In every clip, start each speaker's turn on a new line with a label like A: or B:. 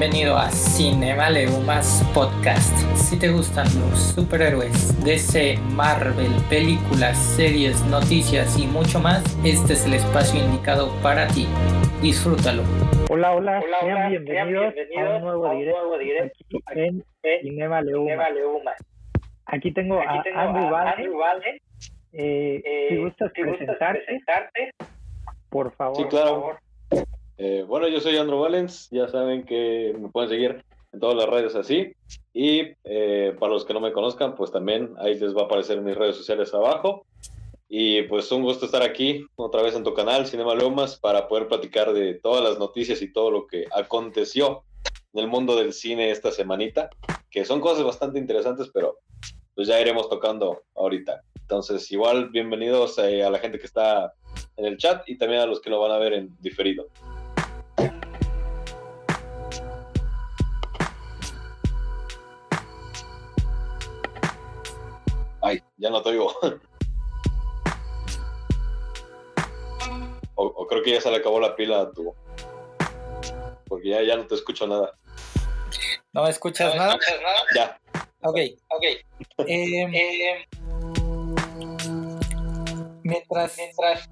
A: Bienvenido a Cinema Leumas Podcast. Si te gustan los superhéroes, DC, Marvel, películas, series, noticias y mucho más, este es el espacio indicado para ti. Disfrútalo.
B: Hola, hola, hola, sean, bienvenidos a un nuevo directo, aquí en Cinema Leumas. Aquí tengo a Andrew Vale. Eh, eh, si gustas presentarte, por favor.
C: Sí, claro. Eh, bueno, yo soy Andrew Valens, ya saben que me pueden seguir en todas las redes así. Y eh, para los que no me conozcan, pues también ahí les va a aparecer mis redes sociales abajo. Y pues un gusto estar aquí otra vez en tu canal, Cinema Lomas, para poder platicar de todas las noticias y todo lo que aconteció en el mundo del cine esta semanita, que son cosas bastante interesantes, pero pues ya iremos tocando ahorita. Entonces, igual, bienvenidos eh, a la gente que está en el chat y también a los que lo van a ver en diferido. Ay, ya no te oigo. o, creo que ya se le acabó la pila a tu. Porque ya, ya no te escucho nada.
A: ¿No me escuchas, nada?
C: Ya.
A: Ok. Ok. Eh, eh, mientras, mientras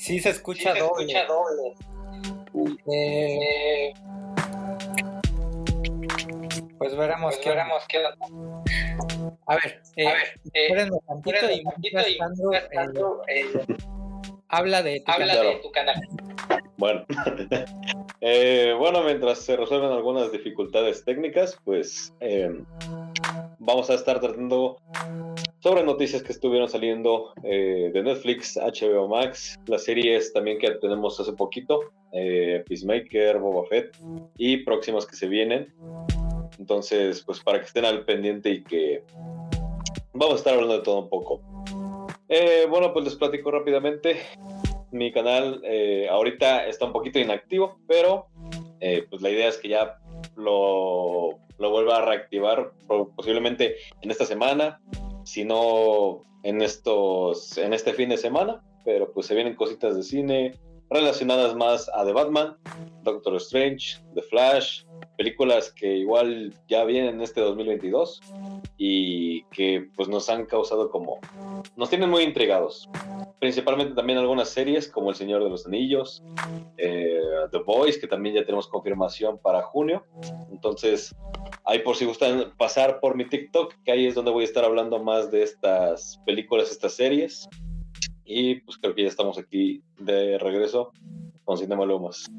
A: Sí se escucha, sí se doble. escucha doble. Eh, pues veremos pues qué veremos qué A ver, eh, a ver, eh, espérenme tantito y, tantito y eh, eh, habla de tu habla canal. de tu canal.
C: Bueno, eh, bueno, mientras se resuelven algunas dificultades técnicas, pues eh, vamos a estar tratando sobre noticias que estuvieron saliendo eh, de Netflix, HBO Max, las series también que tenemos hace poquito, eh, Peacemaker, Boba Fett y próximas que se vienen. Entonces, pues para que estén al pendiente y que vamos a estar hablando de todo un poco. Eh, bueno, pues les platico rápidamente. Mi canal ahorita está un poquito inactivo, pero pues la idea es que ya lo, lo vuelva a reactivar posiblemente en esta semana si no en estos, en este fin de semana, pero pues se vienen cositas de cine relacionadas más a The Batman, Doctor Strange, The Flash, películas que igual ya vienen en este 2022 y que pues nos han causado como, nos tienen muy intrigados. Principalmente también algunas series como El Señor de los Anillos, eh, The Boys, que también ya tenemos confirmación para junio. Entonces, ahí por si gustan pasar por mi TikTok, que ahí es donde voy a estar hablando más de estas películas, estas series. Y pues creo que ya estamos aquí de regreso con Cinema Lomas.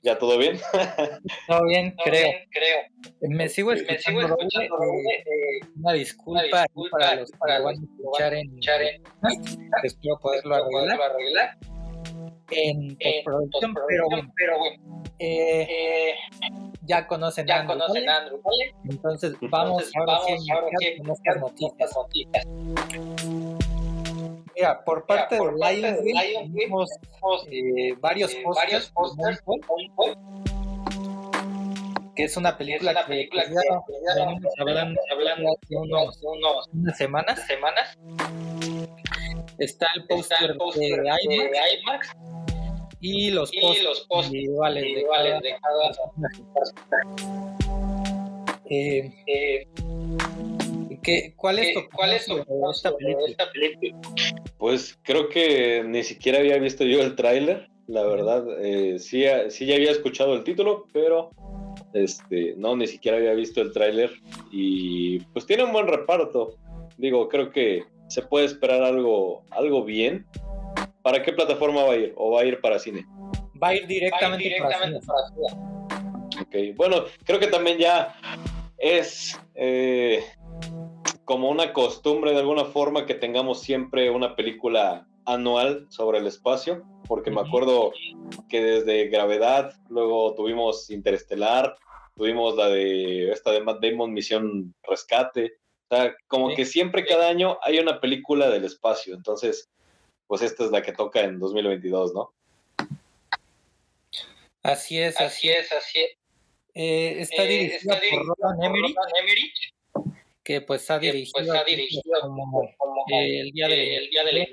C: ¿Ya todo bien?
A: todo bien, creo. creo. Me sigo escuchando, me sigo escuchando eh, una, disculpa una, disculpa para los para a escuchar en, en espero poderlo arreglar. arreglar. En, en postproducción, pero bueno, pero bueno. Eh, eh, ya conocen, ya a Andrew, conocen ¿vale? Andrew, ¿vale? Entonces vamos Entonces, ahora vamos, sí a iniciar con estas noticias. noticias. Mira, por parte Mira, por de Lion, tenemos eh, varios eh, posters, varios que es una película, es una película que, que, ya, ya venimos hablando, hablando hace unos, unos, unas semanas. semanas. Está el póster de, de IMAX, y los posts individuales, individuales de cada, de cada eh, eh, ¿Cuál es tu ¿Cuál es esta película?
C: Pues creo que ni siquiera había visto yo el tráiler, la verdad. Eh, sí, sí ya había escuchado el título, pero este, no, ni siquiera había visto el tráiler. Y pues tiene un buen reparto. Digo, creo que se puede esperar algo, algo bien. ¿Para qué plataforma va a ir? ¿O va a ir para cine?
A: Va a ir directamente, para, cine.
C: Ok, bueno, creo que también ya es eh, como una costumbre de alguna forma que tengamos siempre una película anual sobre el espacio, porque me acuerdo que desde Gravedad, luego tuvimos Interestelar, tuvimos la de esta de Matt Damon, Misión Rescate, o sea, como que siempre cada año hay una película del espacio, entonces, pues esta es la que toca en 2022, ¿no?
A: Así es, así es, así es. Eh, está, eh, dirigida está, dirigida por Roland Emmerich. Emmerich que pues ha dirigido, pues ha dirigido como, como eh, el día de el día de la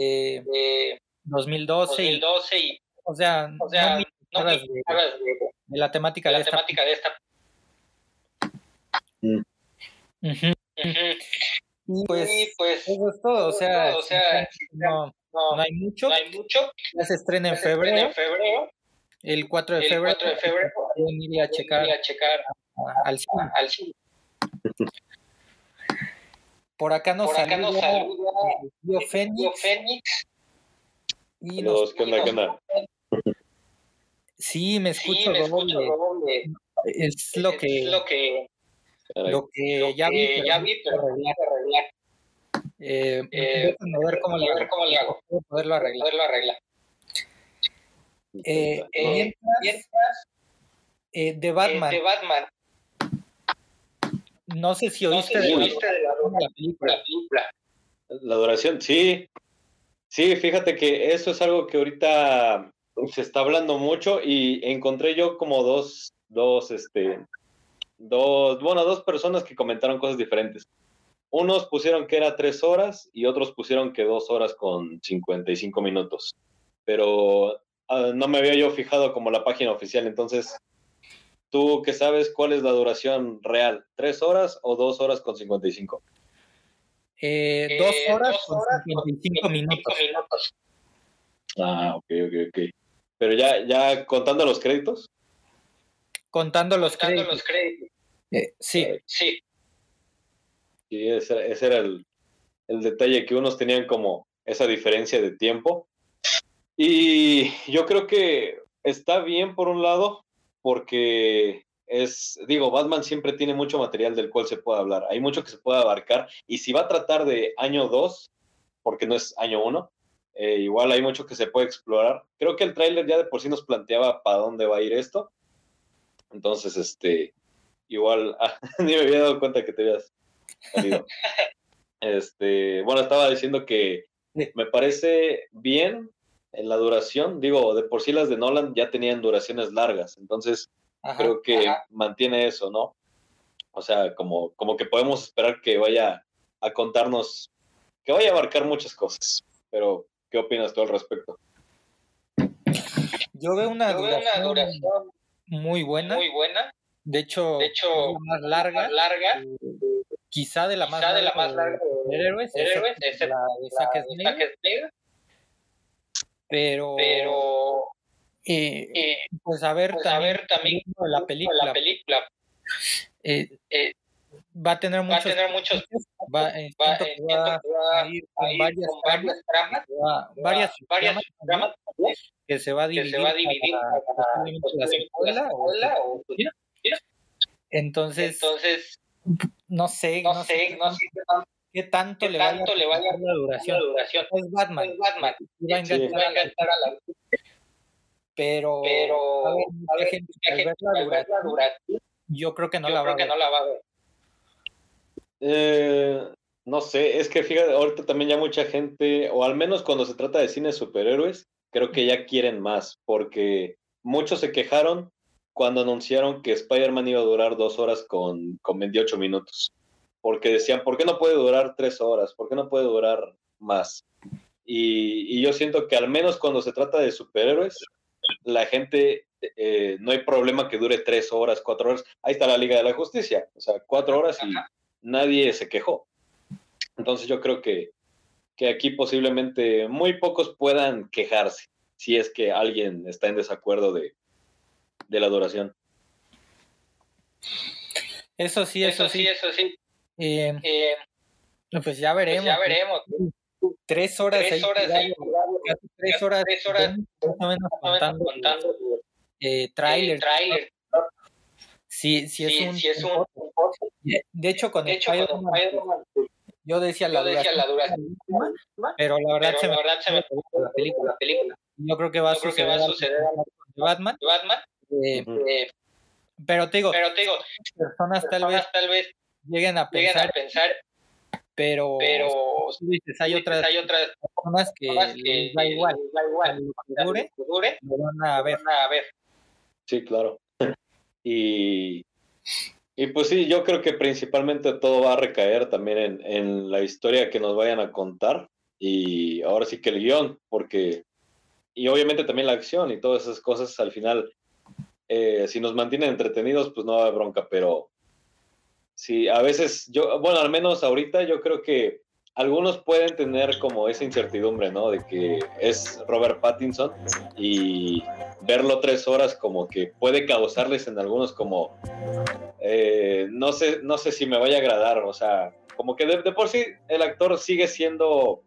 A: eh, 2012,
D: 2012 y,
A: o sea,
D: o sea no,
A: de, de, la temática de,
D: la
A: esta.
D: temática de esta.
A: Uh -huh. Y pues,
D: y pues
A: eso es todo, o sea,
D: o sea
A: no, no, no, hay mucho.
D: No hay mucho.
A: Ya se estrena en febrero.
D: estrena en febrero.
A: El 4 de
D: El
A: febrero.
D: 4 de febrero.
A: Pueden ir a checar,
D: Ir a checar
A: a- al cine.
D: al cine.
A: Por acá nos
D: Por acá nos
A: saluda
D: saluda
A: el tío Fénix y nos-
D: Saludos, ¿qué onda, qué onda?
A: sí, me
D: Sí,
A: escucho
D: me escucho
A: doble.
D: doble.
A: Es lo que,
D: Es lo que,
A: lo que ya vi, pero
D: ya vi, pero
A: arreglar. Eh,
D: Eh,
A: ver cómo le
D: a ver
A: hago.
D: cómo le hago.
A: Espero poderlo arreglar.
D: Poderlo arreglar.
A: Eh,
D: Eh,
A: mientras,
D: mientras,
A: eh, de
D: eh,
A: Batman,
D: de Batman.
A: No sé si
D: No
A: oíste
D: sé
A: de
D: si
A: la,
D: de la,
A: de la película.
D: la película.
C: La duración, sí. Sí, fíjate que eso es algo que ahorita se está hablando mucho y encontré yo como dos, dos, este, dos, bueno, dos personas que comentaron cosas diferentes. Unos pusieron que era tres horas y otros pusieron que dos horas con 55 minutos. Pero ah, no me había yo fijado como la página oficial, entonces, ¿tú qué sabes cuál es la duración real? ¿Tres horas o dos horas con 55?
A: Eh,
D: Eh,
A: dos horas
D: dos
A: con
D: horas con
A: 55 minutos.
D: minutos.
C: Ah, ok, ok, ok. Pero ya, ya contando los créditos.
A: Contando los
D: Contando
A: créditos.
D: los créditos.
A: Eh, sí,
D: Sí,
C: Sí, ese, ese era el, el detalle, que unos tenían como esa diferencia de tiempo. Y yo creo que está bien por un lado, porque es, digo, Batman siempre tiene mucho material del cual se puede hablar. Hay mucho que se puede abarcar. Y si va a tratar de año 2, porque no es año 1, igual hay mucho que se puede explorar. Creo que el tráiler ya de por sí nos planteaba para dónde va a ir esto. Entonces, este, igual, ah, ni me había dado cuenta que te habías salido. Este, bueno, estaba diciendo que me parece bien en la duración. Digo, de por sí las de Nolan ya tenían duraciones largas, entonces
A: ajá.
C: creo que
D: ajá.
C: mantiene eso, ¿no? O sea, como, como que podemos esperar que vaya a contarnos, que vaya a abarcar muchas cosas. Pero, ¿qué opinas tú al respecto?
A: Yo veo una,
D: Yo veo
A: duración,
D: una duración
A: muy buena.
D: muy buena.
A: de hecho,
D: De hecho,
A: más larga.
D: más larga,
A: Quizá de la más
D: quizá de la
A: larga
D: más larga
A: de héroes,
D: de héroes,
A: excepto
D: excepto
A: la de
D: la
A: Zack Snyder, pero,
D: pero
A: eh,
D: eh,
A: pues a ver
D: pues, a
A: también
D: ver también
A: de la película,
D: la película.
A: eh, va a tener
D: va a tener muchos
A: va,
D: va,
A: que va
D: va
A: a ir con varias
D: con varias tramas,
A: va- varias
D: varias
A: tramas
D: tramas también,
A: que se va a dividir,
D: se va a dividir
A: para,
D: para
A: posiblemente la o entonces
D: entonces
A: no sé
D: no sé no sé qué tan-
A: qué tanto
D: qué
A: le
D: tanto
A: a
D: le vaya
A: afectar la duración
D: la duración
A: es Batman.
D: Es Batman.
A: Va a
D: va a
A: la-
D: enganchar a la
A: pero
D: pero
A: a
D: a
A: gente al
D: gente
A: ver la
D: la
A: duración, yo creo que no
D: yo
A: la va
D: creo que no la va a ver.
C: Eh, no sé, es que fíjate, ahorita también ya mucha gente, o al menos cuando se trata de cine de superhéroes, creo que ya quieren más, porque muchos se quejaron cuando anunciaron que Spider-Man iba a durar dos horas con, con 28 minutos, porque decían, ¿por qué no puede durar tres horas? ¿Por qué no puede durar más? Y, y yo siento que al menos cuando se trata de superhéroes, la gente, eh, no hay problema que dure tres horas, cuatro horas. Ahí está la Liga de la Justicia, o sea, cuatro horas y nadie se quejó. Entonces yo creo que, que aquí posiblemente muy pocos puedan quejarse si es que alguien está en desacuerdo de, de la duración.
A: eso sí eso,
D: eso sí eso sí
A: Eh,
D: eh,
A: pues ya veremos
D: pues ya veremos.
A: Tres horas
D: tres horas
A: tirado,
D: ahí
A: casi tres horas,
D: tres horas,
A: más o menos contando, eh, es
D: sí,
A: un,
D: sí es un
A: de hecho con
D: de
A: el
D: hecho
A: yo decía la duración pero la verdad
D: pero
A: se me
D: la verdad se me
A: la película.
D: la película.
A: Yo creo que va a suceder
D: va a suceder
A: Batman. eh,
D: eh,
A: pero te digo
D: pero te digo
A: personas tal vez
D: personas tal vez
A: lleguen a
D: lleguen
A: pensar
D: a pensar
A: pero
D: pero
A: tú dices, hay otras
D: hay otras
A: personas que
D: personas que
A: les da igual
D: les da igual
A: lo que dure
D: que dure
A: lo van a ver
D: van a ver
C: Sí, claro. y, y pues sí, yo creo que principalmente todo va a recaer también en, en la historia que nos vayan a contar y ahora sí que el guion, porque y obviamente también la acción y todas esas cosas al final, eh, si nos mantienen entretenidos, pues no va a haber bronca, pero sí, a veces yo, bueno, al menos ahorita yo creo que algunos pueden tener como esa incertidumbre, ¿no? De que es Robert Pattinson y verlo tres horas como que puede causarles en algunos como, eh, no, sé, no sé si me vaya a agradar, o sea, como que de, por sí el actor sigue siendo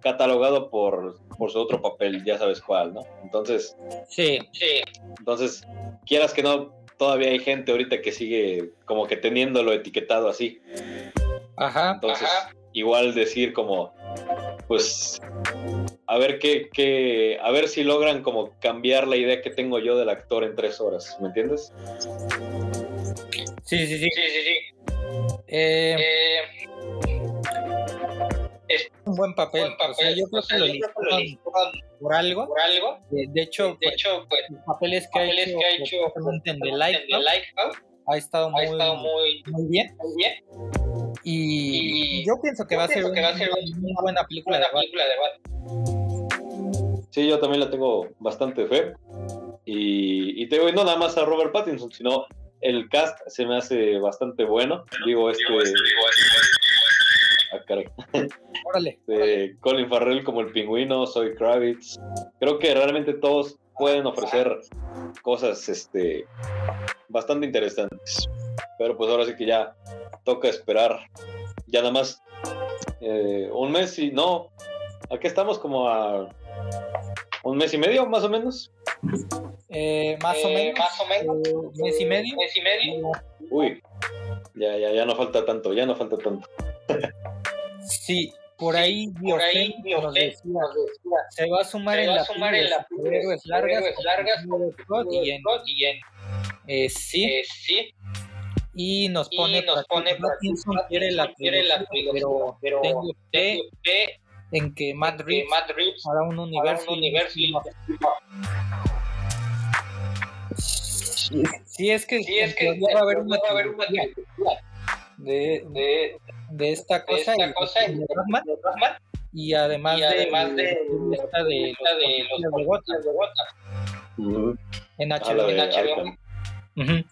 C: catalogado por, por, su otro papel, ya sabes cuál, ¿no? Entonces,
A: sí, sí.
C: Entonces, quieras que no, todavía hay gente ahorita que sigue como que teniéndolo etiquetado así.
A: Ajá.
C: Entonces, igual decir como, pues, a ver qué, qué, a ver si logran como cambiar la idea que tengo yo del actor en tres horas, ¿me entiendes?
A: Sí, sí, sí.
D: Sí, sí, sí.
A: Eh, eh, es un buen papel. Buen papel. O sea, yo creo que lo por algo.
D: Por algo.
A: De, hecho,
D: de, hecho pues,
A: los papeles que
D: papeles
A: ha hecho,
D: que ha hecho
A: en The Lighthouse ha estado muy,
D: ha estado muy,
A: muy bien.
D: Muy bien.
A: Y, y yo pienso que, yo va, pienso a que, va a ser una buena película,
D: buena
A: de,
D: película de
C: Batman. Sí, yo también la tengo bastante fe. Y, y te digo, no nada más a Robert Pattinson, sino el cast se me hace bastante bueno. Digo, este. Digo, este, digo, este. Ah, caray.
A: Órale,
C: órale. Colin Farrell como el pingüino, Soy Kravitz. Creo que realmente todos pueden ofrecer cosas este, bastante interesantes. Pero pues ahora sí que ya toca esperar. Ya nada más eh, un mes y no. Aquí estamos como a un mes y medio más o menos.
A: Eh, más, o menos,
D: más o menos.
A: Eh, mes y medio.
D: Mes y medio.
C: Uy, ya, ya, ya no falta tanto, ya no falta tanto.
A: sí, por ahí,
D: por ahí
A: nos, decía, decía, se va a sumar en
D: va
A: la
D: sumar en la
A: largas,
D: largas
A: y en,
D: y en
A: eh, sí,
D: eh, sí.
A: Y nos pone,
D: y nos pone
A: Pattinson quiere la
D: trilogía,
A: pero,
D: pero
A: tengo fe
D: fe
A: en que Matt Reeves,
D: que Matt Reeves
A: hará un universo,
D: un universo
A: si es que,
D: si es que
A: va a haber una,
D: va a haber una
A: de,
D: de,
A: de esta cosa,
D: de esta
A: y,
D: cosa
A: y, de Batman,
D: de Batman,
A: y además,
D: y además de,
A: esta de,
D: esta de los
A: de Gotham.
C: Uh -huh.
A: en
C: Ah,
A: HBO.
C: la de
D: en HBO.
C: Arkham.
A: Ujú.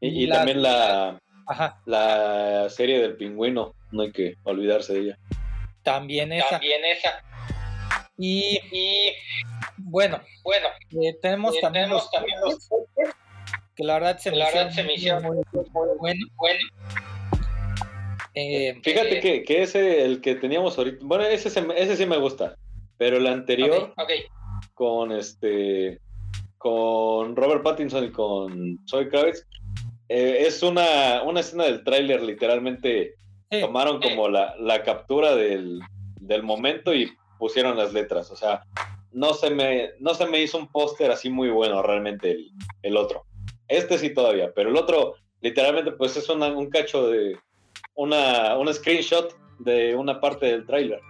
C: Y, y
A: La-
C: también la,
A: Ajá,
C: la serie del pingüino, no hay que olvidarse de ella.
A: también esa.
D: También esa.
A: Y
D: Y
A: bueno,
D: bueno,
A: eh, tenemos
D: eh,
A: también
D: tenemos
A: los
D: también los
A: que la verdad se me
D: la verdad
A: hicieron
D: se me hicieron
A: muy, muy bueno.
D: bueno.
A: Eh,
C: Fíjate
D: Eh,
C: que, que ese, el que teníamos ahorita, bueno, ese, ese sí me gusta, pero el anterior con este, con Robert Pattinson y con Zoe Kravitz, eh, es una, una escena del tráiler, literalmente tomaron como la, la captura del, del momento y pusieron las letras, o sea, no se me, no se me hizo un póster así muy bueno realmente el, el otro. Este sí todavía, pero el otro literalmente pues es una- un cacho de una, un screenshot de una parte del tráiler.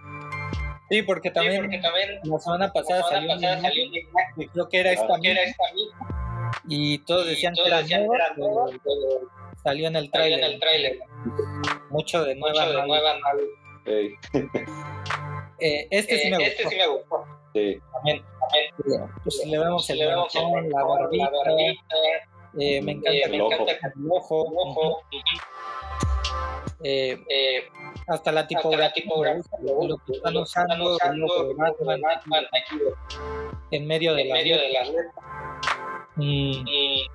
A: sí, porque
D: sí,
A: también
D: porque también
A: la semana
D: la
A: pasada
D: semana
A: salió,
D: pasada
A: un
D: salió un
A: imagen que creo que era esta misma, y todos
D: y
A: decían
D: todos
A: que era
D: decían que
A: nueva,
D: era nueva,
A: pero
D: pero
A: salió en el tráiler. Mucho de nueva.
D: Mucho de nueva
A: Eh, este sí
D: Eh,
A: me
D: este
A: gustó.
D: sí me gustó.
C: sí.
A: También. Pues le vemos el
D: Le vemos el
A: mentón, la barbita.
D: la barbita,
A: eh, me encanta
D: eh,
C: el
D: me
C: ojo.
D: encanta
A: el ojo.
D: el ojo,
A: eh,
D: eh,
A: hasta la tipografía. Lo que están usando, en medio de
D: en
A: la
D: medio de las letras.
A: Mm,
D: Y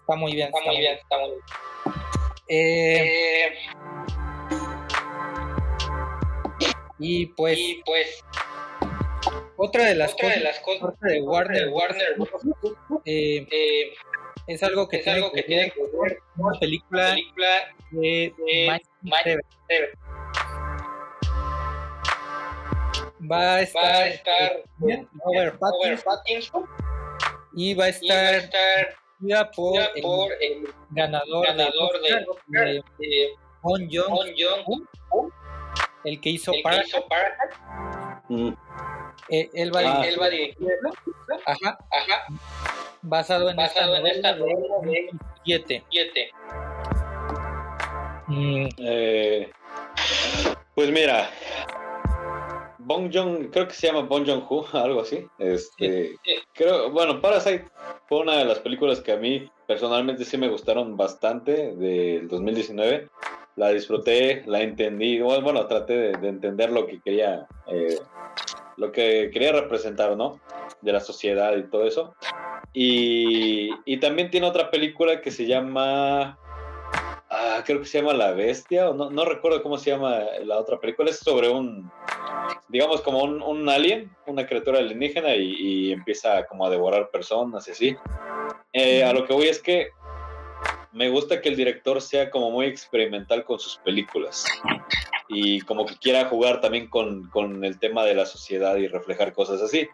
A: está muy bien.
D: está muy bien, está muy bien.
A: Eh, y pues,
D: y pues,
A: otra de las
D: otra
A: cosas
D: de las cosas
A: de Warner,
D: de Warner
A: eh,
D: eh,
A: es algo que
D: es
A: tiene
D: algo que
A: que
D: tiene
A: ver
D: que ver
A: con una película
D: película
A: de. Va a estar,
D: Va a estar
A: bien, Robert
D: Robert
A: Pattinson
D: Pattinson
A: y va a
D: y va a
A: estar por,
D: ya
A: el
D: por el
A: ganador,
D: de
A: el que hizo
D: el que
A: Parasite.
D: hizo Parasite.
C: Mm,
A: Eh, él va
C: Ah,
D: Él va
A: ajá,
D: Ajá,
A: basado en
D: basado en
A: esta novela de
D: de
A: 7.
D: siete.
A: Mm,
C: eh, pues mira, Bong Joon, creo que se llama Bong Joon Ho, algo así. Este, creo, bueno, Parasite fue una de las películas que a mí personalmente sí me gustaron bastante del 2019. La disfruté, la entendí, bueno, traté de, entender lo que quería, eh, lo que quería representar, ¿no? De la sociedad y todo eso. Y, y también tiene otra película que se llama Ah, creo que se llama La Bestia, o no, no recuerdo cómo se llama la otra película, es sobre un, digamos como un, un alien, una criatura alienígena y, empieza como a devorar personas y así. Eh, a lo que voy es que me gusta que el director sea como muy experimental con sus películas y como que quiera jugar también con, con el tema de la sociedad y reflejar cosas así.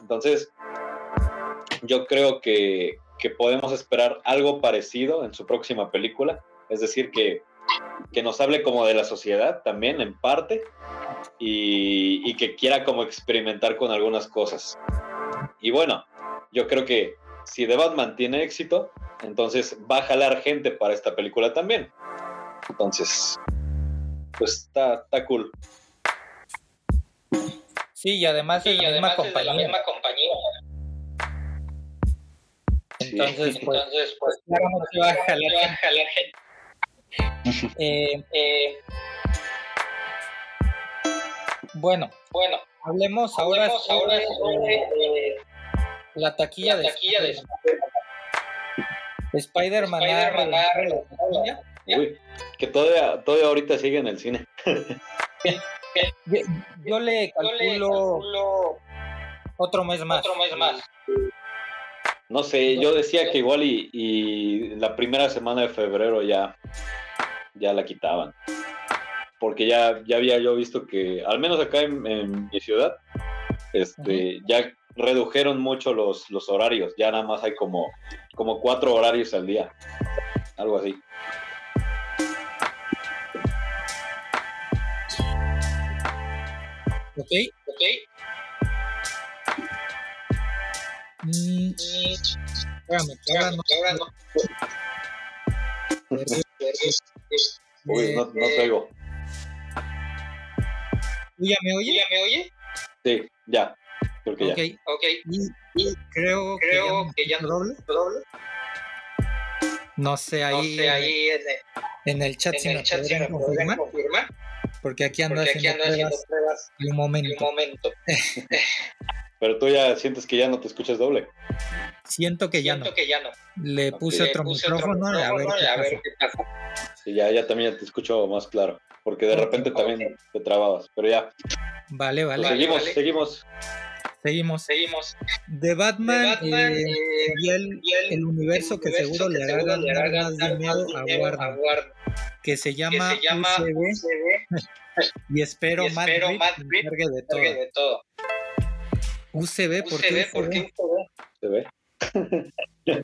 C: Entonces, yo creo que, que podemos esperar algo parecido en su próxima película es decir, que, nos hable como de la sociedad también en parte y, que quiera como experimentar con algunas cosas. Y bueno, yo creo que si The Batman tiene éxito, entonces va a jalar gente para esta película también. Entonces, pues está, está cool.
A: Sí, y además, es, la misma compañía. Entonces, pues, entonces, pues, va a jalar gente. Eh, eh, bueno, bueno, hablemos, ahora, sobre, la taquilla, de, Spider-Man.
C: que todavía, todavía ahorita sigue en el cine.
A: yo, le calculo, otro mes más.
C: Otro mes más. No sé, yo decía que igual y, y la primera semana de febrero ya ya la quitaban. Porque ya, ya había yo visto que, al menos acá en, mi ciudad, este, ya redujeron mucho los, los horarios. Ya nada más hay como, como cuatro horarios al día. Algo así.
A: Ok, ok. Mm, espérame,
C: Uy, no, no te oigo.
A: ya me oye?
C: ¿Ya me oye? Sí, ya.
A: Creo que okay. ya. Ok. Y, creo, creo que ya, no doble. doble. No sé ahí, no sé, ahí en, el, en, el, chat en si el chat si me confirmar. confirmar. Porque aquí ando, Porque haciendo, aquí ando pruebas haciendo pruebas un momento. Un momento.
C: Pero tú ya sientes que ya no te escuchas doble.
A: Siento que ya no. Que ya no. Le puse, otro, micrófono, a ver, qué, pasa.
C: Sí, ya, ya también te escucho más claro. Porque de repente también te trababas. Pero ya.
A: Vale, vale.
C: Pues seguimos, seguimos.
A: Seguimos. Seguimos. De Batman, eh, eh, y, el, el, universo que seguro le hará miedo a Warner. Que se llama, UCB. y espero, y Matt, de todo. De todo. UCB, ¿por qué UCB?
C: UCB.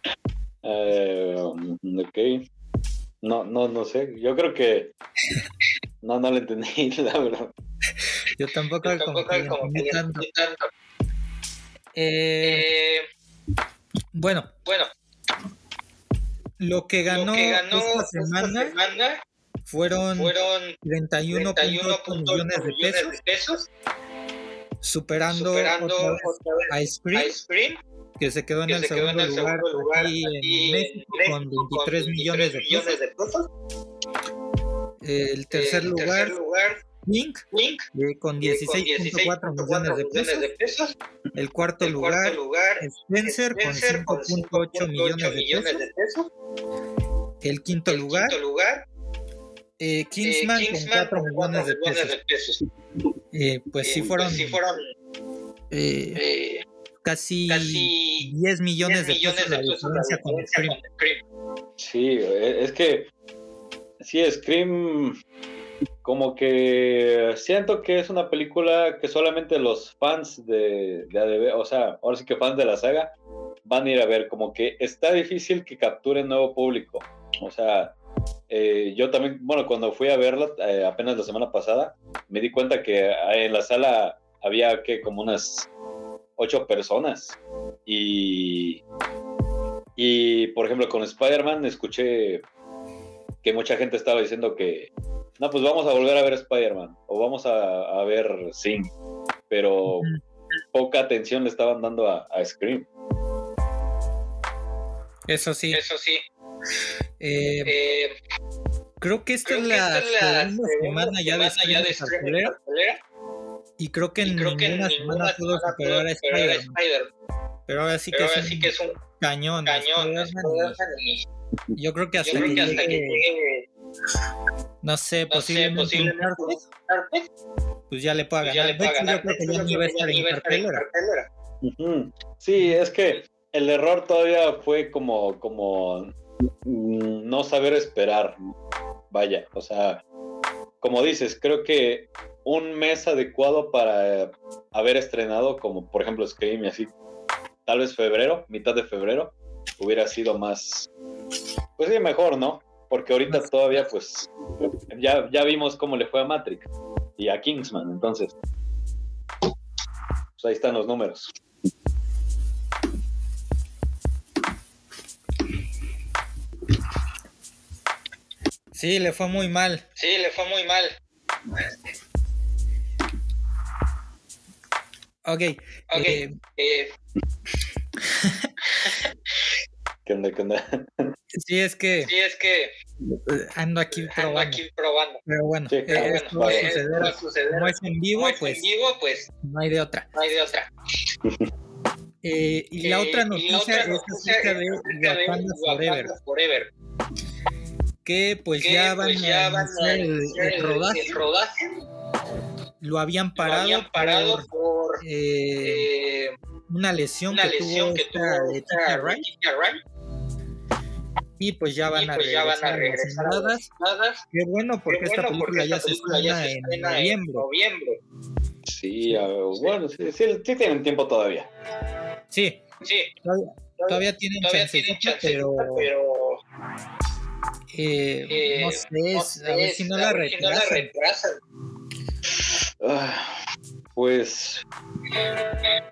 C: eh, ok. No, no, no sé. Yo creo que. No, no lo entendí, la verdad.
A: Yo tampoco, Yo tampoco como, que, tanto. tanto. Eh, bueno. Bueno. Lo que ganó, lo que ganó esta semana, esta semana fueron, fueron 31.8 31 millones, de pesos, de pesos superando, superando otra vez a Spring, Spring que se quedó en, el, segundo en el, lugar, lugar aquí, aquí en México, con 23 millones, de pesos. De pesos. El tercer, el lugar, tercer lugar Link, Link eh, con 16.4 millones, de pesos. de pesos. El cuarto, el lugar, lugar Spencer, Spencer, con 5.8 millones, millones, de pesos. El quinto el lugar, quinto lugar eh, Kingsman, eh, Kingsman, con 4 millones, de pesos. De pesos. Eh, pues sí fueron, pues sí fueron casi, casi 10 millones, 10 de, millones pesos de, pesos la diferencia con Scream.
C: Sí, es que sí, Scream como que siento que es una película que solamente los fans de, de ADB, o sea, ahora sí que fans de la saga, van a ir a ver, como que está difícil que capture nuevo público. O sea, eh, yo también, bueno, cuando fui a verla eh, apenas la semana pasada, me di cuenta que en la sala había que como unas ocho personas. Y, y por ejemplo, con Spider-Man escuché que mucha gente estaba diciendo que, no, pues vamos a volver a ver Spider-Man o vamos a, ver Sing, pero poca atención le estaban dando a, Scream.
A: Eso sí.
D: Eso sí.
A: Eh, eh, creo que esta es la, segunda, semana, ya de Scream, y creo que en ninguna, semana pudo superar a Spider-Man. Pero ahora sí que, es, un cañón. yo creo que hasta, que, llegue, no sé, posiblemente, pues ya le pueda ganar. yo creo que ya ni va a estar en cartelera.
C: Sí, es que el error todavía fue como, como mm, no saber esperar. Vaya, o sea, como dices, creo que un mes adecuado para haber estrenado, como por ejemplo Scream y así, tal vez febrero, mitad de febrero, hubiera sido más, pues sí, mejor, ¿no? Porque ahorita todavía, pues, ya, ya vimos cómo le fue a Matrix y a Kingsman, entonces, pues ahí están los números.
A: Sí, le fue muy mal.
D: Sí, le fue muy mal.
A: Ok.
D: Ok. Eh, eh,
C: ¿Qué onda, qué onda?
A: Sí, es que.
D: Sí, es que.
A: Ando aquí probando.
D: Ando aquí probando.
A: Pero bueno, eh, esto va, a suceder, Como es en vivo, pues,
D: en vivo, pues.
A: No hay de otra.
D: No hay de otra.
A: Eh, y la otra noticia, otra es acerca de Wakanda Forever.
D: Forever.
A: Que pues que, ya van, pues, a, van a el, el, rodaje.
D: el, rodaje.
A: Lo habían parado,
D: Lo habían parado por, por
A: eh, una lesión
D: una
A: que
D: lesión
A: tuvo
D: que tuvo.
A: Y pues ya van, a,
D: pues
A: regresar
D: ya van a regresar a las
A: entradas. Qué bueno, porque,
D: Qué
A: esta película,
D: porque
A: ya,
D: esta
A: se
D: película ya se
A: en
D: estrena
A: noviembre.
D: en noviembre.
C: Sí, uh, bueno, sí, sí, sí, tienen tiempo todavía.
A: Sí,
D: Sí,
A: todavía, todavía tienen
D: todavía
A: chance,
D: tienen chance,
A: pero,
D: pero
A: eh,
D: eh,
A: no sé,
D: no
A: a ver
D: sé,
A: si no
D: a
A: la
D: ver si no la
A: retrasan.
D: retrasan.
C: Ah, pues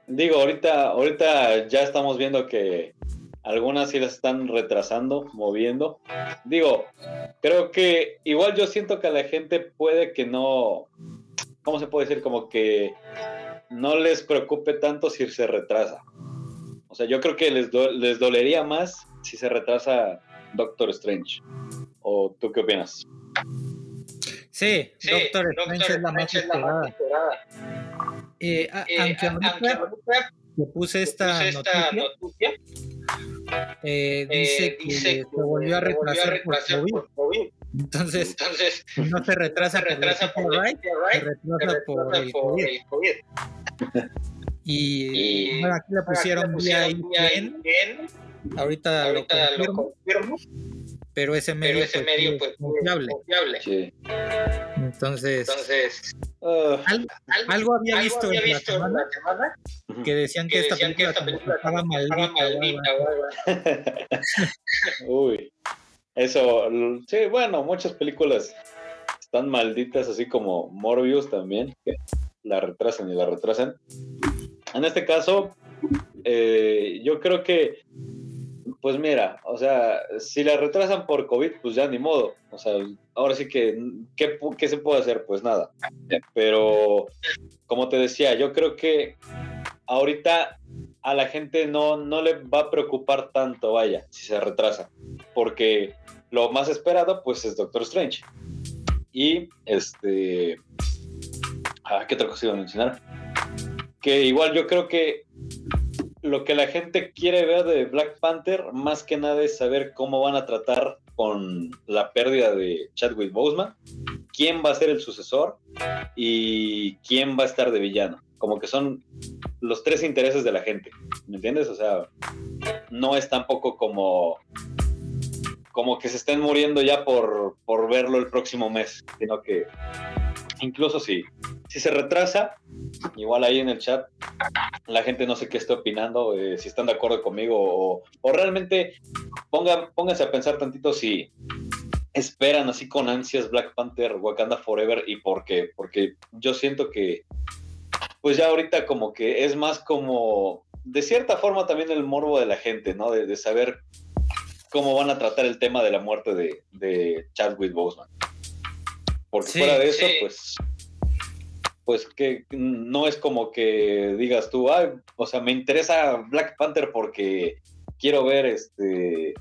C: digo, ahorita, ahorita ya estamos viendo que algunas sí las están retrasando, moviendo. Digo, creo que igual yo siento que a la gente puede que no, ¿cómo se puede decir? Como que no les preocupe tanto si se retrasa. O sea, yo creo que les, do- les dolería más si se retrasa Doctor Strange. ¿O tú qué opinas?
A: Sí,
D: Sí,
A: Doctor Strange es la más
D: Strange es la más
A: esperada.
D: esperada.
A: Eh, a-
D: Eh,
A: aunque
D: aunque
A: ahorita
D: ahorita
A: que puse esta,
D: puse esta
A: noticia,
D: noticia,
A: eh,
D: eh,
A: dice que se volvió a retrasar por COVID.
D: por COVID.
A: Entonces,
D: Entonces,
A: no se retrasa,
D: se retrasa
A: por se
D: Wright,
A: retrasa,
D: se
A: por el COVID.
D: el COVID.
A: Y,
D: Y,
A: bueno, aquí le pusieron
D: pusieron
A: IPN,
D: bien,
A: ahorita,
D: ahorita
A: lo confirmo, pero ese medio,
D: pero ese
A: pues,
D: medio pues
A: confiable.
D: confiable.
C: Sí.
A: Entonces,
D: Entonces,
C: Ah,
A: al- algo había
D: algo
A: visto
D: había
A: en la
D: visto en
A: semana
D: la semana
A: que decían que,
D: que
A: esta
D: decían que
A: película,
D: esta
A: estaba maldita.
D: estaba
A: o algo
D: maldita.
C: Uy. Eso, sí, bueno, muchas películas están malditas, así como Morbius también, que la retrasan y la retrasan. En este caso, eh, yo creo que, pues mira, o sea, si la retrasan por COVID, pues ya ni modo. O sea, ahora sí que, ¿qué, qué se puede hacer? Pues nada. Pero, como te decía, yo creo que ahorita a la gente no, no le va a preocupar tanto, vaya, si se retrasa. Porque lo más esperado, pues, es Doctor Strange. Y, este... Ah, ¿Qué otra cosa iba a mencionar? Que igual yo creo que lo que la gente quiere ver de Black Panther, más que nada es saber cómo van a tratar con la pérdida de Chadwick Boseman, quién va a ser el sucesor y quién va a estar de villano. Como que son los tres intereses de la gente, ¿me entiendes? O sea, no es tampoco como como que se estén muriendo ya por, por verlo el próximo mes, sino que incluso si, si se retrasa, igual ahí en el chat, la gente no sé qué está opinando, eh, si están de acuerdo conmigo o, o realmente pongan, pónganse a pensar tantito si esperan así con ansias Black Panther, Wakanda Forever y por qué, porque yo siento que pues ya ahorita como que es más como de cierta forma también el morbo de la gente, ¿no? De, de saber cómo van a tratar el tema de la muerte de, de Chadwick Boseman. Porque fuera de eso, pues pues que no es como que digas tú, o sea, me interesa Black Panther porque quiero ver este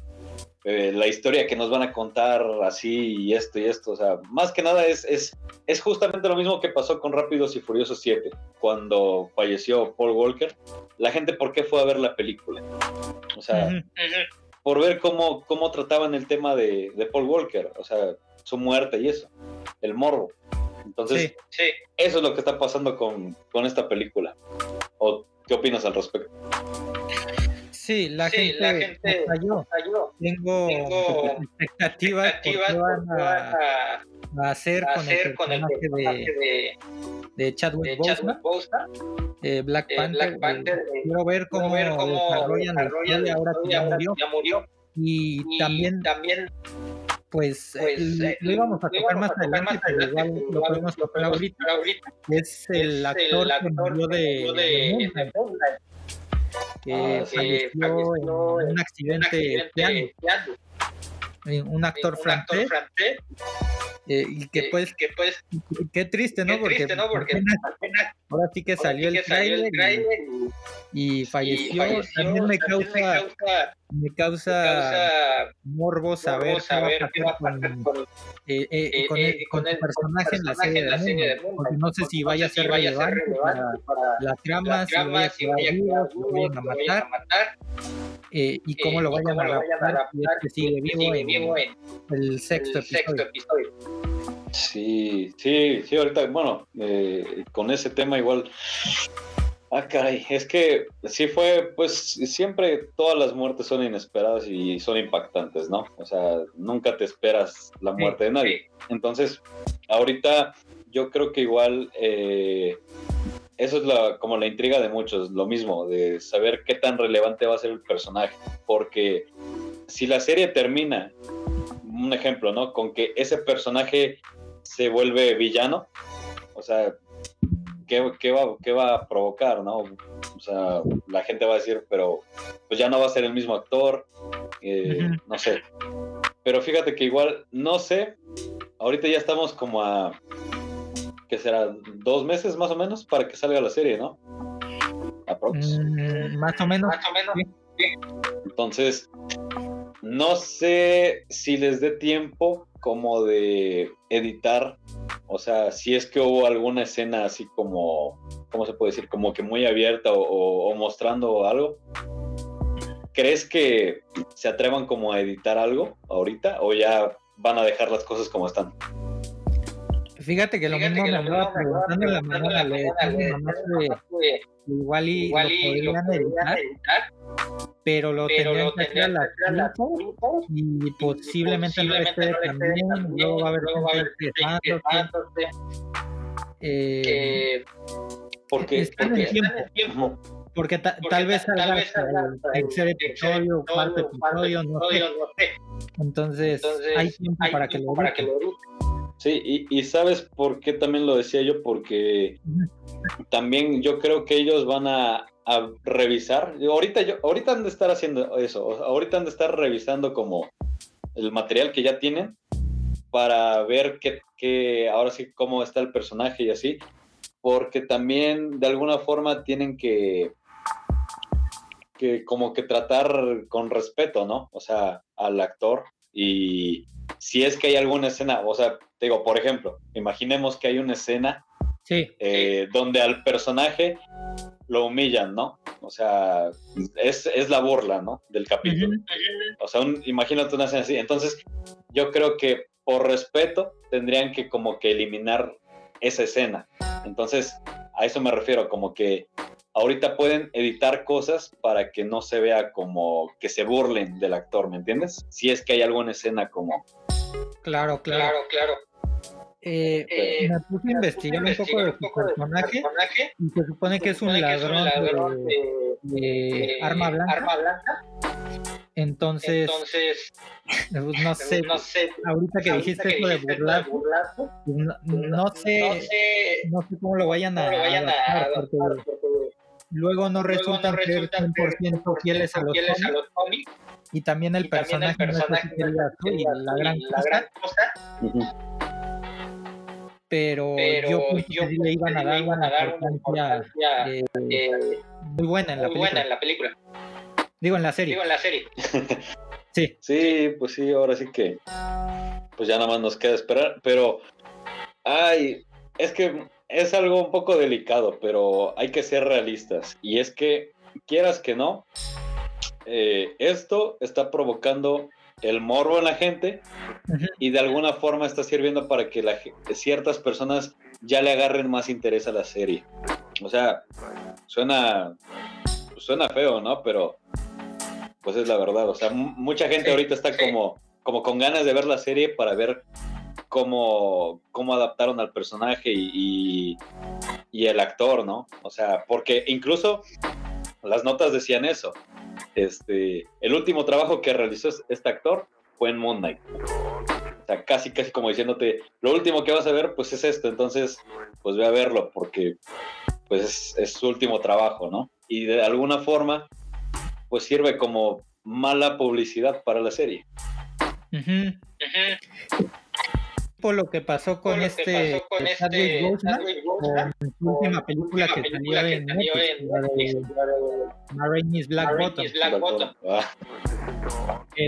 C: eh, la historia que nos van a contar así y esto y esto. O sea, más que nada es, es, es justamente lo mismo que pasó con Rápidos y Furiosos 7, cuando falleció Paul Walker. La gente, ¿por qué fue a ver la película? O sea, por ver cómo, cómo trataban el tema de, de, Paul Walker, o sea, su muerte y eso, el morbo. Entonces, sí, eso es lo que está pasando con, con esta película. ¿O qué opinas al respecto?
A: Sí, la gente, la gente falló. Tengo, expectativas, expectativas van a, a, hacer, con, el con, el personaje de, de Chadwick, Boseman, eh, Black Panther. Black Panther eh, quiero ver cómo, ver cómo desarrollan, desarrollan la ahora que ya murió. Ya murió. Y, y, también, también pues, pues eh, lo íbamos a tocar más adelante, pero igual lo podemos tocar ahorita. Es el actor que murió de, de, de que ah, falleció, en un accidente, piano. Un actor, un francés, actor francés eh, y que pues, que pues qué triste, ¿no? Qué porque, triste, ¿no? porque apenas, apenas, ahora sí que salió, el, trailer y, y, falleció. y, falleció. También me causa, me causa, me causa morbo saber, saber qué va a pasar con, con, eh, eh, con, el, con, el, personaje en la serie, de, serie de Mundo. Porque no sé si vaya a ser relevante para, para la trama, si vaya a matar. Eh, y cómo lo vayan a adaptar si sigue vivo en el sexto episodio.
C: Sí, sí, sí, ahorita, bueno, eh, con ese tema igual. Ah, caray, es que sí fue, pues siempre todas las muertes son inesperadas y son impactantes, ¿no? O sea, nunca te esperas la muerte de nadie. Entonces, ahorita yo creo que igual eh, eso es la, como la intriga de muchos, lo mismo, de saber qué tan relevante va a ser el personaje. Porque si la serie termina, un ejemplo, ¿no? Con que ese personaje se vuelve villano, o sea, ¿qué, qué, va, ¿qué va a provocar, no? O sea, la gente va a decir, pero pues ya no va a ser el mismo actor, eh, no sé. Pero fíjate que igual, no sé, ahorita ya estamos como a, ¿qué será? Dos meses más o menos para que salga la serie, ¿no?
A: Aprox. Mm, más o menos. Más o menos.
C: Entonces, no sé si les dé tiempo como de editar, o sea, si es que hubo alguna escena así como, ¿cómo se puede decir? Como que muy abierta o, mostrando algo. ¿Crees que se atrevan como a editar algo ahorita o ya van a dejar las cosas como están?
A: Fíjate que lo mismo me andaba preguntando la mañana, le igual y igual lo podrían editar pero lo pero tendrían que hacer a las 5 y posiblemente no esté también, luego va a haber gente quejándose. Eh,
C: porque,
A: está en el tiempo. Porque, ta, porque tal vez salga el tercer episodio, cuarto episodio, no sé. Entonces, hay tiempo para, que para lo
C: Sí, y, y, sabes por qué también lo decía yo, porque también yo creo que ellos van a, a revisar. Ahorita, yo, ahorita han de estar haciendo eso, ahorita han de estar revisando como el material que ya tienen para ver qué, ahora sí cómo está el personaje y así, porque también de alguna forma tienen que que como que tratar con respeto, ¿no? O sea, al actor y si es que hay alguna escena, o sea, te digo, por ejemplo, imaginemos que hay una escena eh, donde al personaje lo humillan, ¿no? O sea, es, la burla, ¿no? Del capítulo. O sea, imagínate una escena así. Entonces, yo creo que por respeto tendrían que como que eliminar esa escena. Entonces, a eso me refiero, como que ahorita pueden editar cosas para que no se vea como que se burlen del actor, ¿me entiendes? Si es que hay alguna escena como...
A: Claro, claro, claro. Eh, eh, me puse a investigar un poco de su personaje, y se supone que es un ladrón, de, arma, blanca. Entonces, pues, no, sé, ahorita que dijiste esto de burlar, pues, no, sé, no sé cómo lo vayan a, adaptar, porque luego no resultan ser 100% fieles a los cómics. y también el personaje, no es y la gran cosa pero, yo, yo que le iban a dar, una, importancia, eh, eh, muy buena en la película.
D: buena en la película.
A: Digo en la serie.
D: Digo en la serie.
A: sí.
C: Sí, pues sí, ahora sí que pues ya nada más nos queda esperar, pero ay, es que es algo un poco delicado, pero hay que ser realistas y es que quieras que no, eh, esto está provocando el morbo en la gente y de alguna forma está sirviendo para que la, ciertas personas ya le agarren más interés a la serie. O sea, suena, suena feo, ¿no? Pero pues es la verdad. O sea, mucha gente ahorita está como, como con ganas de ver la serie para ver cómo, cómo adaptaron al personaje y, y el actor, ¿no? O sea, porque incluso las notas decían eso este, el último trabajo que realizó este actor fue en Moon Knight. O sea, casi, casi como diciéndote, lo último que vas a ver, pues es esto. Entonces, pues ve a verlo, porque pues es, su último trabajo, ¿no? Y de alguna forma, pues sirve como mala publicidad para la serie.
A: Por lo que pasó con este, con este su última película que salió en Netflix, Marraine's Black Bottom.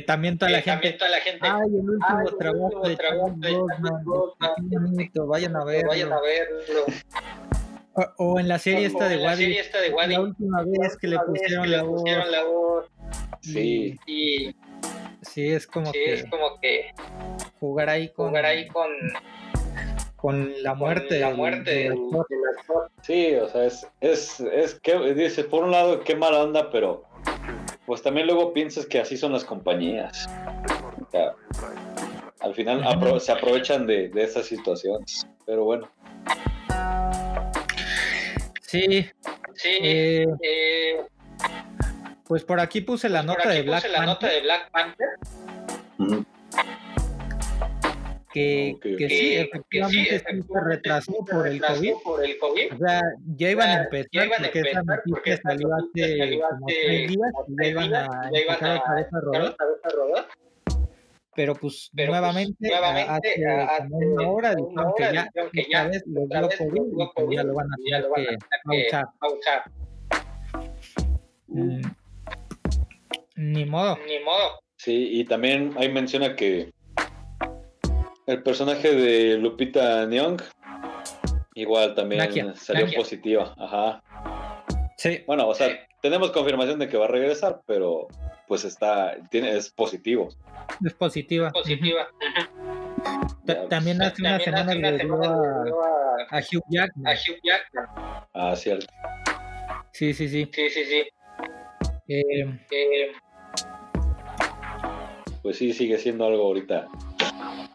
A: También toda la gente, ay, el último trabajo de Charles vayan a verlo. Vayan a verlo. O, en la serie esta de Wadi, la última vez que le pusieron la voz.
C: Sí.
A: Y, sí, es como que
D: es como que
A: jugar ahí con
D: jugar ahí con
A: con la muerte,
D: la muerte
C: Sí, o sea, es, es, es que dice, por un lado, qué mala onda, pero pues también luego piensas que así son las compañías. O sea, al final se aprovechan de, de esas situaciones, pero bueno.
A: Sí,
D: sí. Eh, eh,
A: pues por aquí puse la, nota, de Black
D: la nota de Black Panther
A: que, que, sí, efectivamente, se retrasó por, el COVID.
D: por el COVID.
A: O sea, ya iban a empezar, ya iban porque esa noticia salió hace como tres días y ya iban a empezar otra vez a rodar. Pero pues
D: Pero
A: nuevamente,
D: pues, nuevamente
A: hace como una hora dijeron que ya, que ya vez les dio COVID y pues ya lo van a tener que pausar. Mm. Ni modo.
D: Ni modo.
C: Sí, y también ahí menciona que el personaje de Lupita Nyong igual también salió positiva, ajá.
A: Sí.
C: Bueno, o sea, tenemos confirmación de que va a regresar, pero pues está, tiene, es positivo.
A: Es positiva.
D: Positiva.
A: también hace una semana le dio a, Hugh Jackman.
D: A Hugh Jackman.
C: Ah, cierto.
A: Sí, sí, sí.
D: Sí, sí, sí.
A: Eh,
D: eh,
C: pues sí, sigue siendo algo ahorita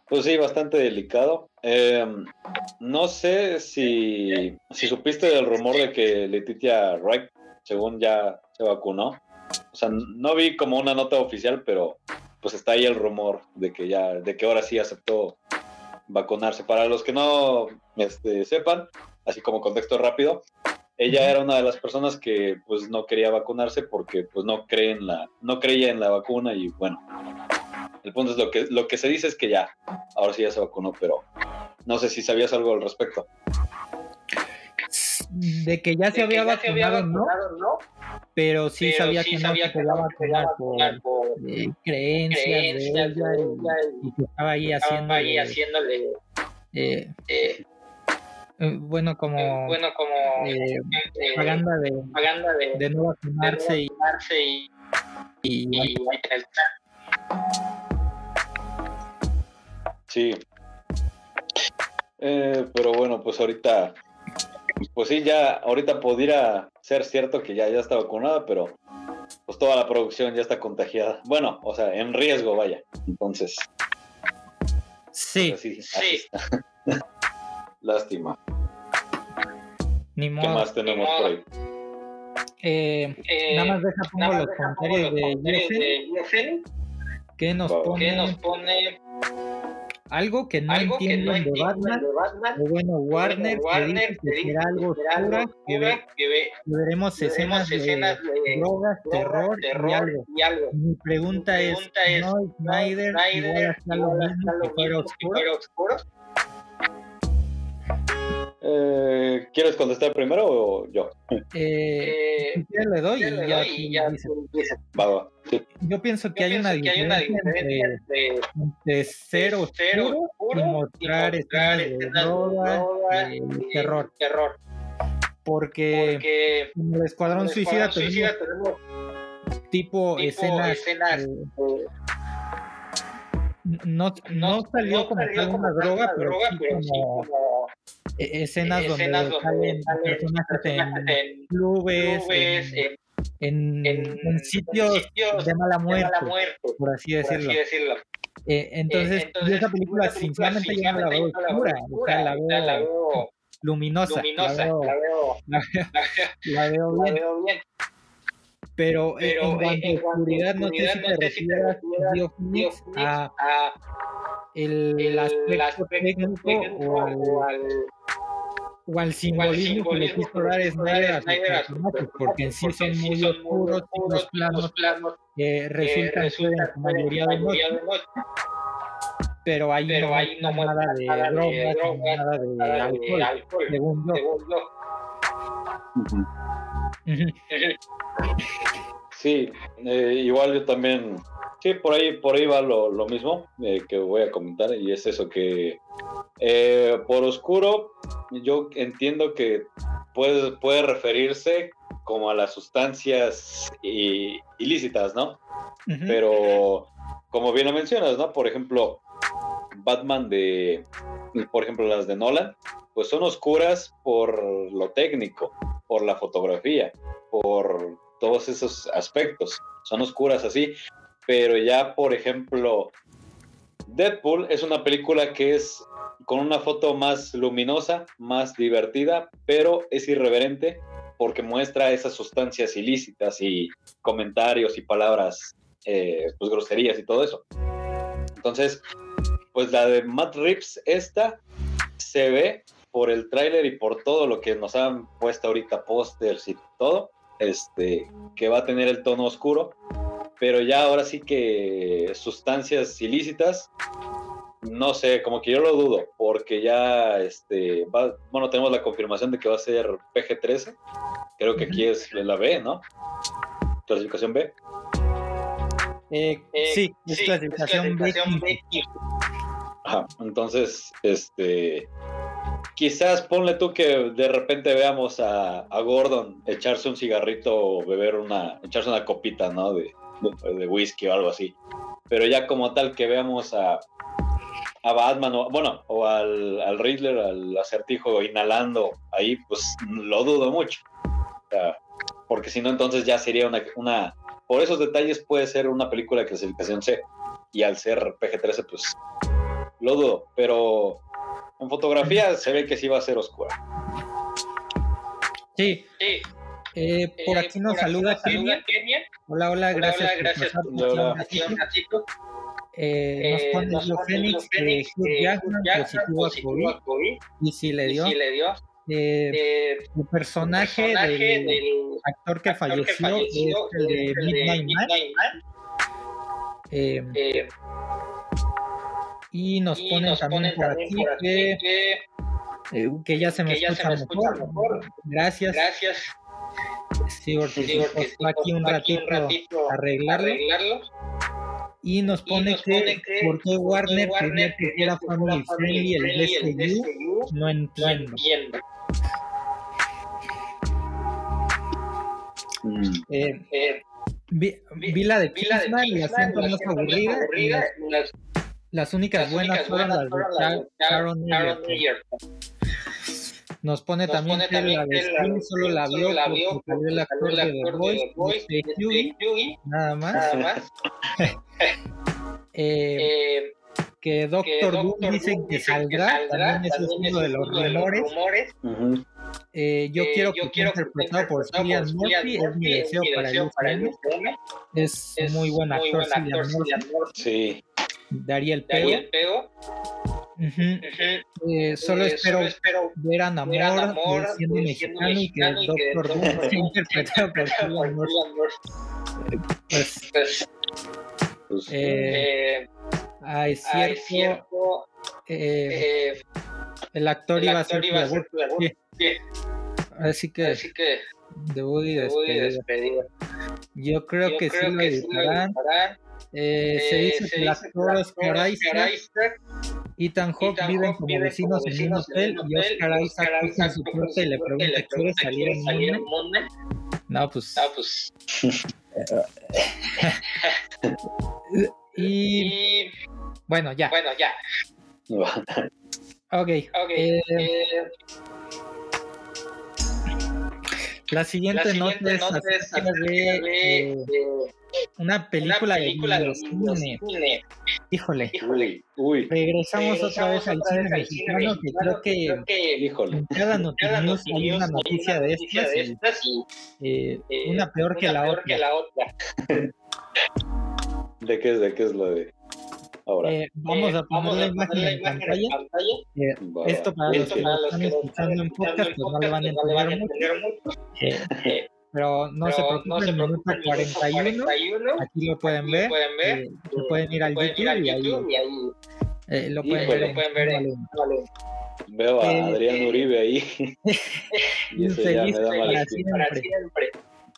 C: pues sí, bastante delicado. Eh, no sé si, si supiste del rumor de que Letitia Wright, según ya se vacunó. O sea, no vi como una nota oficial, pero pues está ahí el rumor de que ya, de que ahora sí aceptó vacunarse. Para los que no este, sepan, así como contexto rápido, ella era una de las personas que pues no quería vacunarse porque pues no cree en la, no creía en la vacuna y bueno, el punto es lo que, lo que se dice es que ya, ahora sí ya se vacunó, pero no sé si sabías algo al respecto.
A: De que ya se, había, vacunado, ¿no? Pero sí sabía que no se podía vacunar por, eh, creencias, de ella y, que estaba ahí haciéndole,
D: haciéndole
A: eh, eh, bueno como
D: bueno como
A: propaganda de,
D: de,
A: de, no vacunarse,
D: y, y, y, y
C: Sí. Eh, pero bueno, pues ahorita, pues sí, ya ahorita podría ser cierto que ya, ya está vacunada, pero pues toda la producción ya está contagiada. Bueno, o sea, en riesgo, vaya. Entonces.
A: Sí.
D: sí.
C: Lástima.
A: Ni modo.
C: ¿Qué más tenemos por ahí?
A: Eh, eh, nada más deja pongo los comentarios de ¿Qué nos pone?
D: ¿Qué nos pone?
A: Algo que no entiendo de, Batman, o bueno, Warner, Warner que dice que será algo oscura, que, ve, que, ve, veremos escenas, escenas de, de, drogas, terror, terror y, algo. y, algo. Mi pregunta, Mi pregunta es, es, ¿no Snyder, Snyder igual lo mismo que fuera oscuro?
C: Eh, ¿Quieres contestar primero o yo?
A: Eh, eh le doy y ya, Yo pienso que, hay, una diferencia entre, ser oscuro, y mostrar escenas de droga y terror. terror. Porque, en el Escuadrón, Suicida, tenemos, tipo, escenas... no, no, salió como tal una droga, pero, sí como escenas, donde, salen, personajes en, clubes, en, en, sitios, de mala muerte, por así decirlo. Eh, entonces, esa película, sinceramente, yo no la veo oscura, o sea, la veo, luminosa, la, veo, la, veo, bien. Pero, en cuanto a oscuridad, no sé si te refieres a, el, aspecto técnico o al o al simbolismo, que le quiso dar Snyder a sus personajes, porque en sí son muy oscuros y los planos que resultan ser en su mayoría de noche. Pero ahí no hay nada de drogas, nada de alcohol, según yo.
C: Sí, eh, igual yo también, sí, por ahí, por ahí va lo, lo mismo eh, que voy a comentar y es eso que eh, por oscuro, yo entiendo que puede, puede referirse como a las sustancias ilícitas, ¿no? Pero, como bien lo mencionas, ¿no? Por ejemplo, Batman de, por ejemplo, las de Nolan, pues son oscuras por lo técnico, por la fotografía, por todos esos aspectos. Son oscuras así, pero ya, por ejemplo, Deadpool es una película que es con una foto más luminosa, más divertida, pero es irreverente porque muestra esas sustancias ilícitas y comentarios y palabras, eh, pues groserías y todo eso. Entonces, pues la de Matt Reeves, esta se ve por el tráiler y por todo lo que nos han puesto ahorita pósters y todo, este, que va a tener el tono oscuro, pero ya ahora sí que sustancias ilícitas no sé, como que yo lo dudo, porque ya, este, bueno, tenemos la confirmación de que va a ser PG-13. Creo que aquí es la B, ¿no? Clasificación B.
A: Eh, sí, es clasificación, B.
C: Ajá, entonces, este, quizás ponle tú que de repente veamos a, Gordon echarse un cigarrito o beber una, echarse una copita, ¿no? De, de whisky o algo así. Pero ya como tal que veamos a, a Batman, o, bueno, o al, al Riddler, al acertijo inhalando ahí, pues lo dudo mucho. porque si no, entonces ya sería una. Por esos detalles puede ser una película de clasificación C. Y al ser PG-13, pues lo dudo. Pero en fotografía se ve que sí va a ser oscura.
A: Sí. sí. Eh, por eh, aquí nos saluda, Kenia. Hola, hola, gracias. gracias por eh, nos pone eh, los Phoenix que Hugh Jackman positivo a COVID, y si le dio, eh, eh, el personaje, del, actor que falleció, es el de Midnight, Man, eh, y nos ponen también por aquí que, que, ya se me, escucha, mejor. Gracias. Gracias. Sí, porque, sí, porque aquí un ratito, un ratito arreglarlo. arreglarlo y nos pone, que, ¿por qué Warner tenía que era family friendly el DCU? No entiendo. Mm. Eh, eh, vi, la de Kingsman y la siento más aburrida. las, las, únicas buenas fueron las de Sharon Nos pone también que la de Scream solo la vio porque salió el actor de The Voice, de nada más. Eh, que Doctor, Doom dicen que saldrá, también es uno de los rumores. Eh, yo, eh, quiero que sea interpretado por Cillian Murphy, es mi deseo para el. Es, muy buen actor, Cillian Murphy.
C: Sí.
A: Daría el pego. solo, espero ver a Namor, siendo mexicano y que el Doctor Doom sea interpretado por Cillian Murphy. Pues, pues pues, eh, eh, hay cierto, eh, el actor, iba, a ser Así que,
D: Así que
A: de Woody despedida. Yo creo que sí lo editarán. Eh, se dice que el actor Oscar Isaac, Ethan Hawke viven como vecinos en un hotel y Oscar Isaac toca su puerta y le pregunta ¿quieres salir en Monday? No, pues...
D: No, pues...
A: y... Bueno, ya.
D: Bueno, ya.
A: ok. okay. Eh, eh, la siguiente, nota es, acerca de, una película, de, cine. Híjole.
D: Uy,
A: Regresamos, otra vez al cine mexicano, que creo que,
D: híjole.
A: en cada noticia hay una noticia de estas, eh, una peor que la otra.
C: ¿De qué es? ¿De qué es lo de? Ahora.
A: Eh, vamos, a poner la imagen en pantalla. Eh, esto para los que están escuchando en podcast, pues no le van a entender mucho. Eh, pero no se preocupen, minuto 41, aquí lo pueden ver, eh, pueden ir al YouTube, y ahí, eh, lo pueden ver. Lo pueden ver
C: Veo a Adrián Uribe ahí. y eso ya me da
A: para siempre.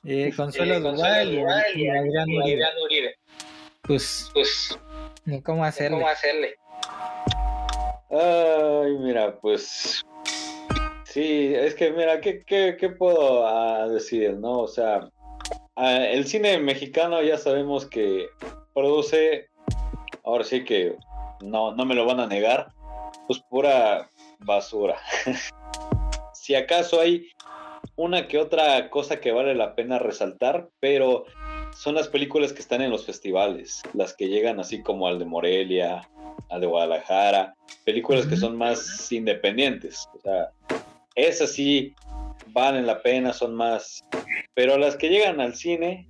A: Eh, Consuelo Duval y, y Adrián Uribe. Pues, pues ni cómo hacerle.
D: cómo hacerle.
C: Ay, mira, pues sí, es que mira, ¿qué, qué, qué puedo ah, decir, no? O sea, ah, el cine mexicano ya sabemos que produce, ahora sí que no, no me lo van a negar, pues pura basura. si acaso hay una que otra cosa que vale la pena resaltar, pero son las películas que están en los festivales, las que llegan así como al de Morelia, al de Guadalajara, películas que son más independientes. O sea, esas sí valen la pena, son más. Pero las que llegan al cine,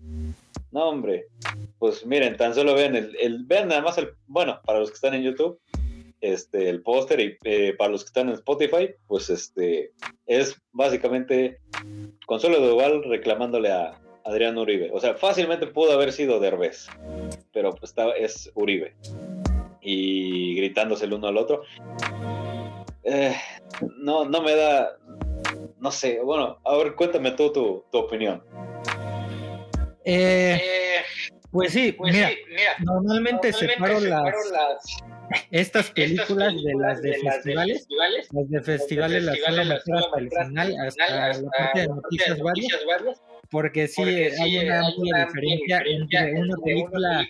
C: no, hombre, pues miren, tan solo vean el, el vean nada más el, bueno, para los que están en YouTube, este, el póster y eh, para los que están en Spotify, pues este, es básicamente Consuelo Duval reclamándole a, Adrián Uribe. O sea, fácilmente pudo haber sido Derbez, pero pues es Uribe. Y gritándose el uno al otro. Eh, no, no me da. No sé, bueno, a ver, cuéntame tú tu, tu opinión.
A: Eh, pues sí, pues mira, normalmente, separo, las, estas películas de las de, festivales, las de festivales las suelo meter hasta el final, hasta la parte de noticias varias porque sí, hay una amplia diferencia entre una película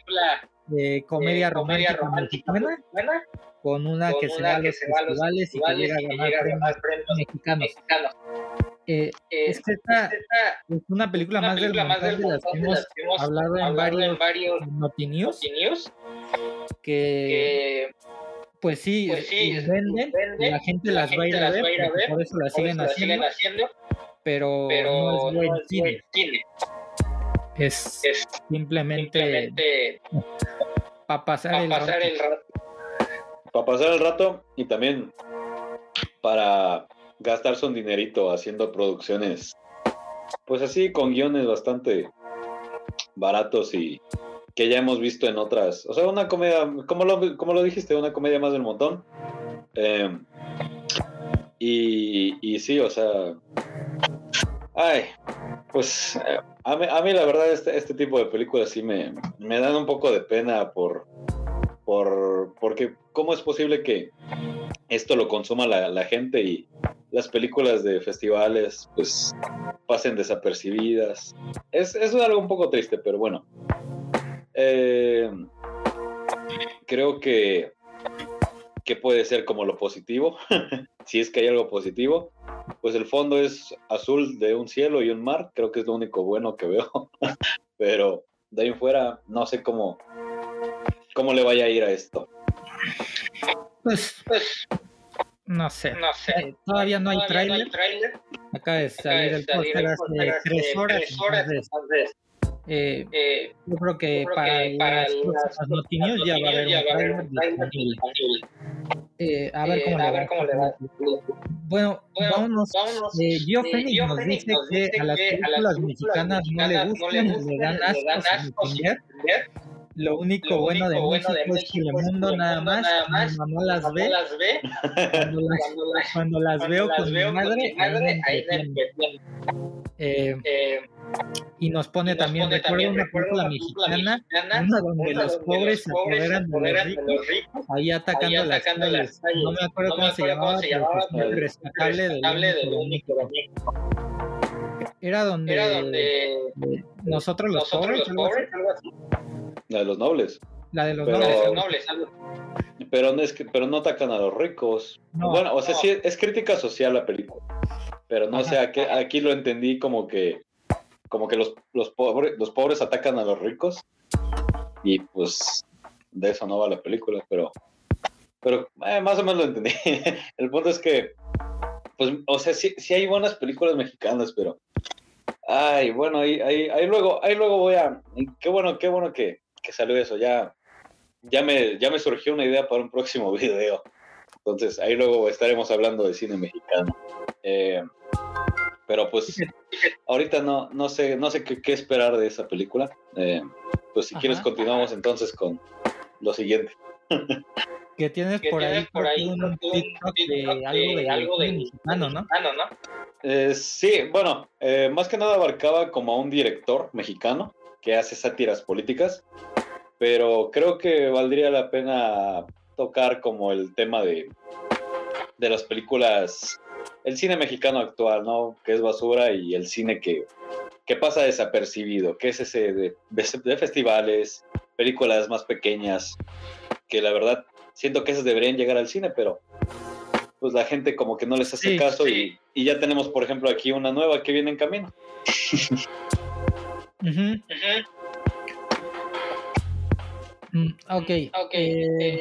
A: de comedia romántica mexicana con una que se va a los festivales y que llega a ganar premios mexicanos. Eh, eh, es que esta es una película más del montón de las que hemos hablado en varios, varios News, que pues sí, pues sí venden, la gente las va a ir a ver, por eso las siguen haciendo pero, no es buen cine. Es, simplemente, para pasar, el, rato.
C: Para pasar el rato y también para gastarse un dinerito haciendo producciones, pues así con guiones bastante baratos y que ya hemos visto en otras. O sea, una comedia, como lo, como lo dijiste, una comedia más del montón. Eh, y, y sí, o sea, Ay, pues a mí, a mí la verdad este, este tipo de películas sí me, me dan un poco de pena por, por, porque cómo es posible que esto lo consuma la, gente y las películas de festivales pues pasen desapercibidas. Es, es algo un poco triste, pero bueno. Eh, creo que, que puede ser como lo positivo, si es que hay algo positivo pues el fondo es azul de un cielo y un mar, creo que es lo único bueno que veo, pero de ahí fuera no sé cómo, cómo le vaya a ir a esto.
A: Pues, pues no sé, no sé. Eh, todavía no hay tráiler. Acaba de salir el póster hace tres horas. Eh, eh, yo creo que para, las, las ya va a haber un trailer disponible. Eh, a ver cómo, le, va. cómo le va. Bueno, vámonos. Gio Félix nos dice que a las películas mexicanas no le gustan, le dan asco sin entender. Lo único, bueno, de México es que el mundo nada más, no las ve, cuando las, veo con mi madre, ahí eh, eh, y nos pone también, recuerdo una película mexicana, una donde los pobres se apoderan de los ricos, ahí atacando, las, calles. No me acuerdo cómo, se llamaba, pero pues, rescatable único de México. Era donde, Era donde nosotros los pobres,
C: La de los nobles.
A: La de los nobles.
C: Pero no, es que, pero no atacan a los ricos. bueno, o sea, sí es crítica social la película. Pero no sé, aquí, aquí lo entendí como que como que los, los, pobres, los pobres atacan a los ricos. Y pues de eso no va la película, pero, pero eh, más o menos lo entendí. El punto es que, pues, o sea, sí, sí hay buenas películas mexicanas, pero Ay, bueno, ahí, ahí, ahí, luego, ahí luego voy a. Qué bueno, qué bueno que, que salió eso. Ya, ya, me, ya me surgió una idea para un próximo video. Entonces, ahí luego estaremos hablando de cine mexicano. Eh, pero pues, ahorita no, no sé, no sé qué, qué esperar de esa película. Eh, pues si quieres continuamos entonces con lo siguiente.
A: Que tienes por ahí, por ahí un TikTok de, algo de, algo de mexicano, ¿no? ¿no?
C: Eh, sí, bueno, eh, más que nada abarcaba como a un director mexicano que hace sátiras políticas, pero creo que valdría la pena tocar como el tema de, de las películas, el cine mexicano actual, ¿no? Que es basura y el cine que, que pasa desapercibido, que es ese de, de festivales, películas más pequeñas, que la verdad siento que esas deberían llegar al cine, pero pues la gente como que no les hace caso Y, y, ya tenemos, por ejemplo, aquí una nueva que viene en camino.
A: Mm, ok. okay. Eh,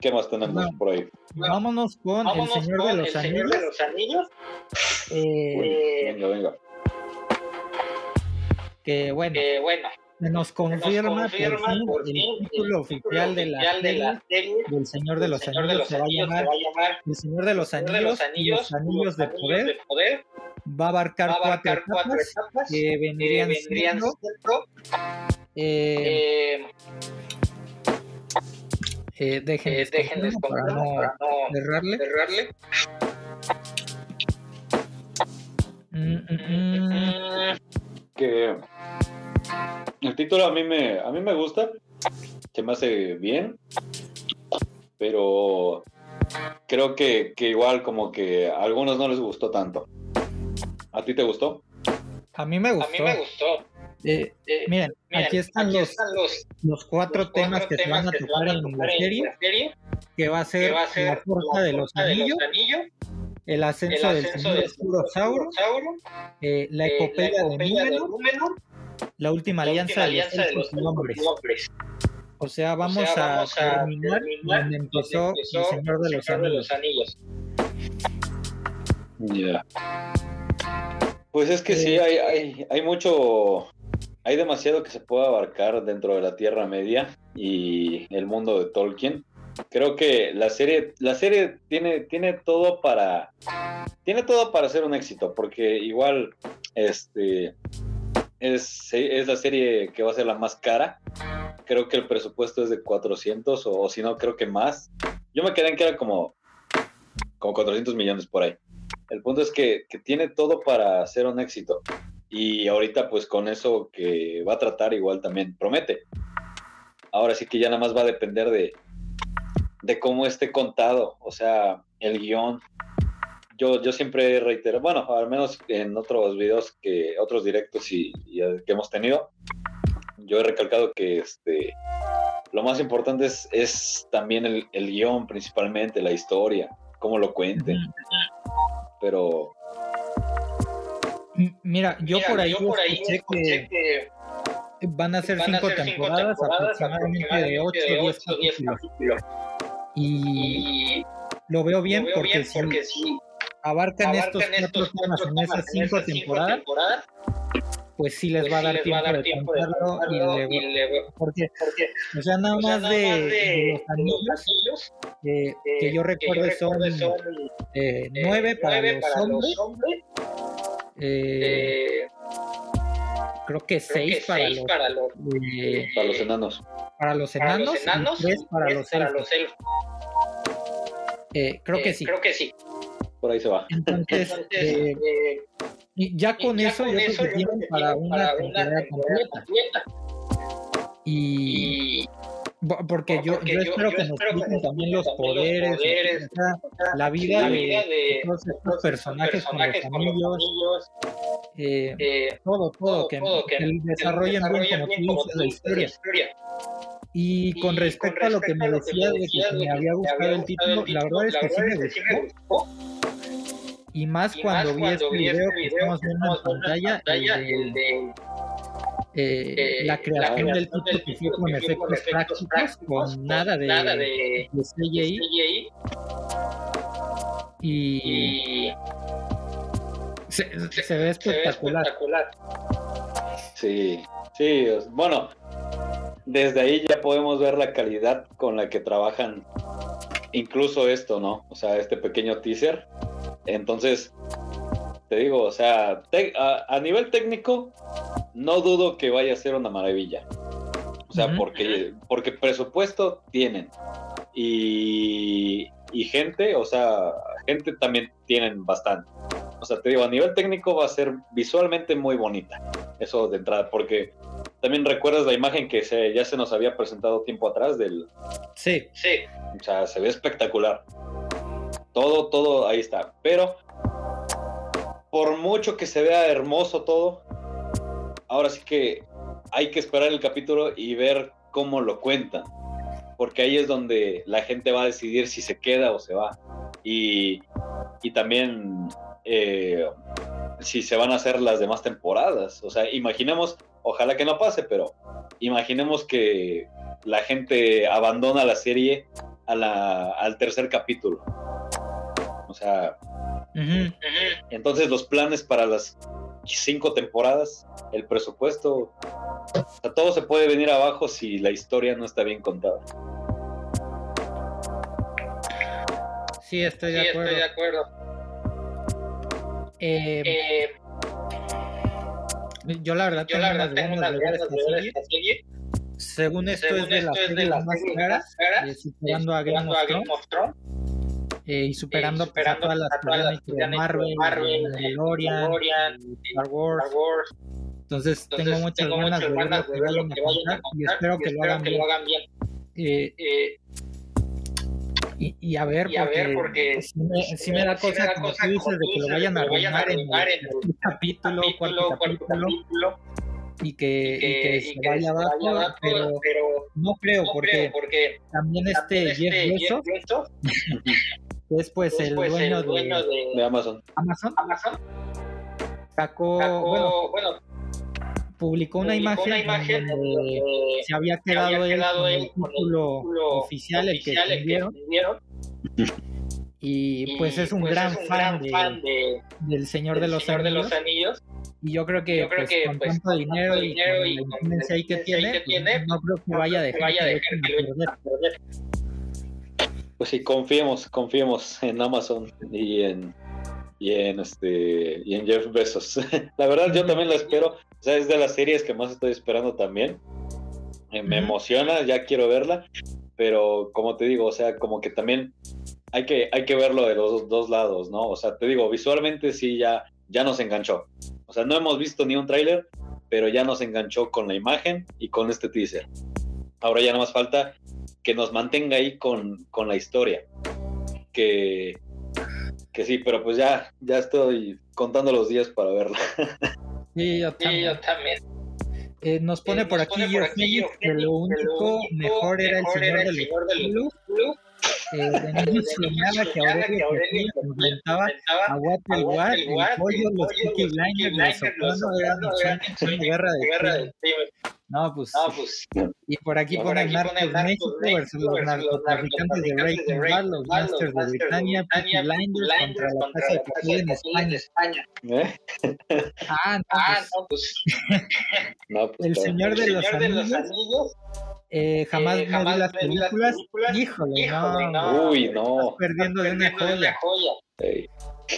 C: ¿Qué más tenemos por ahí?
A: Vámonos con El Señor, de, los el Señor de los Anillos.
C: Eh, venga, venga.
A: Que bueno. Que bueno nos confirma, por, fin, el título oficial, de, la serie, del Señor de los Anillos, se, va a llamar, El Señor de los Anillos, los Anillos, de, poder, Va a abarcar, cuatro, etapas, que vendrían, siendo, eh, eh, eh, dejen para, no, para no cerrarle. cerrarle.
C: Mm, mm, mm. Que el título a mí me, a mí me gusta, se me hace bien, pero creo que, igual como que a algunos no les gustó tanto. ¿A ti te gustó?
A: A mí me gustó. A mí me gustó. Eh, eh, miren, aquí están, los, los, cuatro temas que se van a tocar en, la serie, que va a ser, la fuerza de los anillos, el ascenso, del señor oscuro Sauro, eh, la epopeya, de Númenor, la última alianza, de, los hombres. O sea, vamos, a, terminar, donde, empezó el Señor de los, Anillos.
C: Ya. Pues es que sí, eh, hay, hay, hay mucho, hay demasiado que se puede abarcar dentro de la Tierra Media y el mundo de Tolkien. Creo que la serie, la serie tiene, tiene todo para, tiene todo para ser un éxito, porque igual, este, es, es la serie que va a ser la más cara. Creo que el presupuesto es de 400 o, si no, creo que más. Yo me quedé en que era como, como 400 millones por ahí. El punto es que, que tiene todo para ser un éxito. Y ahorita pues con eso que va a tratar igual también promete. Ahora sí que ya nada más va a depender de, de cómo esté contado, o sea, el guion, yo, yo siempre reitero, bueno, al menos en otros videos que, otros directos y, que hemos tenido, yo he recalcado que este lo más importante es, es también el, el, guion principalmente, la historia, cómo lo cuenten. Pero
A: mira, yo por ahí, yo por ahí escuché, que, van a ser, cinco, temporadas, aproximadamente, de 8 o 10 capítulos. Y, lo veo bien, porque, si, abarcan, estos, cuatro, temas en esas cinco, temporadas, pues sí les pues va a dar tiempo, de contarlo y, le, porque, o sea, nada más de, los anillos, eh, que yo recuerdo son, eh, nueve, para, los hombres, eh, creo que seis, para, los,
C: para, los, para los enanos.
A: Para los enanos, y tres para, los, elfos. Eh, creo que sí.
C: Creo que sí. Por ahí se va.
A: Entonces, eh, ya con eso, yo creo que tienen para una temporada completa. Y porque, yo, yo, espero que nos expliquen también los poderes, la vida, de, todos estos personajes, con los anillos, eh, eh, todo, todo, que, desarrollen bien, como tú dices, la historia. Y con respecto a lo que me decías de que me había gustado el título, la verdad es que sí me gustó. Y más cuando vi este video que estamos viendo en pantalla, el de eh, la creación del título que fue con efectos prácticos, con nada de, nada de, de CGI. Y, se, se, ve espectacular.
C: Sí, sí, bueno, desde ahí ya podemos ver la calidad con la que trabajan incluso esto, ¿no? O sea, este pequeño teaser. Entonces, te digo, o sea, a, nivel técnico, no dudo que vaya a ser una maravilla. O sea, porque, porque presupuesto tienen. Y, y gente, o sea, gente también tienen bastante. O sea, te digo, a nivel técnico va a ser visualmente muy bonita. Eso de entrada, porque también recuerdas la imagen que se, ya se nos había presentado tiempo atrás del...
A: Sí.
C: Sí. O sea, se ve espectacular. Todo, todo ahí está. Pero por mucho que se vea hermoso todo, ahora sí que hay que esperar el capítulo y ver cómo lo cuentan. Porque ahí es donde la gente va a decidir si se queda o se va. Y, también eh, si se van a hacer las demás temporadas. O sea, imaginemos, ojalá que no pase, pero imaginemos que la gente abandona la serie al tercer capítulo. O sea, entonces los planes para las cinco temporadas, el presupuesto, todo se puede venir abajo si la historia no está bien contada.
A: Sí, estoy de acuerdo. Eh, eh, yo la verdad tengo, la tengo de ver esta serie. Según esto es de las más caras, superando a Game of Thrones eh, y superando, pues, a todas las que de Marvel, Marvel Mandalorian, Star Wars. Star Wars. Entonces, tengo muchas tengo ganas, de, ver lo que vayan a contar y espero que, lo, hagan que lo hagan bien. Eh, eh, y, y, a ver, y a porque, ver porque si me, da cosa, como tú dices, de que lo vayan a arreglar en, el capítulo, cuarto capítulo y que, y que, y que se, vaya abajo, pero, pero, no creo, no porque, porque, también este, este Jeff Bezos es pues, el, pues dueño,
C: de, Amazon.
A: Amazon. Amazon. Sacó, bueno, publicó una imagen, donde se había quedado, él, con el título, oficial, el que tuvieron. Y pues es un, pues gran, fan, de, del Señor, de, los Señor de, los Anillos. Y yo creo que, pues, con pues, tanto dinero, y, con la influencia ahí que tiene, no creo que vaya a dejar, que, lo perder.
C: Pues sí, confiemos, confiemos en Amazon y en y en este y en Jeff Bezos. la verdad yo también la espero, o sea, es de las series que más estoy esperando también. Eh, me emociona, ya quiero verla, pero como te digo, o sea, como que también hay que hay que verlo de los dos lados, ¿no? O sea, te digo, visualmente sí ya ya nos enganchó. O sea, no hemos visto ni un tráiler, pero ya nos enganchó con la imagen y con este teaser. Ahora ya no más falta que nos mantenga ahí con, la historia. Que, que sí, pero pues ya, ya estoy contando los días para verla.
A: Sí, yo también. Eh, nos pone por aquí, que lo único mejor era el señor, del, señor eh, de niño soñaba que Aurelio Aurelio enfrentaba a Walter White, el pollo, los Peaky Blinders, los Soprano, eran mi guerra de no, pues. No, pues. Y por aquí pone Narcos México versus los narcotraficantes de Breaking Bad, los Masters de Britania, Peaky Blinders contra la Casa de Papel en España. ¿Eh? Ah, no, ah, pues. no, pues. El Señor de los Anillos. Eh, jamás, eh, jamás vi las películas. Híjole, Híjole no.
C: no. Uy, no.
A: Estás perdiendo de una joya. joya.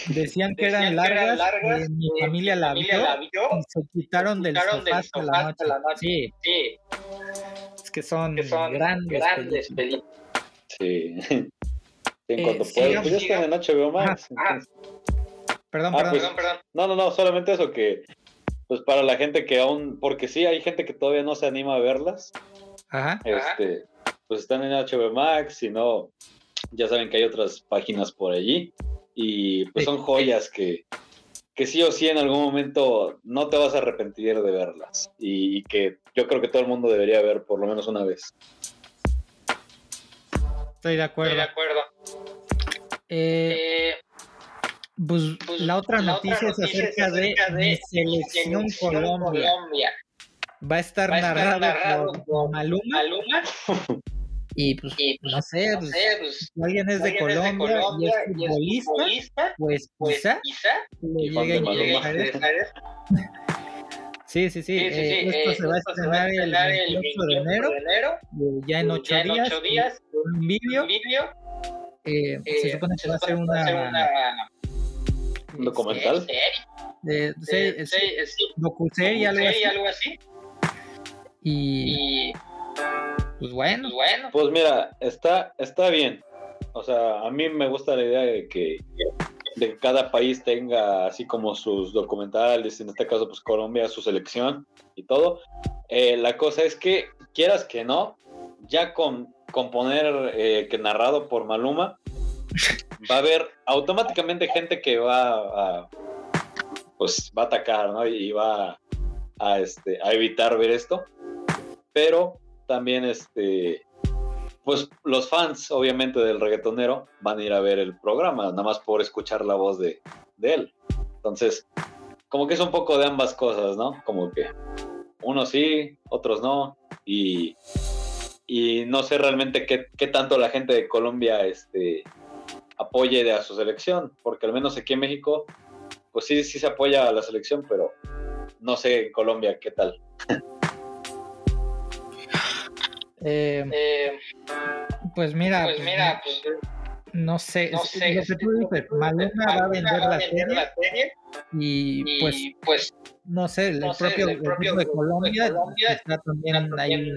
A: Decían que eran largas, largas mi familia, la, vio, y se quitaron del sofá hasta la noche. Sí. sí. Es que son, grandes, grandes películas.
C: Sí. En cuanto eh, puedo, pues ya están en HBO Max.
A: Perdón, ah, pues, perdón, perdón.
C: No, no, no, solamente eso que, pues para la gente que aún, porque sí, hay gente que todavía no se anima a verlas. Ajá. Este, pues están en HBO Max, si no, ya saben que hay otras páginas por allí. Y pues son joyas que, que sí o sí en algún momento no te vas a arrepentir de verlas. Y, que yo creo que todo el mundo debería ver por lo menos una vez.
A: Estoy de acuerdo.
E: Estoy de acuerdo.
A: Eh, pues, pues, la otra noticia, es acerca de, de Selección, Colombia. Va a estar, narrado, por, Maluma. Maluma. Y pues, pues no sé, pues, pues, si alguien es de Colombia, y es futbolista, pues, pues quizá, le llegue a interesar Sí, sí, sí. Eh, esto, se va a estrenar el 28 de enero, eh, ya en ocho días, un vídeo. Eh, se supone que va a ser una,
C: ¿Un documental?
A: De, sí, sí, algo así. Y, pues bueno. Pues
C: bueno. Pues mira, está, está bien. O sea, a mí me gusta la idea de que, de cada país tenga así como sus documentales, en este caso pues Colombia, su selección y todo. Eh, la cosa es que, quieras que no, ya con, con poner eh, que narrado por Maluma, va a haber automáticamente gente que va a, pues va a atacar, ¿no? Y va a, este, a evitar ver esto. Pero también, este, pues los fans, obviamente, del reggaetonero van a ir a ver el programa, nada más por escuchar la voz de, de él. Entonces, como que es un poco de ambas cosas, ¿no? Como que unos sí, otros no. Y, y no sé realmente qué, qué tanto la gente de Colombia este, apoye a su selección, porque al menos aquí en México, pues sí, sí se apoya a la selección, pero no sé en Colombia qué tal.
A: Eh, eh, pues mira, pues, mira pues, no sé, no sé lo que tú dices, Maluma va a vender, la, serie, y, pues, pues no sé, el, propio, el propio de Colombia, está también, ahí,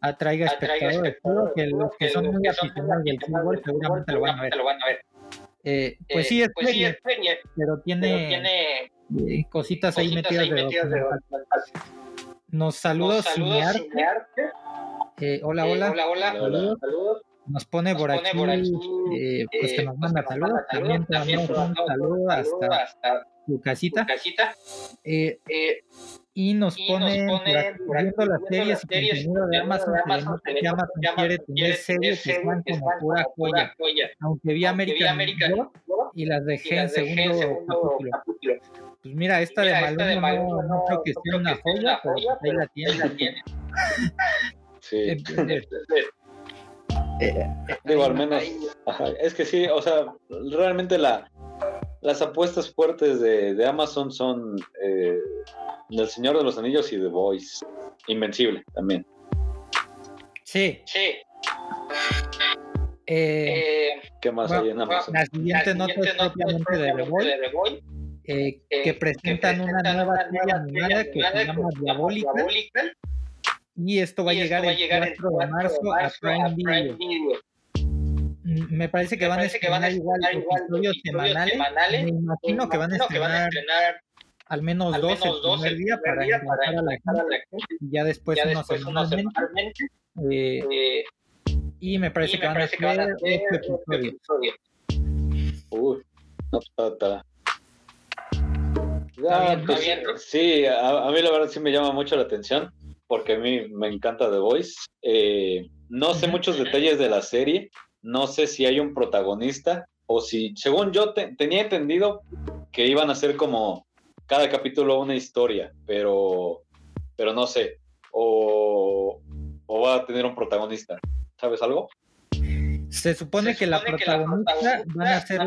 A: atraiga espectadores. Creo que los que son muy aficionados del fútbol seguramente lo van a ver. Eh, pues sí, es, pues pero tiene, eh, cositas, ahí metidas, de, Nos saludos, saludos eh, hola, hola,
E: hola, hola, saludos.
A: Nos pone, por, aquí, eh, pues que nos manda saludos. También te mandamos un saludo hasta, tu casita. Eh, y nos pone, por aquí, viendo las series y contenido de Amazon, que Amazon quiere tener series que sean como pura joya. Aunque vi American y las dejé en segundo capítulo. Pues mira, esta de Maluma no, creo que sea una joya, pero ahí la tiene.
C: Sí. Eh, Digo, al menos. es que sí, o sea, realmente la, las apuestas fuertes de, Amazon son eh, El Señor de los Anillos y The Voice. Invencible también.
A: Sí.
E: Sí.
A: Eh,
C: ¿Qué más hay en Amazon?
A: La siguiente nota es propiamente de The Voice. que presentan una nueva serie animada que se llama Diabólica y esto va, a, llegar el 4 de marzo, a Prime, Video. Mm, me parece que van a estrenar igual, episodios, semanales. Me imagino que van a estrenar, al menos dos el primer día para encontrar a la gente y ya después uno semanalmente. Eh, eh, y me parece que van a hacer este episodio.
C: Uy, no, está, pues, sí, a, a, mí la verdad sí me llama mucho la atención porque a mí me encanta The Voice. Eh, no sé muchos detalles de la serie, no sé si hay un protagonista o si, según yo tenía entendido que iban a ser como cada capítulo una historia, pero, pero no sé, o, va a tener un protagonista. ¿Sabes algo?
A: Se supone, que, la protagonista van a ser,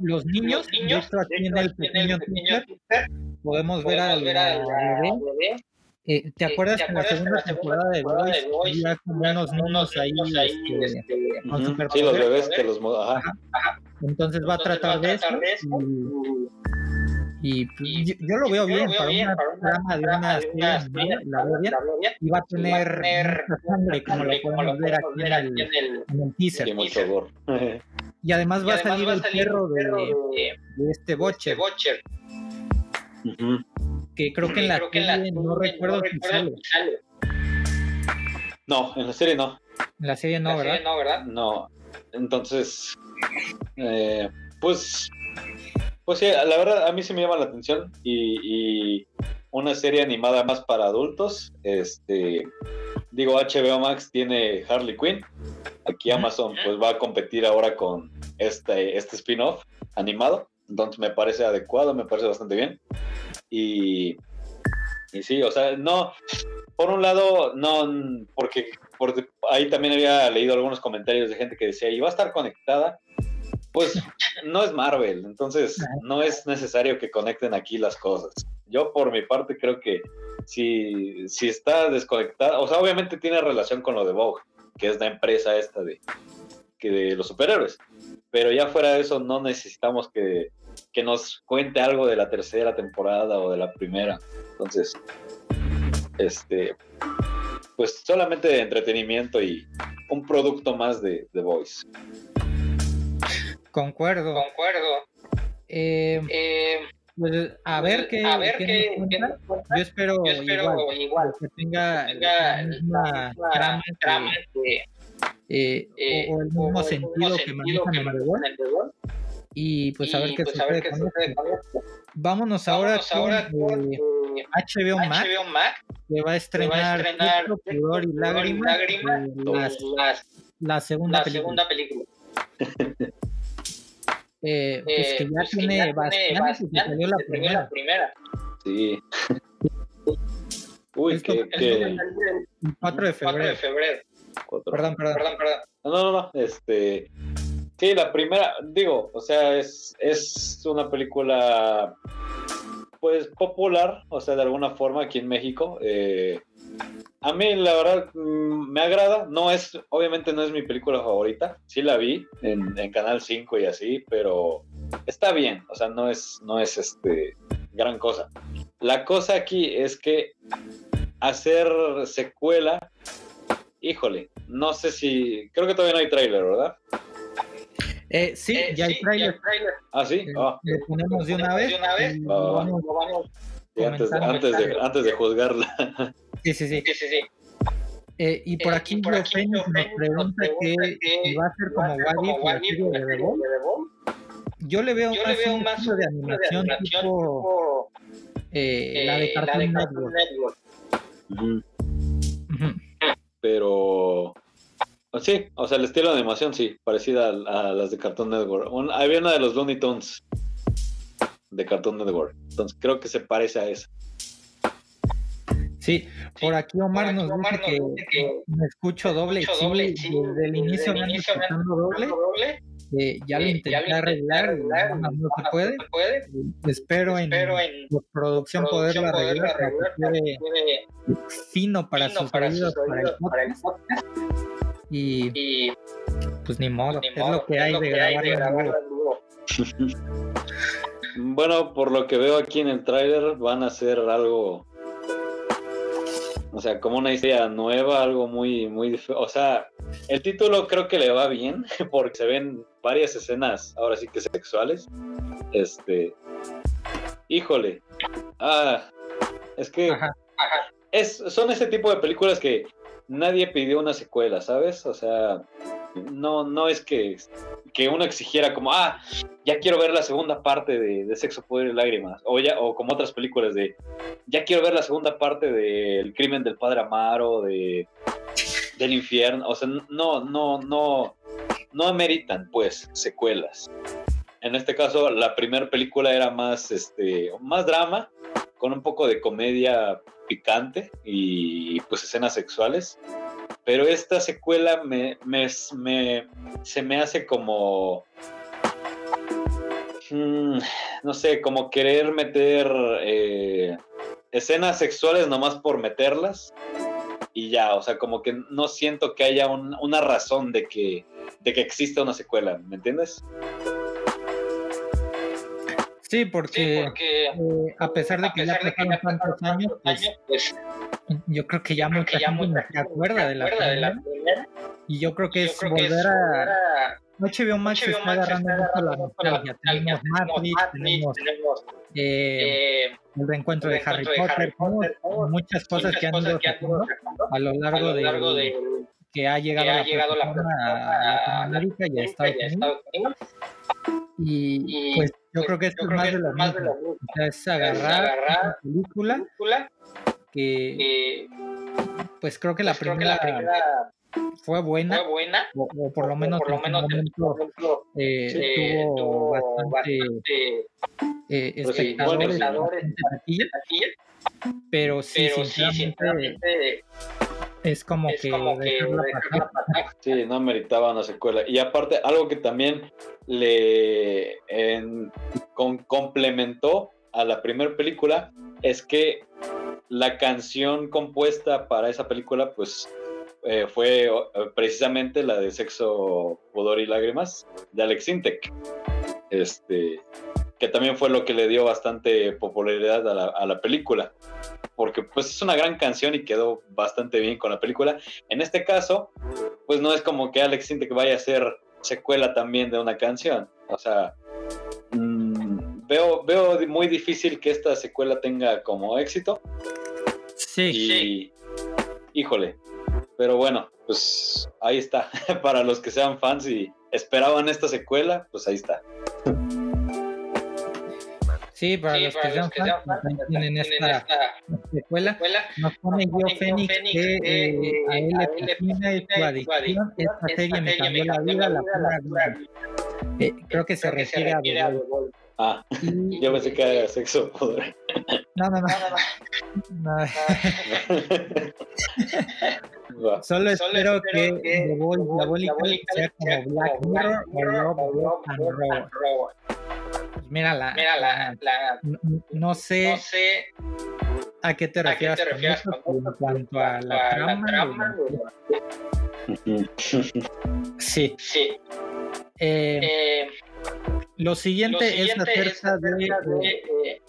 A: los, niños. Los aquí en el pequeño, podemos, ver a la, bebé Eh, ¿Te acuerdas que en la segunda temporada de Boys había como unos niños ahí este, este, con superpoderes? Sí, los bebés que los... Ajá. Entonces va a tratar de eso. Y, y, yo, lo veo bien para una trama de una serie, la veo bien, y va a tener mucha sangre como lo podemos ver aquí en el, en el teaser. Y además va a salir el perro de, de este Butcher. Que creo que en la no recuerdo si sale.
C: No, en la serie no.
A: En la serie no, ¿verdad?
C: no, ¿verdad? No. Entonces, eh, pues, pues sí, la verdad a mí se me llama la atención y, una serie animada más para adultos. Este, digo, HBO Max tiene Harley Quinn. Aquí Amazon pues va a competir ahora con este, este spin-off animado. Entonces me parece adecuado, me parece bastante bien. Y, y sí, o sea, no, por un lado, no, porque, porque ahí también había leído algunos comentarios de gente que decía, ¿y va a estar conectada? Pues no es Marvel, entonces no es necesario que conecten aquí las cosas. Yo por mi parte creo que si, si está desconectada, o sea, obviamente tiene relación con lo de Vogue, que es la empresa esta de, que de los superhéroes, pero ya fuera de eso no necesitamos que, que nos cuente algo de la tercera temporada o de la primera. Entonces, este, pues solamente de entretenimiento y un producto más de The Voice.
A: Concuerdo.
E: Concuerdo.
A: Eh, eh, pues, a ver qué, a ver qué, yo espero, yo espero igual, que tenga, la misma trama, eh, eh, o, el mismo sentido, que manejan en el y pues a ver qué pues, sucede, con, esto. Vámonos, ahora, con, HBO, Max, que va a estrenar, estrenar Pudor y Lágrimas, la segunda película. eh, pues que ya tiene bastante, se salió la primera.
C: Sí. Uy, que, que...
A: El 4 de febrero. 4 de febrero. Perdón, perdón, perdón,
C: perdón. No, no, no, este... Sí, la primera, digo, o sea, es, es una película pues popular, o sea, de alguna forma aquí en México. Eh, a mí la verdad mm, me agrada, no es, obviamente no es mi película favorita, sí la vi en, Canal 5 y así, pero está bien, o sea, no es, no es este gran cosa. La cosa aquí es que hacer secuela, híjole, no sé si, creo que todavía no hay tráiler, ¿verdad?
A: Eh, sí, eh, ya, hay trailer.
C: Ah, sí.
A: Oh. ¿Le ponemos de una vez? De una vez. vamos,
C: vamos antes, antes, de, antes de juzgarla.
A: Sí, sí, sí. sí, sí, sí. Eh, y por aquí, eh, por aquí nos, nos pregunta que, que va a ser como Wally de The Yo le veo, Yo más, le veo un más de animación, de animación tipo, eh, la de Cartoon, Network.
C: Pero Sí, o sea, el estilo de animación sí, parecida a, las de Cartoon Network. había una de los Looney Tunes de Cartoon Network, entonces creo que se parece a esa.
A: Sí, por aquí Omar, nos, dice que, me escucho doble, escucho doble sí, desde el inicio me ando escuchando doble, doble ya lo intenté arreglar, no, se puede, espero, en, producción poderlo arreglar, para que quede fino para sus oídos, para el podcast. Y, pues ni modo, es lo que hay de grabar
C: bueno, por lo que veo aquí en el tráiler van a hacer algo o sea, como una historia nueva, algo muy, muy, o sea, el título creo que le va bien porque se ven varias escenas, ahora sí que sexuales. Este, híjole, ah, es que Es, son ese tipo de películas que nadie pidió una secuela, ¿sabes? O sea, no, no es que, que uno exigiera como, ah, ya quiero ver la segunda parte de, Sexo, Poder y Lágrimas, o, ya, o como otras películas de, ya quiero ver la segunda parte de El crimen del padre Amaro, de del infierno, o sea, no, no, no, no ameritan, pues, secuelas. En este caso, la primera película era más, este, más drama, con un poco de comedia picante y pues escenas sexuales. Pero esta secuela me, me, se me hace como... Mm, no sé, como querer meter eh, escenas sexuales nomás por meterlas y ya, o sea, como que no siento que haya una razón de que, de que exista una secuela, ¿me entiendes?
A: Sí, porque, eh, a pesar de que ya pasaron tantos años, pues, pues, yo creo que ya mucha gente se acuerda de la, primera, y yo creo que es volver a... HBO Max se está agarrando mucho la nostalgia. Tenemos Matrix, tenemos eh, el reencuentro de Harry Potter, muchas cosas que han ido a lo largo de que ha llegado, la, llegado la a Latinoamérica y a Estados Unidos. Y, pues yo creo que esto es más, de lo mismo. es agarrar, una película, que, pues creo que la primera, fue buena, o, por lo menos, por lo menos momento, eh, tuvo, bastante, eh, pues espectadores, pero sí, sinceramente, es como que,
C: Sí, no meritaba una secuela. Y aparte, algo que también le complementó a la primera película es que la canción compuesta para esa película, pues eh, fue precisamente la de Sexo, Pudor y Lágrimas de Alex Intec. Este, que también fue lo que le dio bastante popularidad a la, a la película porque pues es una gran canción y quedó bastante bien con la película. En este caso, pues no es como que Alex siente que vaya a ser secuela también de una canción. O sea, mm, veo, veo muy difícil que esta secuela tenga como éxito.
A: Sí.
C: Y, híjole, pero bueno, pues ahí está. Para los que sean fans y esperaban esta secuela, pues ahí está.
A: Sí, para los que sean fans, tienen esta secuela, nos pone yo Fénix que eh, a él le fascina y su adicción. Esta serie me cambió la vida, la pura eh, creo que se refiere a The
C: Ah, yo pensé que era sexo poder.
A: No, no, no. no. no. Solo, espero que, que la Diabólica sea como Black Mirror o Love, and Robot. Mira, la, mira la, la, no, sé, no, sé, a qué te refieres, qué te refieres con, con, en cuanto a la, a trama. Sí. sí. Eh, eh, lo, siguiente lo, siguiente es acerca de, de,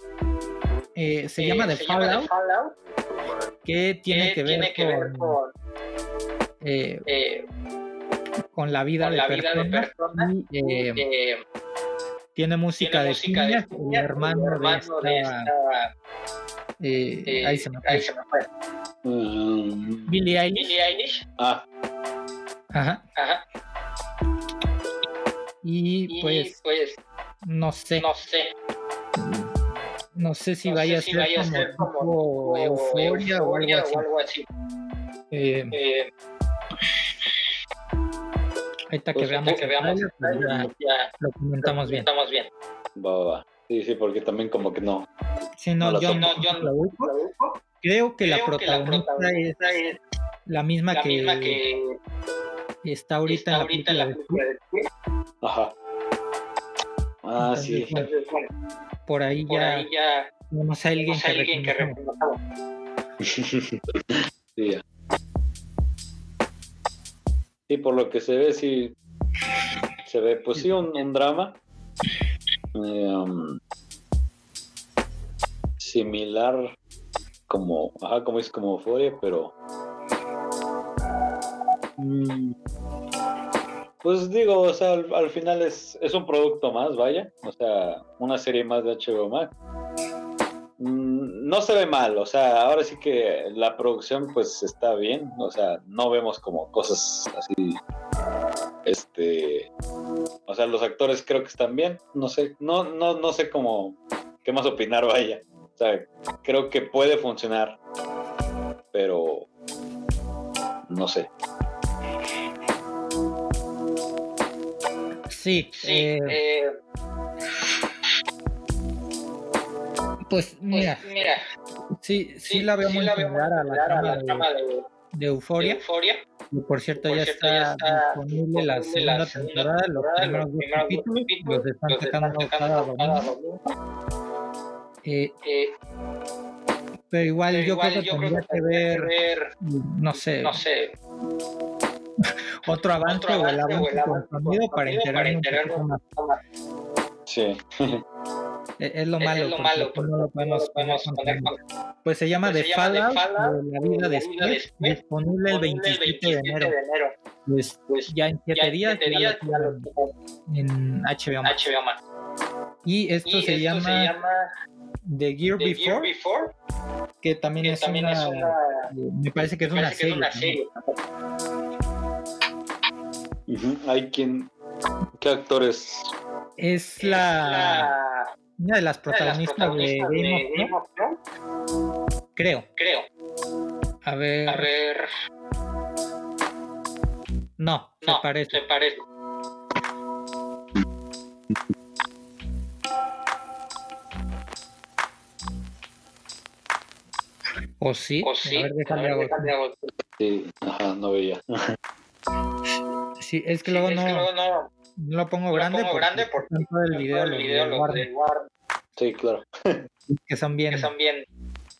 A: eh, se, llama The Fallout, Fallout, que tiene que, ver, que con, ver con, eh, con la vida, con de, la personas vida de personas y, eh, tiene música, de, música de el hermano, hermano de esta... Eh, eh, ahí se me fue.
C: Um,
A: Billie Eilish.
C: Billie Eilish. Ah.
A: Ajá. Ajá. Y, y pues, pues, no sé.
C: No sé.
A: No sé si no vaya, sé a, ser vaya a ser como, como euforia, o algo así. O algo así. Eh, Ahorita que pues veamos, que veamos pues ya, lo comentamos bien.
C: bien. Va, va, Sí, sí, porque también como que no.
A: Sí, no, yo, no, yo no. Creo que, Creo la, protagonista que la protagonista es, la misma, la que, misma que está ahorita, está ahorita en la película de, de
C: Ajá. Ah, Entonces, sí. Bueno,
A: por ahí por ya, ahí ya tenemos a alguien, que, que
C: sí, ya. Sí, por lo que se ve, sí. Se ve, pues sí, un, un drama. Eh, um, similar como, ajá, como es como Euforia, pero. Mm, pues digo, o sea, al, al, final es, es un producto más, vaya. O sea, una serie más de HBO Max. No se ve mal, o sea, ahora sí que la producción pues está bien, o sea, no vemos como cosas así, este, o sea, los actores creo que están bien, no sé, no, no, no sé cómo, qué más opinar vaya, o sea, creo que puede funcionar, pero no sé.
A: Sí, sí eh... Eh Pues, pues mira, mira. Sí, sí, sí, la veo sí muy la similar a la, trama, a la trama de, de, de Euforia. Y por cierto, por ya, cierto está ya, está disponible la segunda, la segunda temporada, temporada, los primeros dos capítulos, los están sacando cada domingo. Eh, eh, Pero igual, yo, creo que tendría que, ver, no sé, no sé. Otro avance, o el avance, para enterarme un más.
C: Sí.
A: Es, lo malo, es lo malo no lo podemos, poner Pues se llama The Fallout, de la vida después, disponible el 27 de enero. Pues, pues, ya en 7 días, en HBO Max. Y esto, se, llama The Gear, Before, que también, es, una, me parece que es una serie.
C: Hay quien. ¿Qué actores?
A: Es la, una de las protagonistas, de, Game of Thrones. Creo.
C: Creo.
A: A ver.
C: A ver.
A: No, se parece.
C: Se parece.
A: ¿O sí?
C: ¿O sí? A ver, déjame a ver, Sí, ajá, no veía.
A: Sí, es que, luego, no, no, lo pongo grande,
C: pongo porque grande porque
A: todo el video,
C: el video lo, guardo. Sí, claro.
A: Que son bien,
C: que son bien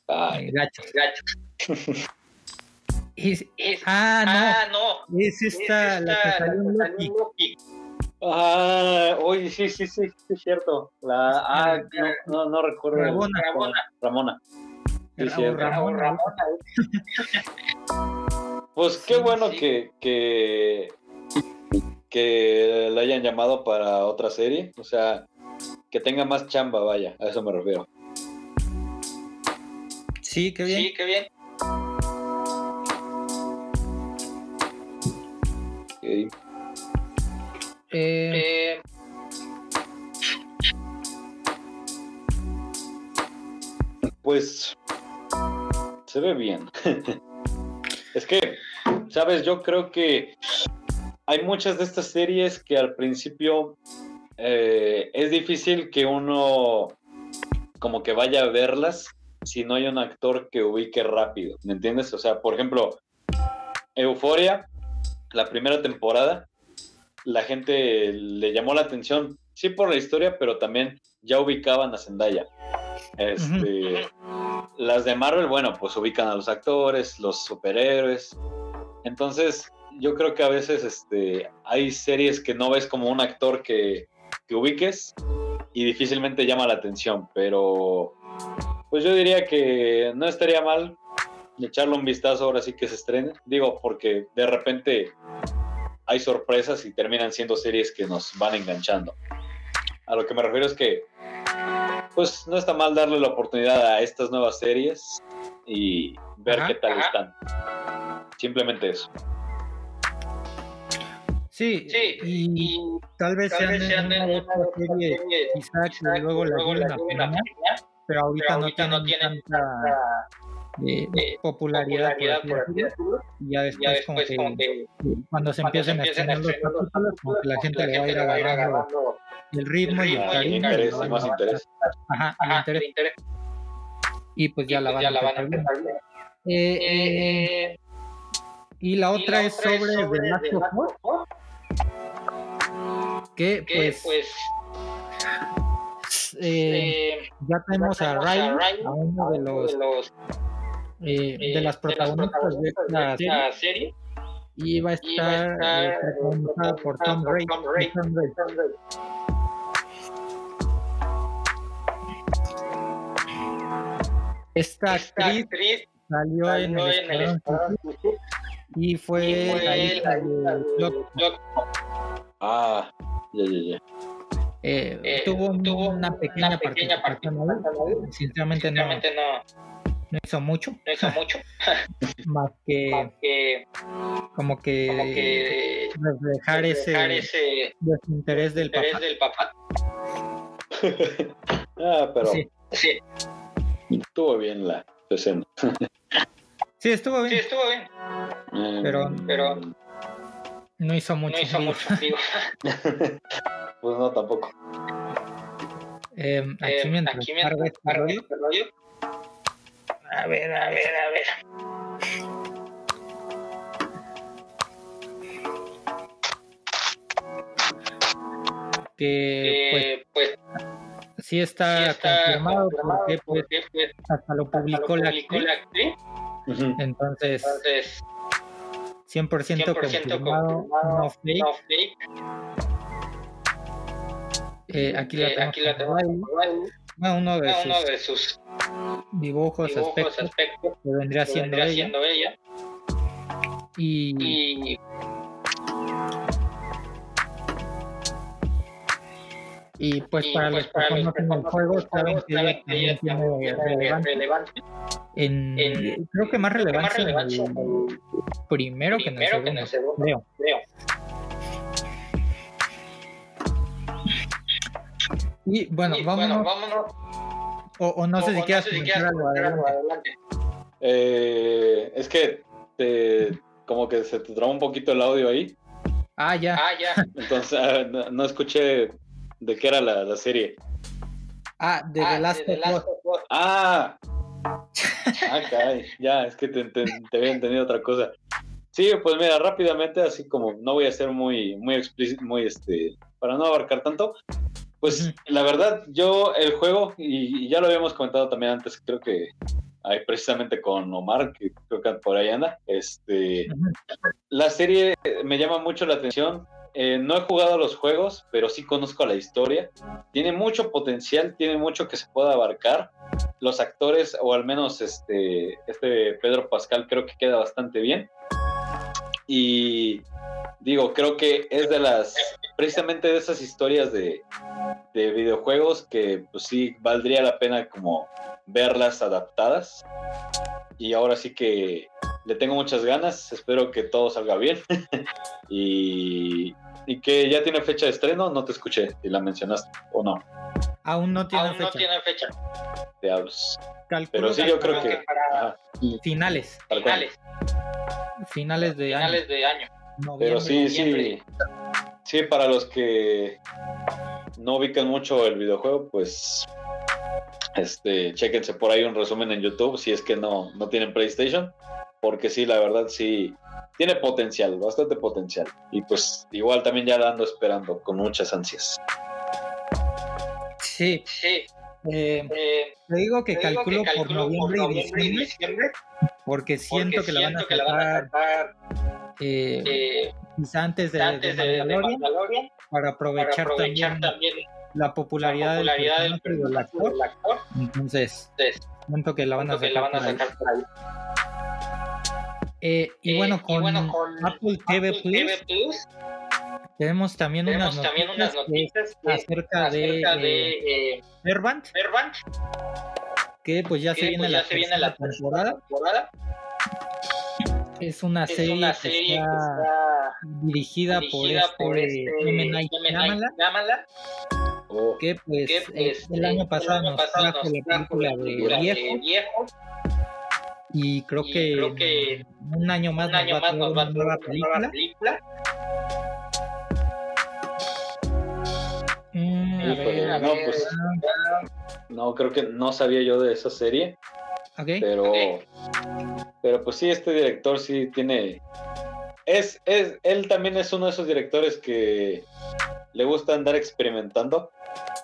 A: Ay, gachos.
C: gachos.
A: Es, es, ah, no.
C: Ah, no.
A: Es esta, es esta la que salió en Loki.
C: Ah, oye, sí, sí, sí, sí, es cierto. La, ah, no, no, no recuerdo.
A: Ramona.
C: Ramona. Ramona.
A: Sí, sí, Ramona. Ramona.
C: Pues qué bueno que, que, que la hayan llamado para otra serie. O sea, que tenga más chamba, vaya, a eso me refiero.
A: Sí, qué bien.
C: Sí, qué bien. Okay.
A: Eh, eh,
C: pues se ve bien. es que, sabes, yo creo que hay muchas de estas series que al principio eh, es difícil que uno como que vaya a verlas si no hay un actor que ubique rápido, ¿me entiendes? O sea, por ejemplo, Euforia, la primera temporada, la gente le llamó la atención, sí por la historia, pero también ya ubicaban a Zendaya. Este, Las de Marvel, bueno, pues ubican a los actores, los superhéroes. Entonces, yo creo que a veces este, hay series que no ves como un actor que, que ubiques y difícilmente llama la atención, pero pues yo diría que no estaría mal echarle un vistazo ahora sí que se estrene. Digo, porque de repente hay sorpresas y terminan siendo series que nos van enganchando. A lo que me refiero es que, pues no está mal darle la oportunidad a estas nuevas series y ver qué tal están. Simplemente eso.
A: Sí, sí y, tal vez sean, sean de otra serie, quizá que luego la lleven a pero ahorita, no, tienen no tanta eh, eh, popularidad, por así decirlo, y ya después, como, que, cuando se empiecen a estrenar los capítulos, como que la gente le va a ir agarrando el ritmo, y el cariño.
C: Interés, y más interés.
A: Ajá, el interés. Y pues ya, la, pues van a empezar eh, eh, y la otra es sobre, sobre The Last of que pues, pues eh, ya tenemos a Ryan, a uno de los, eh, de las protagonistas de esta serie, y va a estar, eh, protagonizada por Tom Ray. Esta actriz salió en el y fue la hija de
C: Ah, ya, ya, ya.
A: Eh, eh, tuvo, tuvo, una pequeña, una pequeña participación, sinceramente, no, no, hizo mucho,
C: no hizo mucho.
A: más, que, más que como que, como que reflejar, reflejar ese, ese desinterés del papá.
C: Del papá. ah, pero
A: sí.
C: sí. estuvo bien la escena.
A: sí, estuvo bien.
C: Sí, estuvo bien.
A: Mm. Pero,
C: pero
A: no hizo mucho.
C: No hizo mucho, pues no, tampoco.
A: Eh, aquí eh, mientras
C: aquí mientras este rollo, este rollo.
A: A ver, a ver, a ver. Que,
C: pues, pues
A: sí está, confirmado, porque, pues, hasta lo publicó, la, actriz. Entonces, 100%, confirmado, no fake. Eh, aquí, la tenemos, aquí la tenemos uno, de, sus de, sus dibujos, aspectos, que vendría, siendo, ella. siendo ella. Y, y Y pues para los que conocen el juego, saben que ella también tiene relevancia. En, creo que más relevancia, en el primero, que en el segundo, creo. Y bueno, vámonos. O, no sé si quieres comentar algo
C: adelante. Eh, es que te, como que se te traba un poquito el audio ahí.
A: Ah, ya. Ah, ya.
C: Entonces ah, no escuché ¿De qué era la, la serie?
A: Ah, de The ah, Last, of Us.
C: Ah. Ah, caray. Ya, es que te, te, había entendido otra cosa. Sí, pues mira, rápidamente, así como no voy a ser muy, muy explícito, muy este, para no abarcar tanto, pues la verdad, yo el juego, y, ya lo habíamos comentado también antes, creo que hay precisamente con Omar, que creo que por ahí anda, este, la serie me llama mucho la atención eh, no he jugado los juegos, pero sí conozco la historia. Tiene mucho potencial, tiene mucho que se pueda abarcar. Los actores, o al menos este, este Pedro Pascal, creo que queda bastante bien. Y digo, creo que es de las, precisamente de esas historias de, de videojuegos que pues sí valdría la pena como verlas adaptadas. Y ahora sí que le tengo muchas ganas, espero que todo salga bien. y, y que ya tiene fecha de estreno, no te escuché si la mencionaste o no.
A: Aún no tiene
C: Aún
A: fecha.
C: No tiene fecha. Diablos. Pero sí, yo creo que,
A: para finales. Finales. Finales de
C: finales año. de año. Pero sí, sí. Sí, para los que no ubican mucho el videojuego, pues este, chéquense por ahí un resumen en YouTube si es que no, no tienen PlayStation, porque sí, la verdad sí, tiene potencial, bastante potencial. Y pues igual también ya la ando esperando con muchas ansias.
A: Sí, sí. Eh, eh te digo que, calculo, por noviembre, y, diciembre, porque siento que, la van a sacar, eh, eh, quizá antes de, antes de, Mandalorian, para aprovechar, también, la popularidad, del, del, actor. Entonces, siento que la van a sacar, por ahí. Eh, y, eh, bueno, con Apple, TV, Plus, tenemos también, unas, noticias acerca, de, de Verband, que pues ya se viene, pues, la, se viene la temporada. Es una serie, una serie que, está dirigida, dirigida por este, este M. Night oh. que pues, que, pues el, año pasado, el año pasado nos trajo la película de Viejo. viejo y creo, que, creo que un año más, un nos, va más nos va a tener una película. película.
C: Mm, no, pues, no, creo que no sabía yo de esa serie. Okay. Pero, pero pues sí, este director sí tiene. Es, es, él también es uno de esos directores que le gusta andar experimentando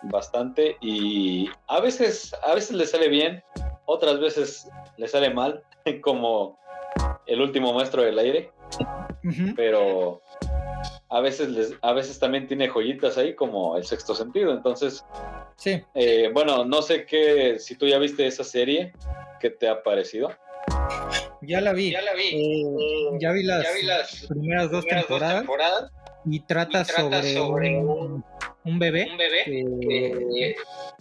C: bastante y a veces, a veces le sale bien, otras veces le sale mal, como el último maestro del aire, pero a veces, les, a veces también tiene joyitas ahí como el sexto sentido, entonces, sí. Eh, bueno, no sé qué, si tú ya viste esa serie, ¿qué te ha parecido?
A: Ya la vi. Ya la vi. Eh, ya, vi las, primeras, dos, temporadas, y trata, sobre, un, un, bebé, un bebé que,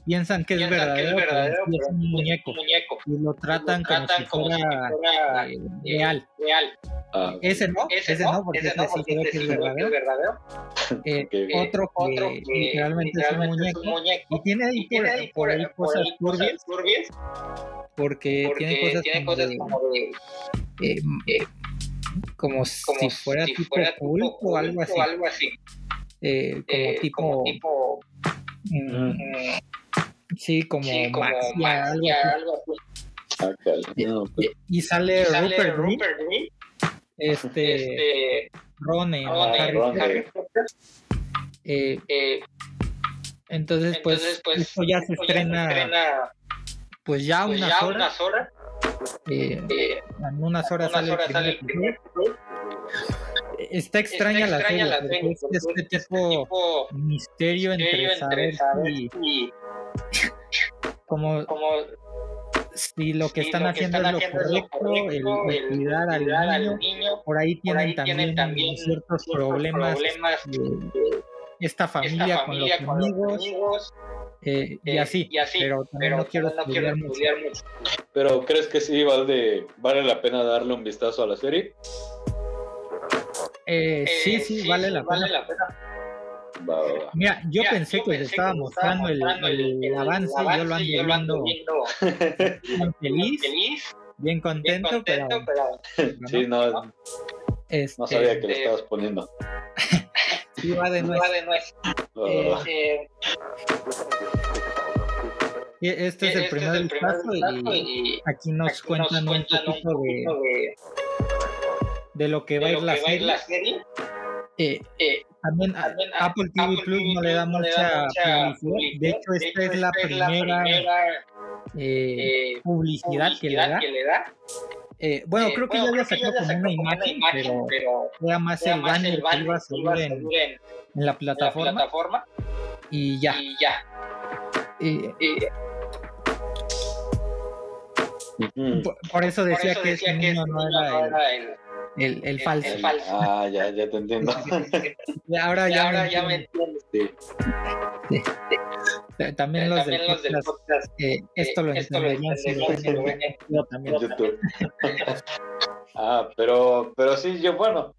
A: piensan que es verdadero, pero es un muñeco, y lo tratan, como, si fuera, eh, real. real. Ah, ese no, ese, no, porque ese, sí creo que es verdadero. Eh, otro, que, otro que literalmente, es, un muñeco, y tiene ahí por, ahí cosas turbias, porque, tiene cosas, como, de, eh, como, si fuera tipo o algo así. algo así. Como tipo, mm, Sí, como, sí, como magia, algo así. y, sale, Rupert, Green, este, este Ron, Harry, Potter. Eh, eh, Entonces, pues, pues esto ya se estrena, pues ya pues unas horas. horas. Eh, eh, en unas horas, sale, el primer Está extraña, la, serie, es este tipo, misterio, entre, saber, si, como, si lo que están haciendo es lo correcto, el, cuidar, al, niño, por ahí tienen, también, ciertos problemas, esta familia, con los amigos, eh, y, así, pero también no quiero, estudiar, mucho.
C: Pero ¿crees que sí vale, vale la pena darle un vistazo a la serie?
A: Eh, sí, sí, vale, la, pena. Mira, yo pensé que les estaba mostrando el, el, avance, yo lo ando viendo feliz, bien contento, pero,
C: sí, no, este, no sabía que le estabas poniendo.
A: sí, va de nuez.
C: Eh, eh,
A: este es el este primer vistazo y, aquí nos cuentan un poquito de de lo que va a ir la serie. Eh, eh, también, Apple TV Plus no le da mucha, publicidad. De hecho, esta es la primera, eh, publicidad, que, le da. bueno, creo que ya había sacado como una imagen, pero, era más el banner que iba a salir en, la plataforma. Y ya. por, eso decía que ese niño no era el el, el, falso.
C: Ah, ya, ya te entiendo.
A: ahora ya,
C: ahora
A: ya me entiendes. Sí. sí. También los, también los del podcast, eh, esto lo entenderían si lo ven
C: yo también. YouTube. ah, pero, pero sí, yo, bueno.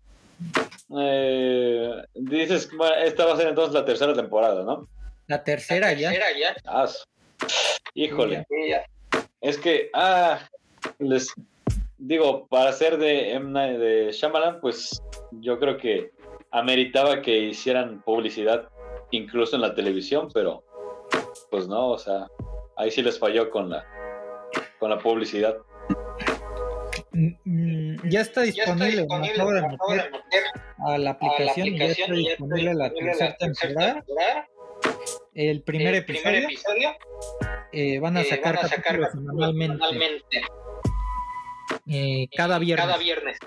C: Eh, dices, bueno, esta va a ser entonces la tercera temporada, ¿no?
A: La tercera, ya.
C: Tercera ya. Ah, híjole. Es que, ah, les, digo, para ser de de Shyamalan, pues yo creo que ameritaba que hicieran publicidad incluso en la televisión, pero pues no, o sea, ahí sí les falló con la con la publicidad.
A: Mm, mm, ya está disponible, a la aplicación, ya está disponible la tercera temporada. El primer episodio, eh, van a sacar, van a sacar semanalmente eh, cada viernes. Cada viernes.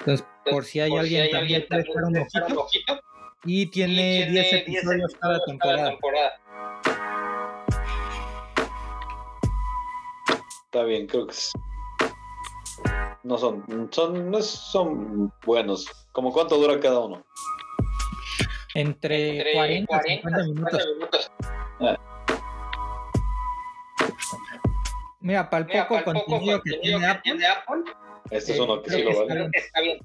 A: Entonces, por si hay alguien si también puede un, ojito. Y tiene 10 episodios, cada temporada.
C: Está bien, creo que no son, son, no son buenos. ¿Cómo cuánto dura cada uno?
A: Entre, 40, y 50 minutos. minutos. Mira, para el poco, contenido, que, tiene, Apple,
C: este es uno que sí lo vale.
A: Está bien.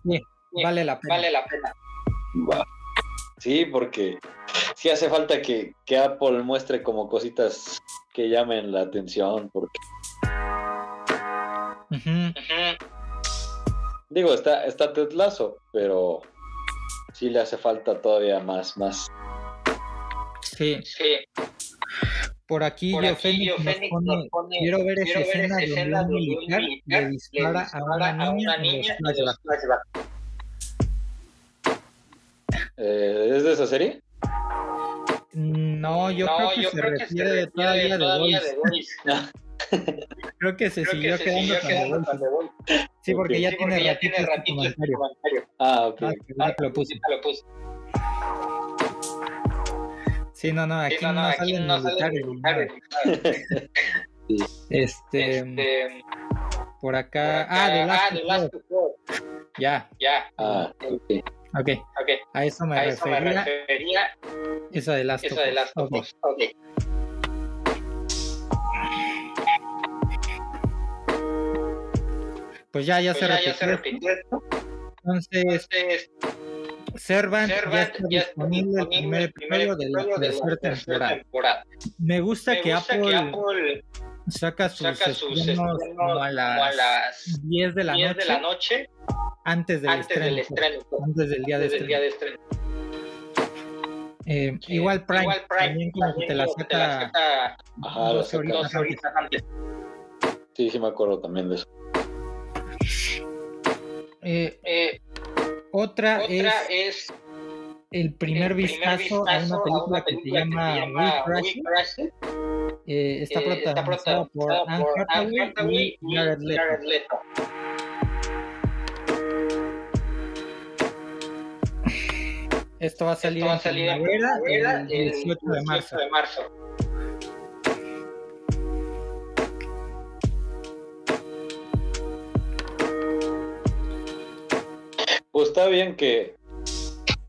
A: vale la pena.
C: Vale la pena. Sí, porque sí hace falta que, que, Apple muestre como cositas que llamen la atención, porque... Digo, está, está Ted pero sí le hace falta todavía más, más.
A: Sí. Sí. Por aquí, Por nos, pone, quiero ver esa escena, donde un militar, le dispara, a una niña, en los
C: eh, ¿Es de esa serie?
A: No, yo creo que se refiere de todavía de Boys. creo que se siguió quedando con The Boys. Sí, porque ya tiene comentario.
C: Ah, ok. Ah,
A: lo puse. Lo puse. Sí, no, no, aquí, no, no, aquí no sale Este, este, por acá. ah, de Last, ah, Last Ya. Ya. Ah, ok. Okay. A eso me, a refería. Eso me refería. Eso de Last Eso de Last okay. okay. Pues ya, ya, pues se, ya, repitió ya se repitió esto. Entonces, Entonces Servant, ya está disponible el primer episodio de la tercera temporada. Me gusta, que, Apple saca sus, saca estrenos como a las 10 de la, noche, de la noche antes del estreno, antes del día de estreno. Eh, igual Prime, igual Prime también como que te la saca,
C: dos, horitas, antes. Sí, sí me acuerdo también de eso.
A: Eh, eh, otra, es, el primer, vistazo, a una película, que, se llama, We Crashed. Eh, está, eh, protagonizada por Anne Hathaway y Jared Leto. Esto va a salir, va a salir en primavera, el 18 de marzo. De marzo.
C: Pues está bien que,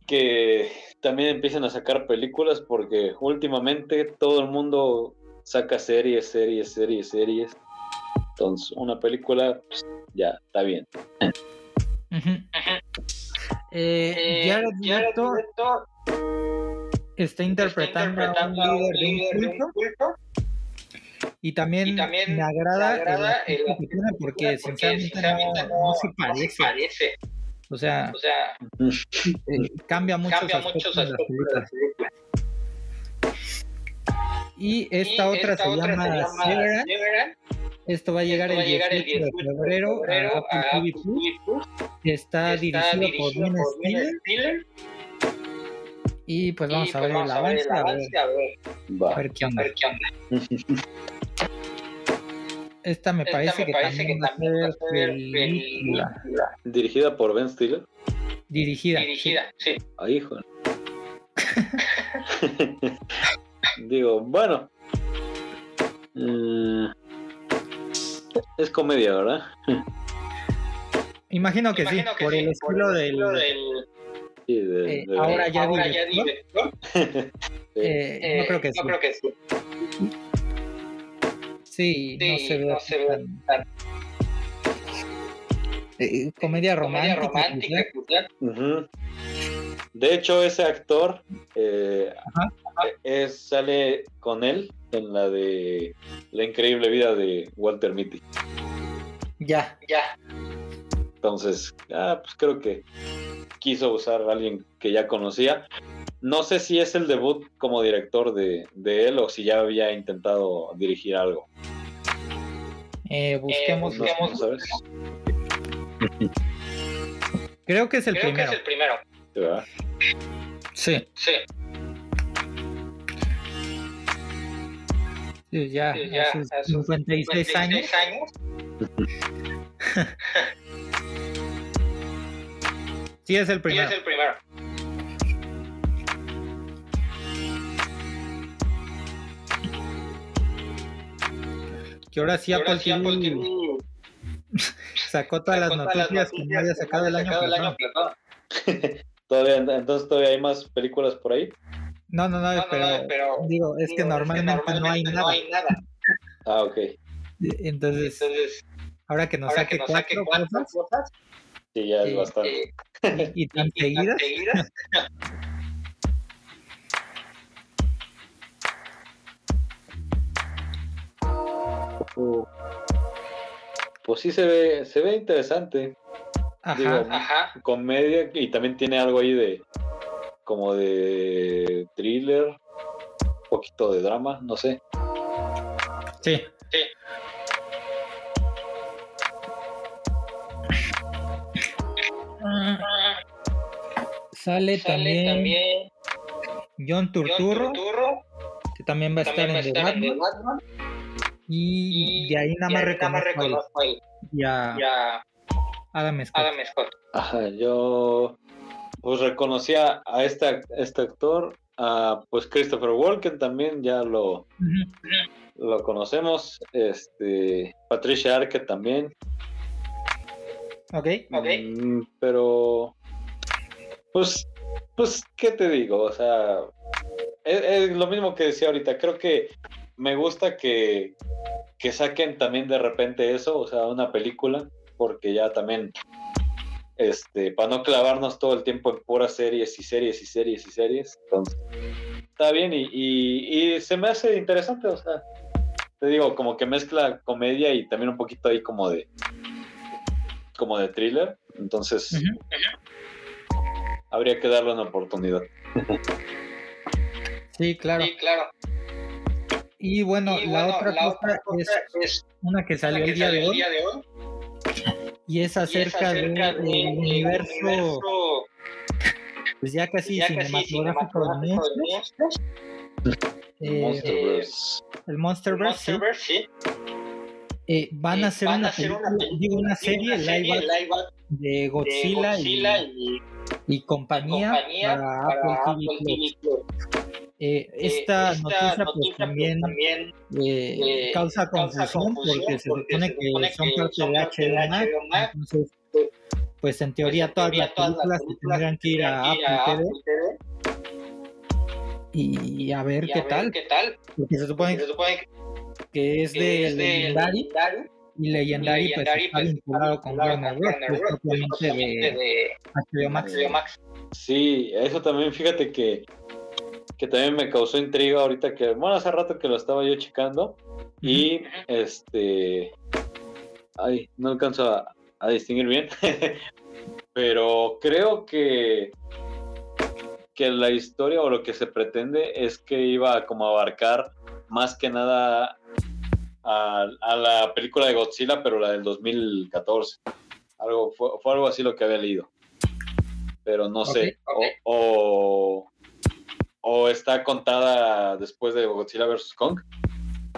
C: que también empiecen a sacar películas porque últimamente todo el mundo saca series, series, series, series. Entonces, una película, pues, ya, está bien.
A: Eh, Jared, Leto está interpretando, a un líder, de un culto. Y también, me agrada, el, porque, sinceramente, no, se parece. O sea, eh, cambia muchos cambia aspectos, de las películas. Y esta otra se, llama, Severance. Esto va a llegar, el, 18 de febrero, a Apple TV Plus. Está, dirigido, por Ben Stiller. Y pues vamos, a, pues ver el avance, a, ver, a, ver, qué onda. Esta me parece, que, también va a ser película.
C: ¿Dirigida por Ben Stiller?
A: Dirigida. Dirigida,
C: sí. Ay, hijo. Digo, bueno. Mm, es comedia, ¿verdad?
A: Imagino que sí, por el estilo del... Sí, eh, ahora ya ahora director. eh, no creo que sí. No creo que sí. Sí, no se ve, no se ve tan... Eh, comedia romántica. Comedia romántica
C: De hecho, ese actor eh, es, sale con él en la de La increíble vida de Walter Mitty.
A: Ya, ya.
C: Entonces, ah, pues creo que quiso usar a alguien que ya conocía. No sé si es el debut como director de, él o si ya había intentado dirigir algo.
A: Eh, busquemos, eh, busquemos. Creo que es el primero. Que es el primero. Sí. Sí. Sí, ya, sí, ya a sus 56, 56 años. años. sí, es el primero. Sí, es el primero. Que ahora sí Apple TV sacó todas las noticias que no había sacado el año pasado.
C: todavía, entonces todavía hay más películas por ahí.
A: No, no, no, pero, digo, es, que, normalmente no, hay nada.
C: Ah, ok.
A: Entonces, ahora que nos saque, cuatro, cosas,
C: sí, ya es bastante.
A: y, tan seguidas.
C: Pues sí se ve, se ve interesante. Ajá, ajá. Comedia y también tiene algo ahí de como de thriller, un poquito de drama, no sé.
A: Sí. Sí. Sale, también, John Turturro, que también va a estar, en, The Batman. Y, de ahí nada más reconozco, a, a Adam Scott. Adam Scott.
C: Ajá, yo pues reconocía a este, este actor, a pues Christopher Walken también, ya lo, lo conocemos, este Patricia Arquette también.
A: Ok, ok.
C: Mm, pero, pues, pues, ¿qué te digo? O sea, es, lo mismo que decía ahorita, creo que me gusta que, que saquen también de repente eso, o sea, una película, porque ya también este, para no clavarnos todo el tiempo en puras series y series y series y series. Entonces, está bien y, y, se me hace interesante, o sea, te digo, como que mezcla comedia y también un poquito ahí como de como de thriller, entonces habría que darle una oportunidad.
A: Sí, claro. Sí, claro. Y bueno, la, otra, cosa es, una que salió, el, día de hoy. y es acerca, del, universo, pues ya casi ya cinematográfico, de eh, Monsterverse. El Monsterverse, Monsterverse sí. Eh, van a hacer, una, digo, una, serie, live, de Godzilla, y, compañía, para, Apple TV eh, esta, noticia, pues, también, causa confusión porque, se supone que son parte de HBO entonces pues en teoría pues, todas, las películas tendrían que ir a, Apple, TV, y a ver, qué, tal. Porque se supone, que, es de, Legendary, y Legendary, pues, está pues, vinculado con Warner Bros. Pues, propiamente de, HBO Max.
C: Sí, eso también fíjate que que también me causó intriga ahorita que, bueno, hace rato que lo estaba yo checando y este, ay, no alcanzo a, a distinguir bien, pero creo que que la historia o lo que se pretende es que iba como a abarcar más que nada a, la película de Godzilla, pero la del 2014. Algo, fue, algo así lo que había leído. Pero no sé. O, o, está contada después de Godzilla vs. Kong.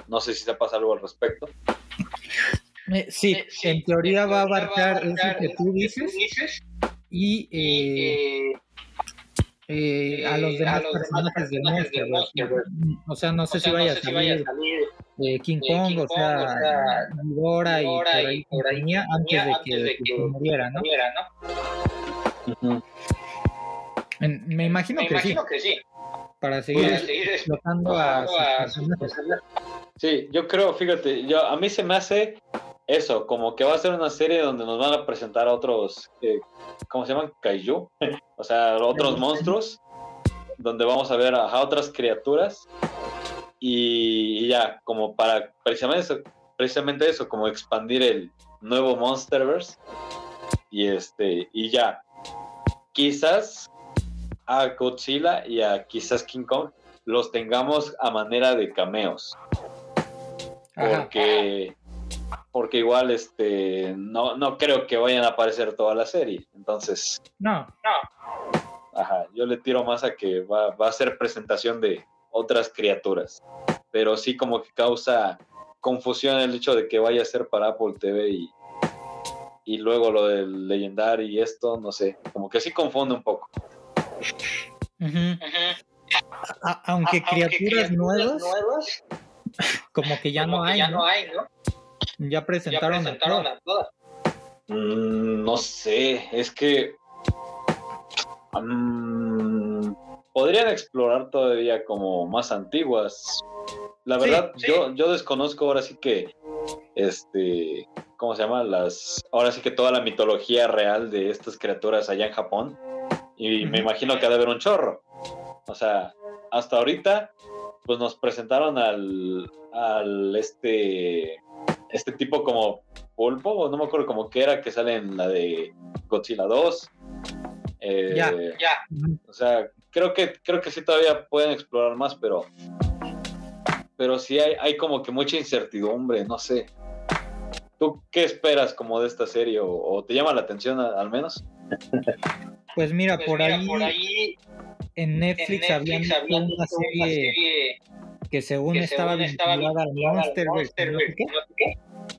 C: No sé si se pasa algo al respecto.
A: Eh, sí, en teoría va a abarcar eso que tú dices y eh, eh, a los demás personajes del monstruo. O sea, no sé si vaya a salir King Kong, o sea, Dora y por ahí antes de que, que muriera, ¿no? Me imagino, que, sí. Para seguir, explotando a,
C: Sí, yo creo, fíjate, yo a mí se me hace eso, como que va a ser una serie donde nos van a presentar a otros, eh, ¿cómo se llaman? Kaiju, o sea, otros monstruos, donde vamos a ver a, otras criaturas. Y, ya, como para precisamente eso, precisamente eso, como expandir el nuevo Monsterverse. Y este, y ya, quizás a Godzilla y a quizás King Kong los tengamos a manera de cameos. Porque porque igual este no, no creo que vayan a aparecer toda la serie. Entonces.
A: No, no.
C: Ajá, yo le tiro más a que va, a ser presentación de otras criaturas. Pero sí como que causa confusión el hecho de que vaya a ser para Apple TV y, y luego lo del Legendary y esto, no sé, como que sí confunde un poco.
A: Aunque, criaturas, nuevas, como que ya no hay, ya ¿no? hay, ¿no? Ya presentaron, a todas.
C: Mm, no sé, es que mm, podrían explorar todavía como más antiguas. La verdad, yo yo desconozco ahora sí que este ¿cómo se llama? Las ahora sí que toda la mitología real de estas criaturas allá en Japón y me imagino que ha de haber un chorro. O sea, hasta ahorita pues nos presentaron al al este este tipo como pulpo, o no me acuerdo cómo que era, que sale en la de Godzilla 2. Eh, ya, ya. O sea, creo que, creo que sí todavía pueden explorar más, pero, pero sí hay, hay como que mucha incertidumbre, no sé. ¿Tú qué esperas como de esta serie o, te llama la atención al menos?
A: Pues mira, pues por, ahí, en Netflix, había una, serie, que según, estaba vinculada al Monsterverse,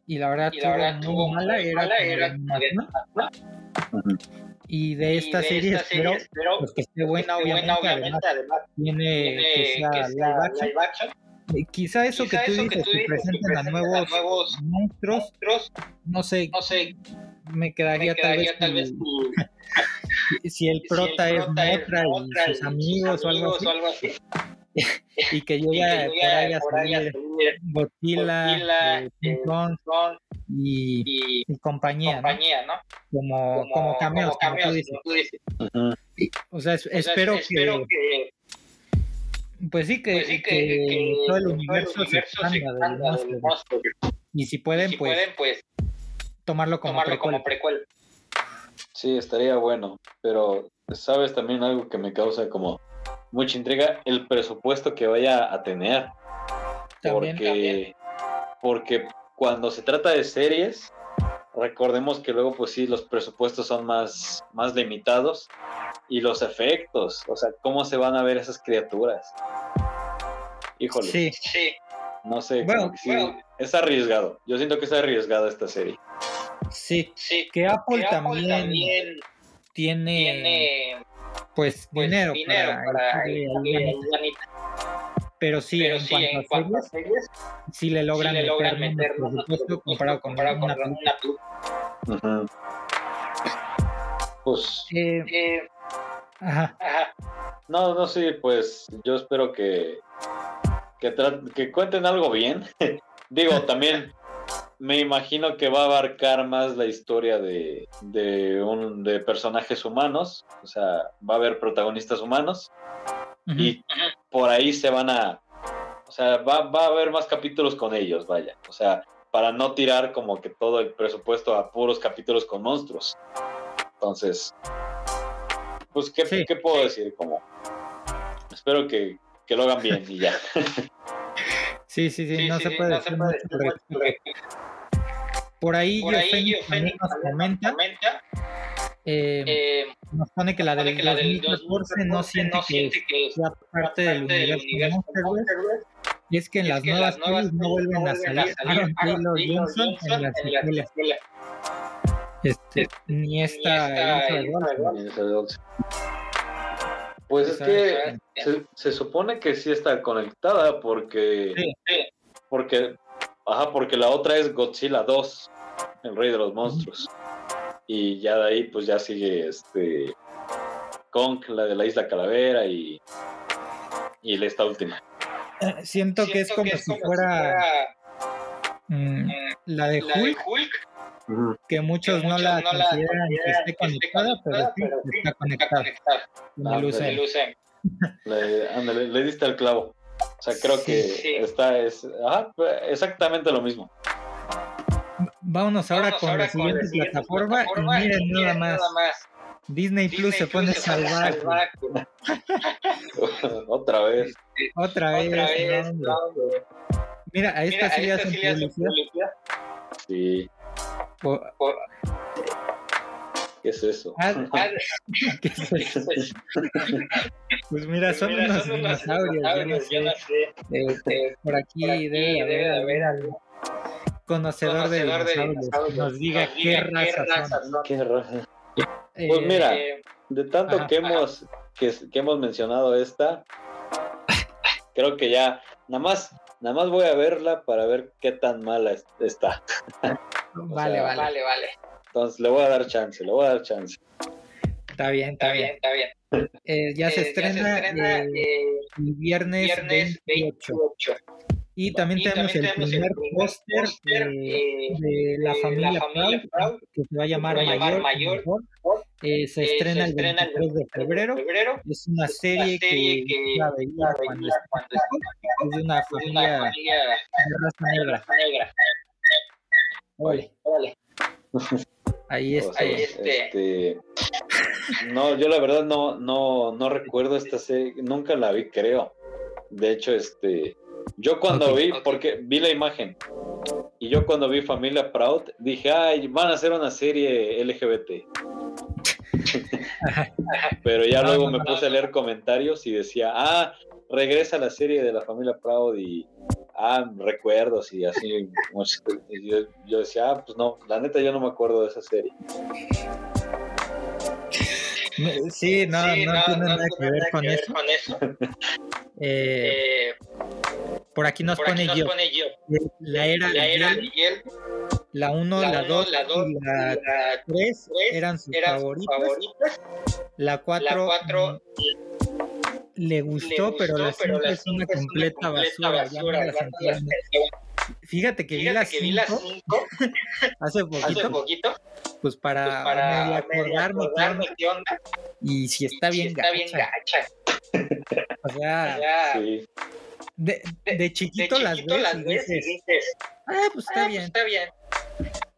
A: y la verdad, tuvo muy mala, era, y de esta serie espero, pues, que esté buena, obviamente, además, tiene, que sea, live action. Eh, quizá eso que tú dices, que, presenten a nuevos, monstruos, no sé, no sé me quedaría, tal vez, si, el prota, es Motra y sus amigos, o algo así. y que yo ya por ahí a salir Godzilla, eh, Kong y, y, compañía, compañía ¿no? Como, como, como cameos, como, tú dices. Tú dices. O sea, es, o sea espero, que, que, Pues sí, que, pues sí, que, que todo el universo, se expanda del monstruo. Y si pueden, si pues, pueden pues, tomarlo como tomarlo precuela. Como precuela.
C: Sí, estaría bueno, pero sabes también algo que me causa como mucha intriga el presupuesto que vaya a tener. porque, porque cuando se trata de series, recordemos que luego pues sí, los presupuestos son más, más limitados y los efectos, o sea, cómo se van a ver esas criaturas. Híjole.
A: Sí, sí.
C: No sé, bueno, es arriesgado. Yo siento que es arriesgada esta serie.
A: Sí, sí. Que Apple, también, tiene, pues, pues dinero, para, pero sí, en, cuanto, a series, sí le logran, meter, comparado con, una,
C: Pues, eh, eh, ajá. No, no, sí, pues yo espero que que, que cuenten algo bien. Digo, también me imagino que va a abarcar más la historia de, de, un, de personajes humanos, o sea, va a haber protagonistas humanos y por ahí se van a, o sea, va, va, a haber más capítulos con ellos, vaya, o sea, para no tirar como que todo el presupuesto a puros capítulos con monstruos. Entonces, pues, ¿qué, ¿qué puedo decir? Como, espero que, que lo hagan bien y ya.
A: Sí, sí, sí, no, se, puede no se puede Por ahí, Por ahí nos comenta, eh, eh, nos pone que la del, que la del 2014 no siente que, que sea parte del universo. Y es que en las nuevas no vuelven a salir Aaron Taylor Johnson en las escuelas. Este, ni esta
C: pues es que se, supone que sí está conectada porque porque ajá, porque la otra es Godzilla 2, el rey de los monstruos. Y ya de ahí pues ya sigue este Kong, la de la isla Calavera y y esta última.
A: Eh, siento, que es como, si, fuera, mm, la de Hulk, que muchos, no, la consideran que esté conectada, pero sí está conectada.
C: Le, le, diste el clavo. O sea, creo que está es exactamente lo mismo.
A: Vámonos ahora con la siguiente, plataforma, y miren, nada, más. Disney, Plus se pone salvaje.
C: Otra vez.
A: Otra vez. Mira, a esta sí le hacen publicidad.
C: Sí. ¿Qué es eso?
A: Ah, ah, ¿Qué es eso? pues mira, son, unos, dinosaurios, yo no sé. Este, por aquí, debe, haber algo conocedor, de dinosaurios, nos diga qué, raza son.
C: Qué raza. Pues mira, eh, de tanto que hemos que, que, hemos mencionado esta, creo que ya nada más nada más voy a verla para ver qué tan mala está.
A: vale, vale, vale, vale.
C: Entonces le voy a dar chance, le voy a dar chance.
A: Está bien, está, bien, está bien. Eh, ya, se estrena, eh, eh, el viernes, 28. Y también tenemos el primer póster de, la familia, Proud, que se va a llamar, Mayor. se estrena el 23 de febrero. Es una serie, que, ya veía cuando, es de una familia de raza negra. Vale. Ahí está.
C: Este... No, yo la verdad no, no, no recuerdo esta serie, nunca la vi, creo. De hecho, este, yo cuando vi, porque vi la imagen, y yo cuando vi Familia Proud, dije, ay, van a hacer una serie LGBT. Pero ya luego me puse a leer comentarios y decía, ah, regresa la serie de la familia Proud y ah, recuerdos y así. yo, decía, ah, pues no, la neta yo no me acuerdo de esa serie.
A: Sí, no, no, tiene nada que ver, con, eso. Eh, por aquí nos, pone, yo. La era, la era Miguel, la 1, la 2 y la 3 eran sus favoritas. La 4 le gustó, pero, la pero es una completa basura. basura ya Fíjate que Fíjate vi las 5 hace, poquito, poquito, pues para, pues para acordarme, qué, onda, Y si está bien, si está bien gacha. O sea, sí. De, de, chiquito, de, las ves, las ves y dices, ah, pues está, ah, pues bien. Pues está bien.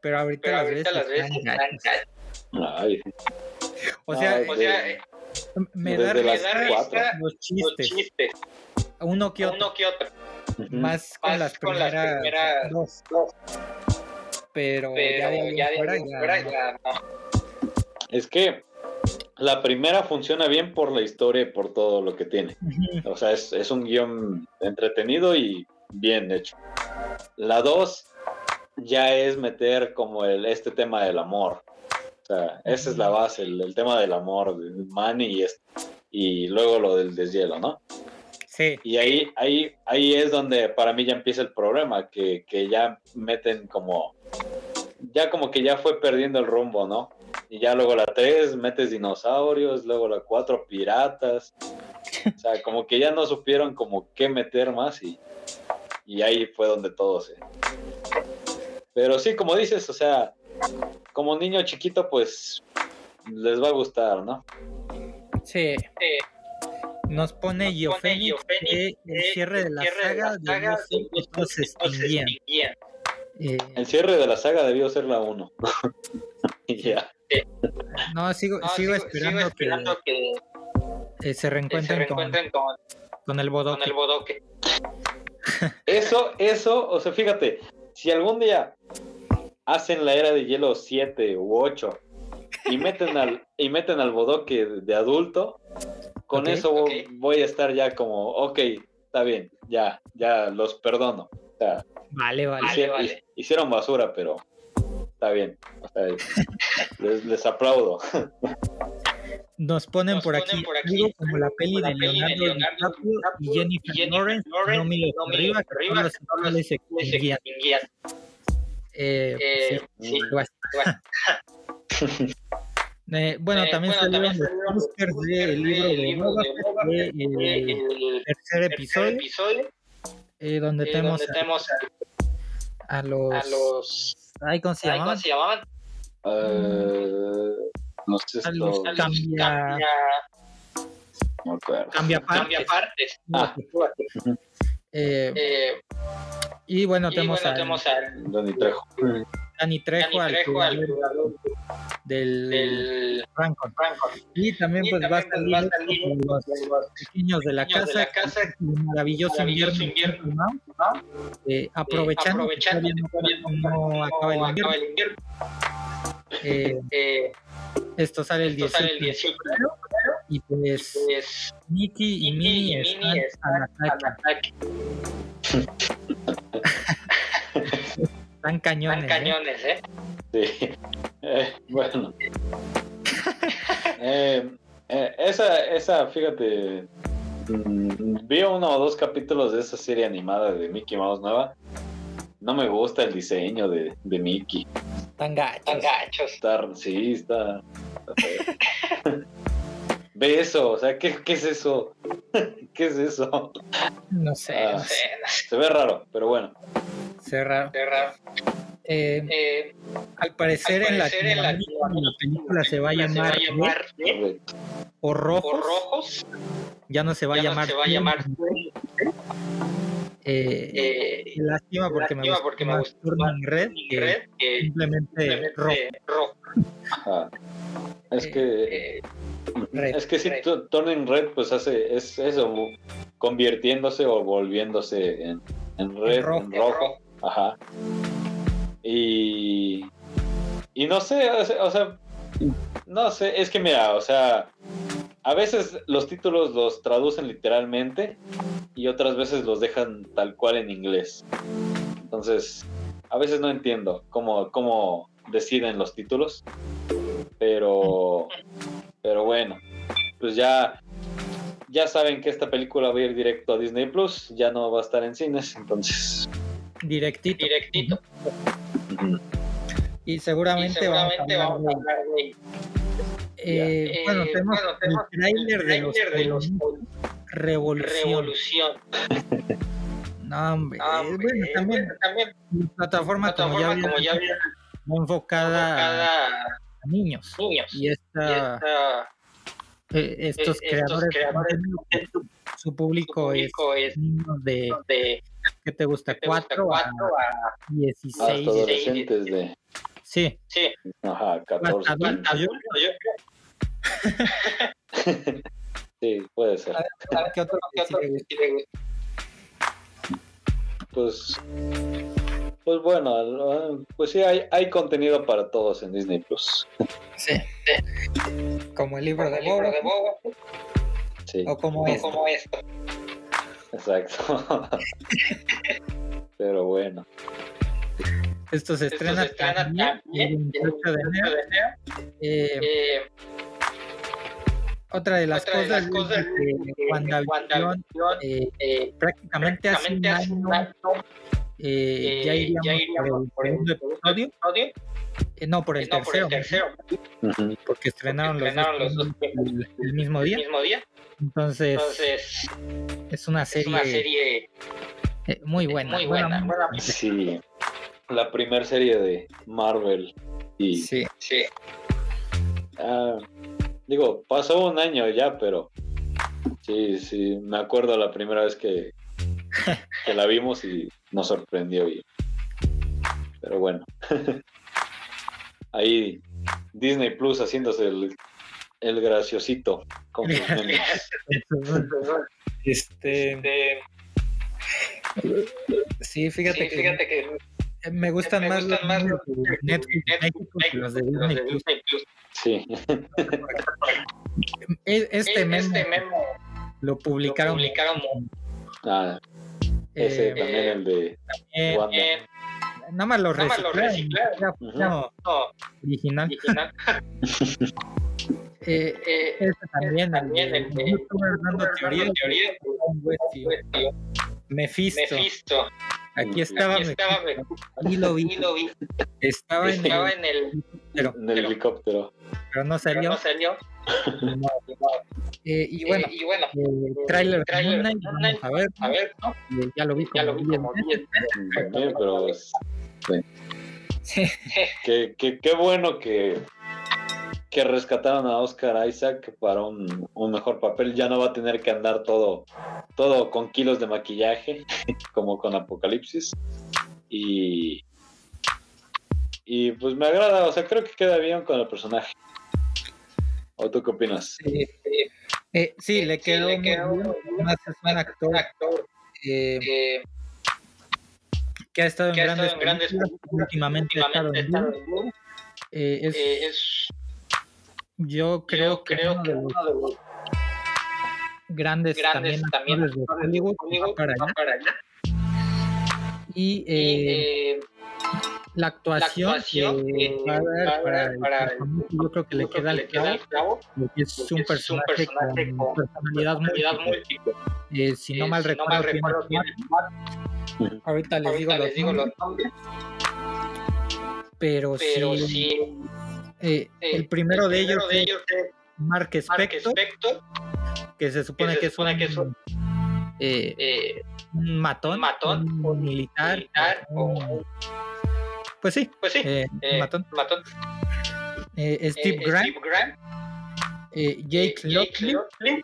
A: Pero ahorita, pero las, ahorita ves, las ves están gachas. Ay. O sea, o sea me da risa los chistes. Uno que otro. Uno que otro. Más con, Más las, con primeras las primeras dos. dos. Pero, Pero, ya de ahí fuera, ya,
C: no. Es que la primera funciona bien por la historia y por todo lo que tiene. O sea, es, es, un guion entretenido y bien hecho. La dos ya es meter como el, este tema del amor. O sea, esa es la base, el, tema del amor, del man y, y luego lo del deshielo, ¿no?
A: Sí.
C: Y ahí, ahí, ahí es donde para mí ya empieza el problema, que, que ya meten como, ya como que ya fue perdiendo el rumbo, ¿no? Y ya luego la 3 metes dinosaurios, luego la 4 piratas. O sea, como que ya no supieron como qué meter más y, y ahí fue donde todo se... Pero sí, como dices, o sea, como niño chiquito, pues les va a gustar, ¿no?
A: Sí. Nos pone Giofeni que el cierre de la saga debió ser se extinguían.
C: Eh, el cierre de la saga debió ser la 1. ya.
A: No, sigo, sigo, esperando, que, eh, se reencuentren, con, con, el bodoque.
C: Eso, eso, o sea, fíjate, si algún día hacen la era de hielo 7 u 8 y meten al, y meten al bodoque de adulto, con eso voy a estar ya como, ok, está bien, ya, ya los perdono.
A: vale, vale,
C: hicieron, basura, pero está bien. les, aplaudo.
A: Nos ponen, por, aquí, algo como la peli de Leonardo, DiCaprio y Jennifer Lawrence, no mires arriba, arriba, les. Eh, eh, sí, eh, bueno, eh, también bueno, salieron los pósters del libro de Boba Fett, el tercer episodio, eh, donde tenemos,
C: donde tenemos
A: a, a, los, a
C: los
A: Ay, ¿cómo se llamaban? ¿Cómo se llamaban?
C: Uh, no sé
A: si cambia... cambia...
C: No acuerdo.
A: Cambia partes.
C: Cambia partes. Ah.
A: Eh, eh, y bueno, tenemos,
C: bueno, tenemos a Dani Trejo.
A: Dani Trejo, Dani Trejo al, jugador del, del Franco. Y también y pues también va a salir, va a salir los, los pequeños de la casa, de la casa el maravilloso, maravilloso invierno, invierno ¿no? eh, aprovechando, eh, aprovechando que todavía no, no, no acaba el invierno. El invierno. Eh, eh, esto sale el 18 de febrero y pues, pues Nicky y Minnie están, están al ataque. Están cañones.
C: Están ¿eh? cañones, ¿eh? Sí. Eh, bueno. eh, eh, esa, esa, fíjate, mm, vi uno o dos capítulos de esa serie animada de Mickey Mouse nueva. No me gusta el diseño de, de Mickey.
A: Tan gachos. Tan
C: gachos. Está, sí, está. está Ve eso, o sea, ¿qué, qué es eso? ¿Qué es eso?
A: No sé, ah, no sé.
C: Se ve raro, pero bueno.
A: Se ve raro.
C: Se ve raro.
A: Eh, eh, al parecer, al parecer en, la, en la, película se va a llamar, se va a llamar ¿eh? o rojos,
C: rojos,
A: ya no se va a llamar,
C: se va a llamar
A: eh, eh, lástima porque lástima me gusta, porque me gusta Turning Red, que, red que simplemente, simplemente rojo.
C: rojo. Es que eh, red, es que si red. Turning Red pues hace es eso convirtiéndose o volviéndose en, en red, en rojo. En rojo. Ajá. Y, y no sé, o sea, no sé, es que mira, o sea, a veces los títulos los traducen literalmente y otras veces los dejan tal cual en inglés. Entonces, a veces no entiendo cómo, cómo deciden los títulos, pero, pero bueno, pues ya, ya saben que esta película va a ir directo a Disney Plus, ya no va a estar en cines, entonces.
A: Directito.
C: Directito.
A: Y seguramente, vamos, a hablar, de... Eh, bueno, tenemos, el trailer, de los, de los Revolución.
C: Revolución.
A: no, hombre. No, hombre. Bueno, también, también plataforma, plataforma como, ya como ya había enfocada, enfocada a niños.
C: niños.
A: Y esta, y esta eh, estos, eh, creadores, creadores su, su, público, su público es, es niños de, de ¿qué te gusta? 4 a 16.
C: Hasta adolescentes de...
A: Sí.
C: Sí. Ajá, 14. Yo, sí, puede ser. A ver,
A: a ver, ¿qué otro, ¿qué otro
C: Pues, pues bueno, pues sí, hay, hay contenido para todos en Disney Plus.
A: Sí. como el libro, de, Boba, Sí. O como, esto. como esto.
C: Exacto. Pero bueno.
A: Esto se estrena, Esto se estrena también, el 28 de enero. De enero. Eh, eh, otra de las otra cosas, de las cosas que, que WandaVision, eh, eh, prácticamente, hace un año, eh, ya iríamos, ya iríamos por el segundo episodio. episodio. Eh, no, por el no, tercero. Por el tercero. Porque estrenaron, porque estrenaron los, dos, los dos el, el, mismo día. El mismo día. Entonces, Entonces es una serie, es una serie eh, muy buena. Muy buena. buena.
C: Sí, la primera serie de Marvel. Y,
A: sí, sí.
C: Uh, digo, pasó un año ya, pero sí, sí, me acuerdo la primera vez que, que la vimos y nos sorprendió. Y, pero bueno, ahí Disney Plus haciéndose el, el graciosito. Con
A: este, sí, fíjate, sí, fíjate que, que, me gustan, me más, gustan más los de Netflix, Netflix que los de Disney, Plus. Plus.
C: Sí.
A: E, este, memo, este memo lo publicaron. Lo publicaron
C: ah, ese eh, también el de también, Wanda. Eh,
A: nada más lo reciclaron. No, no, original. original. eh, eh, ese también, también el, de youtuber dando teoría, teoría Mephisto. Mephisto. Aquí estaba, Aquí estaba y lo vi. lo vi. Estaba, en, estaba el, en el,
C: en el helicóptero.
A: Pero no salió. Pero no salió. eh, y bueno, eh, y bueno eh, trailer, a ver, a ver ¿no? ya lo vi como, ya lo vi como 10
C: También, pero sí. qué, qué, qué bueno que que rescataron a Oscar Isaac para un, un, mejor papel. Ya no va a tener que andar todo, todo con kilos de maquillaje, como con Apocalipsis. Y, y pues me agrada, o sea, creo que queda bien con el personaje. ¿O tú qué opinas?
A: Sí, eh, sí le quedó, sí, le quedó muy bien. un actor, actor eh, que ha estado en, grandes, en grandes películas, últimamente, últimamente ha estado en Blue. Eh, es, eh, es yo creo, Yo que, creo que uno de los grandes, grandes también, también de Hollywood, Hollywood para, allá. para allá. Y, eh, eh, la actuación, la actuación que va a dar para, para, el, yo creo que le queda clavo, porque es un personaje, con, personalidad múltiple. Eh, si no mal recuerdo, no ahorita les ahorita digo, les los, digo nombres, los nombres. Pero, pero sí, sí eh, el primero, el de, ellos de ellos es Mark Spector, que se supone que, se supone que es un, eh, eh, un matón, un, matón, un militar, militar un, pues sí, pues sí eh, un matón. matón. Steve, Grant, Steve Grant Jake, Lockley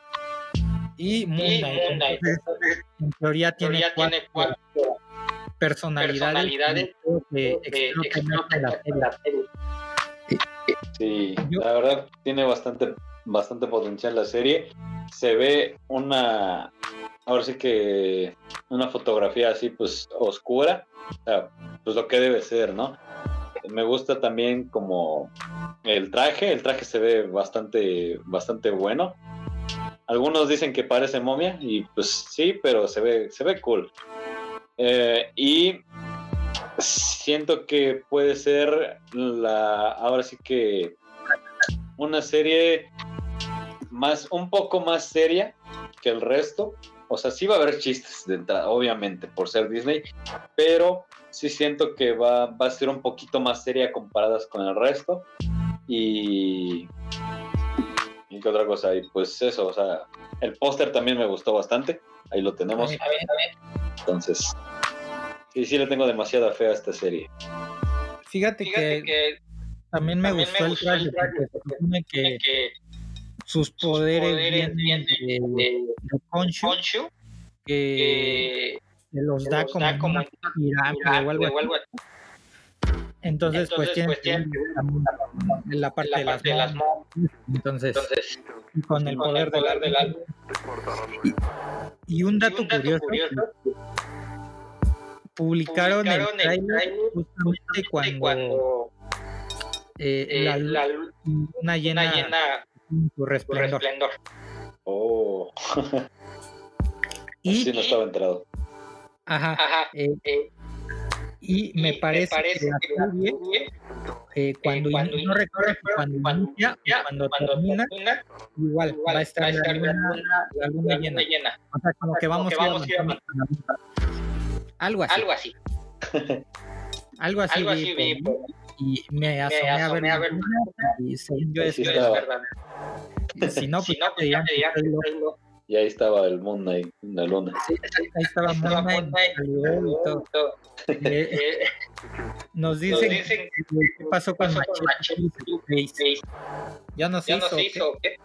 A: y Moon Knight. En teoría tiene, cuatro, personalidades, personalidades que, que, que explotan la serie.
C: Sí, la verdad tiene bastante, bastante potencial la serie. Se ve una, ahora sí que una fotografía así pues oscura, pues lo que debe ser, ¿no? Me gusta también como el traje, el traje se ve bastante, bastante bueno. Algunos dicen que parece momia y pues sí, pero se ve, se ve cool. Eh, y siento que puede ser la, ahora sí que una serie más, un poco más seria que el resto. O sea, sí va a haber chistes de entrada, obviamente, por ser Disney, pero sí siento que va, va a ser un poquito más seria comparadas con el resto. Y. ¿Y qué otra cosa? Y pues eso, o sea, el póster también me gustó bastante. Ahí lo tenemos. Entonces, Sí, sí le tengo demasiada fe a esta serie.
A: Fíjate, que, también me gustó, el traje, porque supone que, sus poderes, vienen, de, de, que, se los da como, da como pirámide o algo, así. Entonces, pues, tiene pues tiene en la parte, la de, las manos. Entonces, Entonces, con el poder, del, del alma. Y, y, un dato, y un dato curioso, curioso publicaron, el, trailer justamente cuando, eh, eh, la, luna llena, su resplendor.
C: Oh. y, sí, no estaba entrado.
A: Ajá. Ajá. Eh, y me parece, que la serie, eh, cuando, cuando no recuerdo cuando, cuando inicia cuando, cuando termina, igual, igual, va a estar, la, luna, la luna llena. llena. O sea, como que vamos, como que vamos a ir Algo así. Algo así. Algo así. Algo así vi, y me asomé, a ver, a ver y según yo es, verdad.
C: Si no, pues, si no, pues ya, ya, ya, y ahí estaba el Moon Knight en la luna.
A: Sí, ahí estaba Moon Knight. Eh, eh, nos dicen, qué pasó con Machete. Ya no se hizo. ¿qué?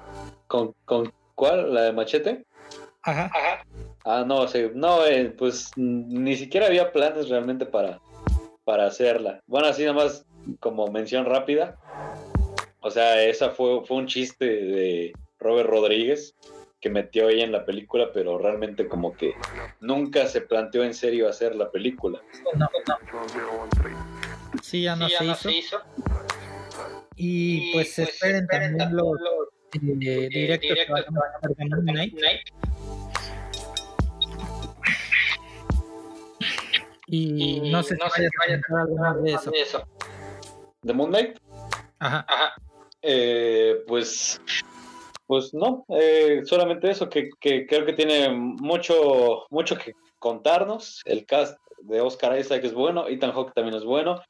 C: ¿Con, ¿Con cuál? ¿La de Machete?
A: Ajá. Ajá.
C: Ah, no, sí, no, eh, pues ni siquiera había planes realmente para, para hacerla. Bueno, así nada más como mención rápida. O sea, esa fue, fue un chiste de Robert Rodríguez que metió ella en la película, pero realmente como que nunca se planteó en serio hacer la película. No, no.
A: Sí, ya no, se, hizo. Y, pues, pues esperen, también, los, eh, directos, que van a de Moon Y, no sé si vaya a comentar algo más de eso.
C: ¿De Moon Knight?
A: Ajá. Ajá.
C: Eh, pues pues no, eh, solamente eso, que, creo que tiene mucho, mucho que contarnos. El cast de Oscar Isaac es bueno, Ethan Hawke también es bueno.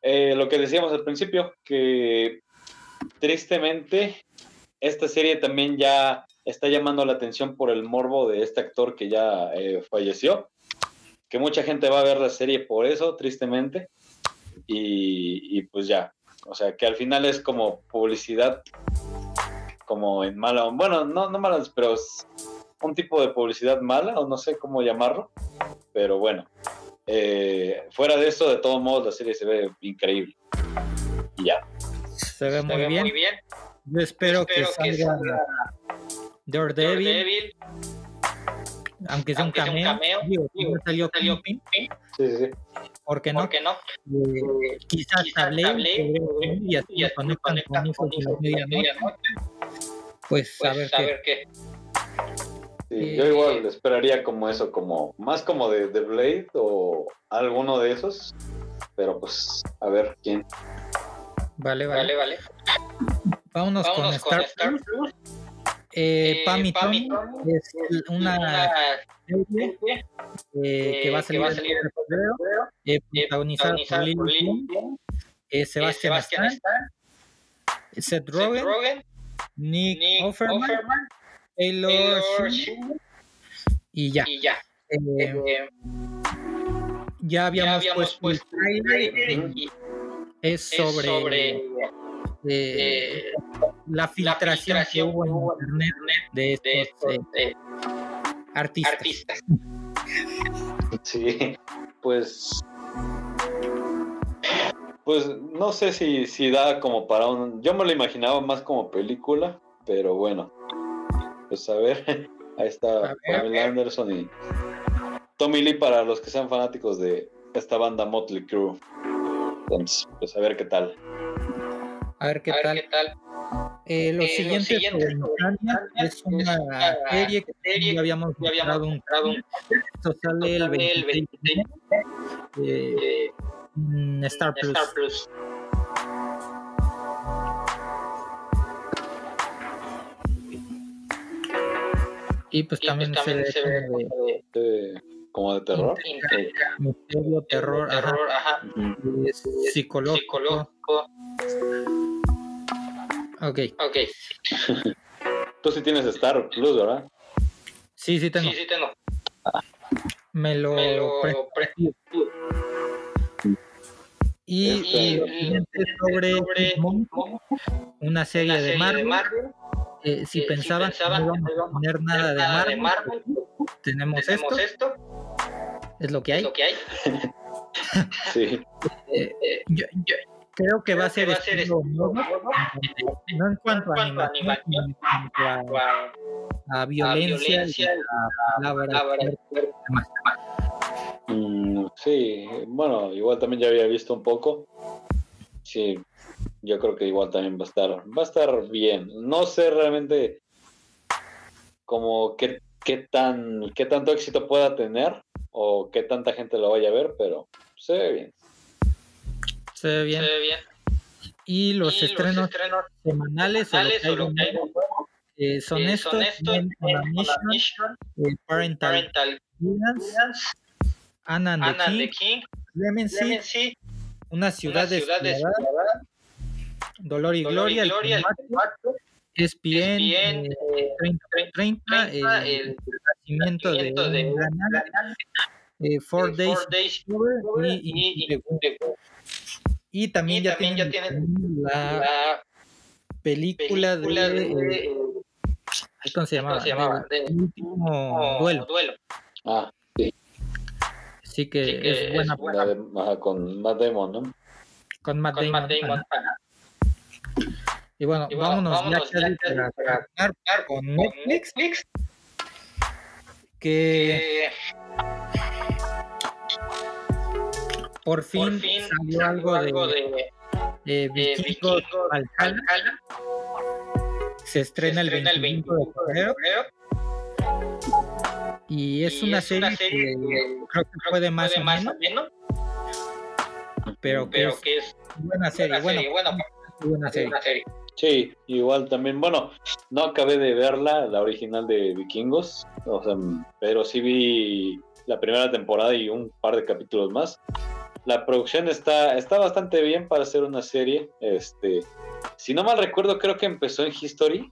C: Eh, lo que decíamos al principio, que tristemente esta serie también ya está llamando la atención por el morbo de este actor que ya eh, falleció. Que mucha gente va a ver la serie por eso, tristemente. Y, y pues ya, o sea, que al final es como publicidad como en mala, bueno, no, no malas, pero es un tipo de publicidad mala, o no sé cómo llamarlo, pero bueno, eh, fuera de eso, de todos modos, la serie se ve increíble. Y ya.
A: Se ve, muy, bien. Yo espero, que, salga Daredevil. Aunque sea un cameo, digo, salió, salió Sí,
C: sí.
A: ¿Por qué no? ¿Por no? Eh, quizás, hablé y así y con la medianoche pues, pues, a ver qué.
C: yo igual esperaría como eso, como más como de, de, Blade o alguno de esos, pero pues a ver quién.
A: Vale, vale, vale. Vámonos, con, Star, Plus. Eh, Pam Tommy es una serie eh, que va a salir, en febrero, eh, protagonizada por Lily eh, Sebastián Stan, Seth Rogen Nick, Nick Offerman, Taylor, y ya. Y ya. Eh, eh, ya habíamos, ya habíamos puesto, el trailer y es sobre, sobre eh, eh la, filtración la, filtración que hubo en internet de estos, de estos eh, artistas. artistas.
C: Sí, pues pues no sé si, si da como para un... Yo me lo imaginaba más como película, pero bueno. Pues a ver, ahí está Pamela Anderson y Tommy Lee para los que sean fanáticos de esta banda Motley Crue. Entonces, pues a ver qué tal.
A: A ver qué tal. Qué tal. Eh, lo, eh, siguiente lo siguiente es una serie que ya habíamos mostrado un, esto sale el 23 eh, Star Plus. Star Plus. Y pues y también, pues también se, se, ve
C: de, de, como de terror.
A: Misterio, terror, terror ajá. ajá. Es psicológico. psicológico. Ok.
C: Ok. Tú sí tienes Star Plus, ¿verdad?
A: Sí, sí tengo.
C: Sí, sí tengo.
A: Me lo, Me lo. Y, sobre, sobre una serie, una de Marvel. Eh, si, eh, pensaban, si pensaban, que no íbamos a tener nada de Marvel, de Marvel tenemos, tenemos esto, esto, Es lo que hay. Es lo que hay.
C: sí.
A: Eh, yo, yo, creo que va a ser, va a ser estilo nuevo, no en cuanto a animación, sino en cuanto a, a, violencia, a violencia y a palabras
C: Mm, sí, bueno, igual también ya había visto un poco. Sí, yo creo que igual también va a estar, va a estar bien. No sé realmente como qué, qué tan, qué tanto éxito pueda tener o qué tanta gente lo vaya a ver, pero se ve bien.
A: Se ve bien.
D: Se ve bien.
A: Y los, estrenos, semanales, o lo que eh, son,
D: eh,
A: estos,
D: son estos
A: en,
D: Mission,
A: eh, Parental,
D: Parental
A: Guidance, Anna and,
D: Anna
A: the,
D: and
A: King,
D: the King,
A: Clemency,
D: Clemency,
A: Una ciudad,
D: Una ciudad
A: descuidada,
D: descuidada,
A: Dolor y
D: Dolor
A: Gloria,
D: y Gloria,
A: el
D: el
A: combate, ESPN,
D: ESPN,
A: eh, 30, 30,
D: 30,
A: el,
D: el
A: nacimiento de,
D: de
A: Four Days,
D: Four Days
A: Cover y, y-
D: y, y-
A: también,
D: y
A: ya,
D: también ya
A: tienen la,
D: la
A: película,
D: película
A: de,
D: de,
A: ¿cómo se llamaba?
D: ¿cómo se llamaba?
A: De-
D: De-
A: el último duelo.
D: duelo.
C: Ah,
A: Así que,
D: Sí que
A: es buena
D: es buena.
C: la de- ajá, con Matt Damon, ¿no?
A: con Matt
D: Con
A: Damon.
D: Matt Damon.
A: ajá. Y bueno,
D: Y bueno,
A: vámonos,
D: vámonos
A: ya,
D: ya,
A: para
D: para
A: con Netflix,
D: Netflix,
A: que por fin,
D: por fin
A: salió algo de,
D: de
A: de Vikingos Valhalla.
D: Valhalla.
A: Se estrena,
D: Se estrena
A: el 25 de febrero y es
D: y
A: una
D: es
A: serie,
D: una serie
A: que
D: que
A: creo que puede más
D: puede
A: o
D: más
A: menos,
D: o menos,
A: pero que
D: pero
A: es
D: que es
A: buena serie.
D: una
A: Bueno,
D: serie, bueno,
A: buena serie.
D: serie.
C: Sí, igual también, bueno, no acabé de verla, la original de Vikingos, o sea, pero sí vi la primera temporada y un par de capítulos más. La producción está, está bastante bien para hacer una serie. Este, si no mal recuerdo, creo que empezó en History,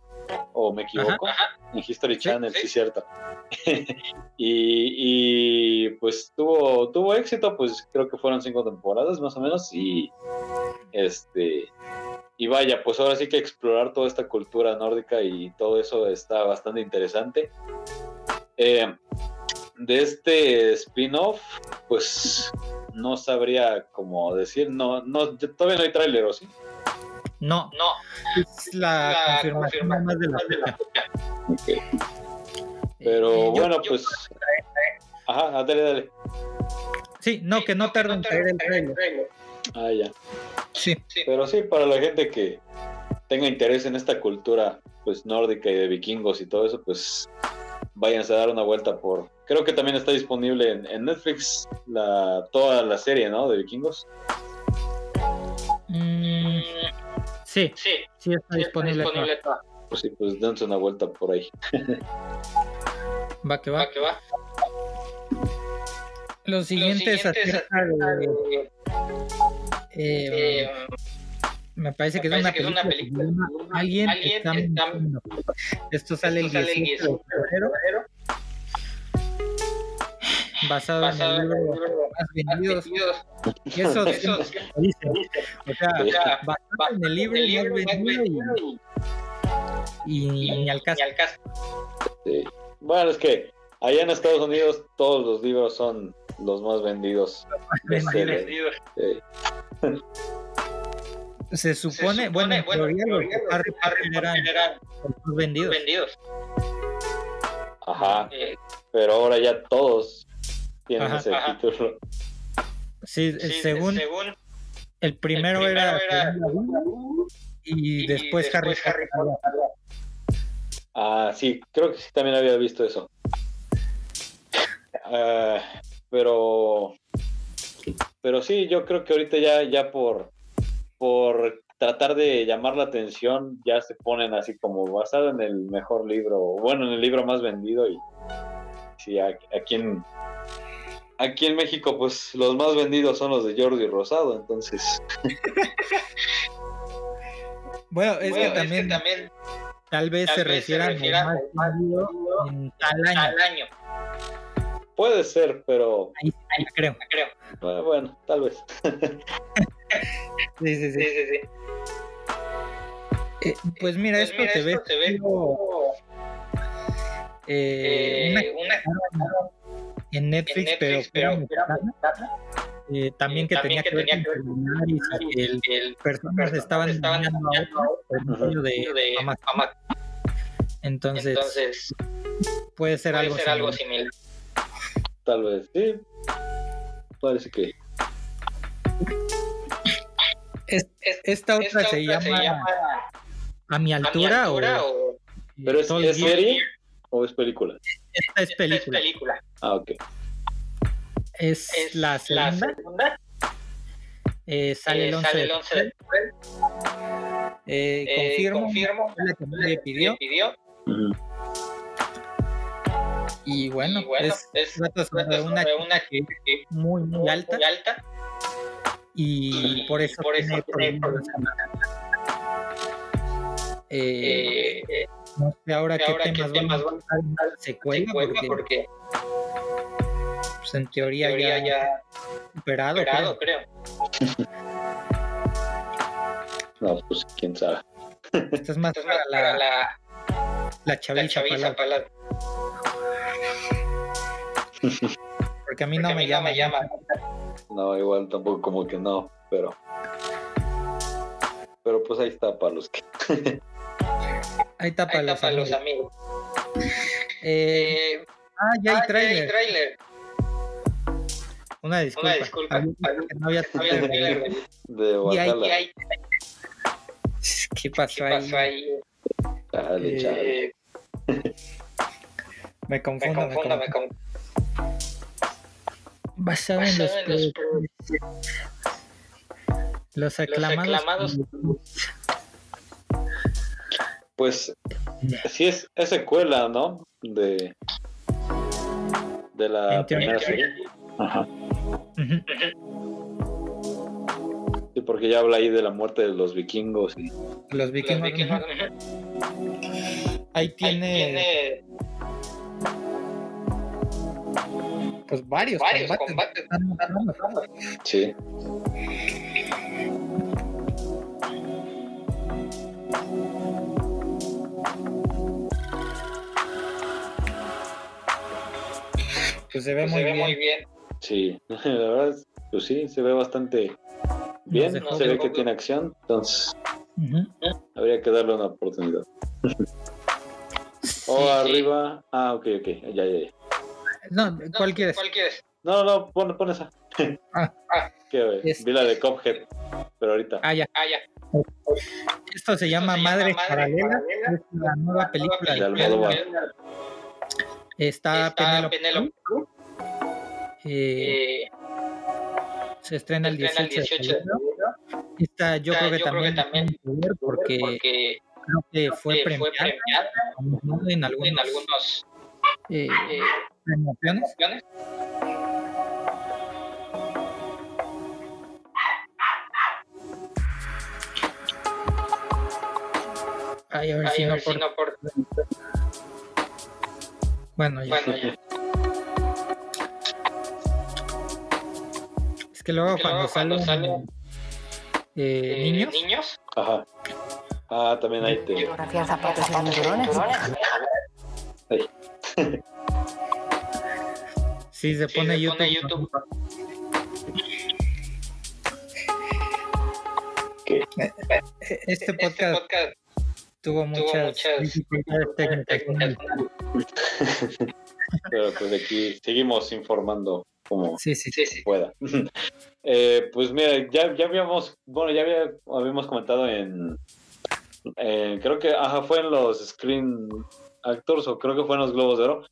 C: o me equivoco,
D: Ajá.
C: en History Channel, sí,
D: sí.
C: cierto. y, y, pues tuvo, tuvo éxito, pues creo que fueron cinco temporadas más o menos, y este y vaya, pues ahora sí que explorar toda esta cultura nórdica y todo eso está bastante interesante. Eh, de este spin-off, pues no sabría cómo decir, no, no, todavía no hay tráiler, ¿o sí?
A: No,
D: No,
A: es la,
D: la
A: confirmación más de la
D: de la
A: fecha.
C: Pero
A: Eh,
C: bueno,
D: yo-
C: pues... Ajá, dale, dale.
A: Sí, no, que no tarda en caer el trailer.
C: Ah, ya.
A: Sí,
D: Sí.
C: Pero sí, para la gente que tenga interés en esta cultura pues nórdica y de vikingos y todo eso, pues váyanse a dar una vuelta por... Creo que también está disponible en, en Netflix la, toda la serie, ¿no? De vikingos.
A: Mm, sí,
D: Sí,
A: sí está
D: sí,
A: disponible.
D: está disponible toda.
C: Pues sí, pues dense una vuelta por ahí.
A: Va que va.
D: Va que va.
A: Lo siguiente es
D: siguiente es
A: acerca de.
D: Eh,
A: eh,
D: eh,
A: me parece que
D: me
A: es una
D: parece que es una
A: película. Alguien,
D: Alguien
A: está
D: está.
A: Esto sale el
D: esto sale el
A: 18 de febrero, basado,
D: basado
A: en
D: en
A: el libro
D: libro
A: más vendidos.
D: Vendidos.
A: Eso,
D: Eso
A: sí, dice. O sea,
D: O sea,
A: basado en el libro,
D: el libro
A: más
D: más
A: vendido y, y,
D: y,
A: ni al caso.
D: ni al caso.
C: Sí. Bueno, es que allá en Estados Unidos todos los libros son los más vendidos.
A: Vendidos.
D: Vendidos.
C: Sí.
A: Se supone,
D: Se
A: bueno, en
D: bueno,
A: teoría los
D: teoría
A: de
D: los
A: Harry
D: Harry
A: vendidos.
D: vendidos.
C: Ajá,
D: Eh,
C: pero ahora ya todos tienen
A: Ajá,
C: ese
D: ajá.
C: título.
A: Sí,
D: sí,
A: según
D: según
A: el primero,
D: el primero
A: era,
D: era-
A: y,
D: y
A: después, Harry Potter.
C: Ah, sí, creo que sí también había visto eso. Ah, pero pero sí, yo creo que ahorita ya, ya por, por tratar de llamar la atención, ya se ponen así como basado en el mejor libro, o bueno, en el libro más vendido y sí, aquí en aquí en México pues los más vendidos son los de Jordi Rosado, entonces
A: Bueno, es
D: Bueno,
A: que también,
D: también
A: tal vez
D: tal
A: se
D: vez se
A: refieran al
D: al
A: más vendido en tal año.
D: al año,
C: puede ser, pero
A: Ahí, ahí creo.
D: creo.
C: ah, bueno, tal vez.
A: Sí, sí,
D: Sí,
A: sí.
D: sí.
A: Eh, pues mira,
D: Pues
A: esto
D: mira,
A: se ve,
D: esto se ve
A: como,
D: como
A: eh, una
D: eh, una
A: en Netflix,
D: en
A: pero,
D: Netflix, pero
A: mexicana. Eh, también que
D: también
A: tenía
D: que
A: que
D: tenía
A: con
D: que ver
A: que el
D: el
A: personas estaban
D: estaban
A: a por medio de,
D: de.
A: Entonces,
D: Entonces,
A: puede ser
D: puede
A: algo
D: ser algo
A: similar.
D: similar.
C: Tal vez, sí. Parece que
A: Es- esta otra, se, llama, A mi altura, o,
C: ¿Pero es, serie o es película?
A: Esta es película.
C: Ah, ok.
A: Es, la segunda. Eh, sale, el 11 de eh, confirmo, confirmo la que me pidió. Y bueno, es, es sobre una, una que, muy, muy, alta, muy alta. Y, por eso, por eso tiene eh, eh, no sé ahora qué ahora temas, qué temas van a dar secuela, secuela porque, porque pues en teoría, teoría ya, ya superado, superado creo. creo.
C: no, pues quién sabe.
A: Esto es más, Esto es más para, la, la, la chaviza, chaviza palabra. Porque a mí no, me, llama, llama.
C: No, igual tampoco como que no, pero. Pero pues ahí está para los que.
A: ahí está para, los, amigos. amigos. Eh, ah, ya hay ah, trailer. trailer. Una disculpa. Una disculpa. No había trailer.
C: De
A: Guadalajara. ¿Qué pasó, ¿Qué pasó ahí?
C: Dale, eh,
A: me confundo, me confundo. Me confundo. Basado, en los, los, aclamados.
C: Pues sí es, es secuela, ¿no? De, de la primera serie. Ajá. Sí, porque ya habla ahí de la muerte de los vikingos. Y...
A: Los vikingos. Ahí tiene pues varios, varios combates.
C: Sí.
A: Pues se ve, pues muy, se ve bien. muy bien.
C: Sí, la verdad, pues sí, se ve bastante bien. se ve que tiene acción, entonces habría que darle una oportunidad. o oh, arriba. Ah, ok, ok, ya, ya, ya.
A: No, ¿cuál quieres?
C: No, no, pon, pon esa. Ah, ah. ¿Qué, este... Vi la de Cophead, pero ahorita.
A: Ah, ya. Ah, ya. Esto se llama Esto Madre Paralela, es la nueva película de Almodóvar. Está, Está Penélope eh, se estrena el 18, el 18 de febrero. Esta yo, Esta, creo, que yo también creo que también porque, porque creo que fue premiada, fue premiada en, algunos, en algunos eh, eh emociones. Ay, a ver, Ay, si, a no ver por... si no por... Bueno, ya. Bueno, ya. Es que luego, es que cuando, luego cuando salen, eh, eh, niños,
C: niños. Ajá. Ah, también hay te.
F: Fotografía zapatos y cinturones.
A: Sí, se pone, sí, se YouTube. Pone YouTube. ¿Qué? Este, este podcast, este podcast tuvo muchas, muchas dificultades técnicas.
C: Pero pues aquí seguimos informando como sí, sí, sí, pueda. eh, pues mira, ya, ya habíamos, bueno, ya había, habíamos comentado en, eh, creo que, ajá, fue en los Screen Actors o creo que fue en los Globos de Oro,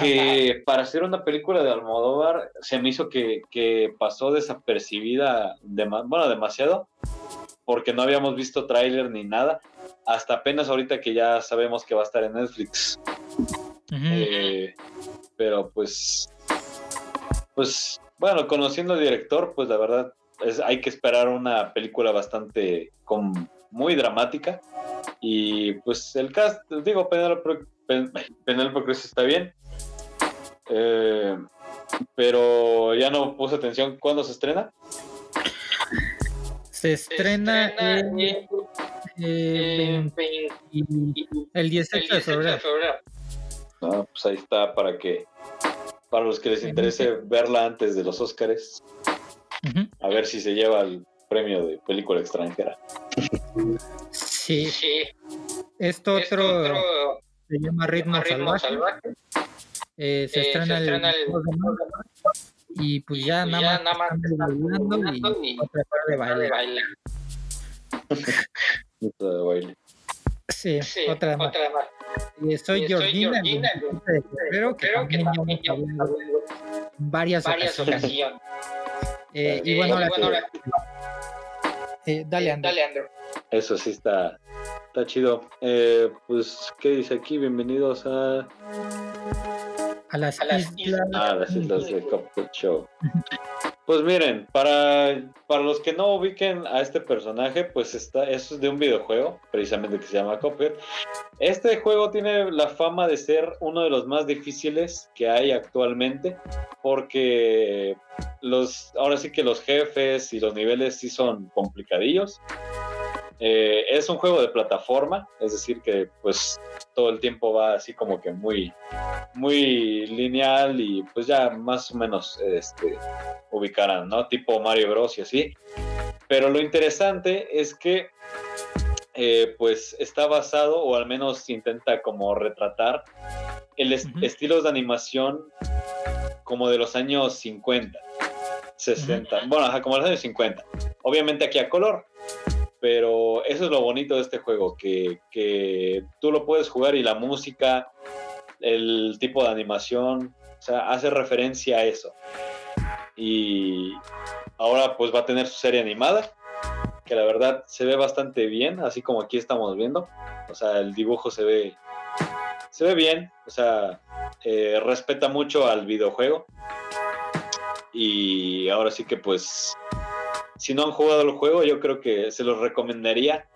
C: que para hacer una película de Almodóvar se me hizo que, pasó desapercibida, bueno, demasiado, porque no habíamos visto tráiler ni nada, hasta apenas ahorita que ya sabemos que va a estar en Netflix. Eh, pero pues, pues, bueno, conociendo al director, pues la verdad es, hay que esperar una película bastante con, muy dramática. Y pues el cast, digo, Penélope, Penélope Cruz está bien. Eh, pero ya no puse atención. ¿Cuándo se estrena?
A: Se estrena, el, el 18 de febrero.
C: Ah, pues ahí está para que para los que les interese verla antes de los Óscares. A ver si se lleva el premio de película extranjera.
A: Sí. sí. Esto, otro, se llama Ritmo, Salvaje. Eh, se, eh, estrena, el, y pues ya, nada, más nada más están bailando y, y otra de bailar.
C: de baile.
A: Sí, otra más. Otra más. Y soy Georgina, creo que, creo que también yo varias, varias ocasiones. Eh, y bueno, eh, dale, Andrew. dale, Andrew.
C: Eso sí está, está chido. Eh, pues, ¿qué dice aquí? Bienvenidos a
A: a las, a islas,
C: ah, las islas de Show. Pues miren, para, para los que no ubiquen a este personaje, pues está, eso es de un videojuego, precisamente que se llama Cuphead. Este juego tiene la fama de ser uno de los más difíciles que hay actualmente, porque los, ahora sí que los jefes y los niveles sí son complicadillos. Eh, es un juego de plataforma, es decir, que pues todo el tiempo va así como que muy, muy lineal y pues ya más o menos este, ubicarán, ¿no? Tipo Mario Bros y así. Pero lo interesante es que eh, pues está basado o al menos intenta como retratar el estilo de animación como de los años 50, 60, bueno, como de los años 50. Obviamente aquí a color, pero eso es lo bonito de este juego, que, que, tú lo puedes jugar y la música, el tipo de animación, o sea, hace referencia a eso. Y ahora pues va a tener su serie animada, que la verdad se ve bastante bien, así como aquí estamos viendo. O sea, el dibujo se ve, se ve bien, o sea, eh, respeta mucho al videojuego. Y ahora sí que pues si no han jugado el juego, yo creo que se los recomendaría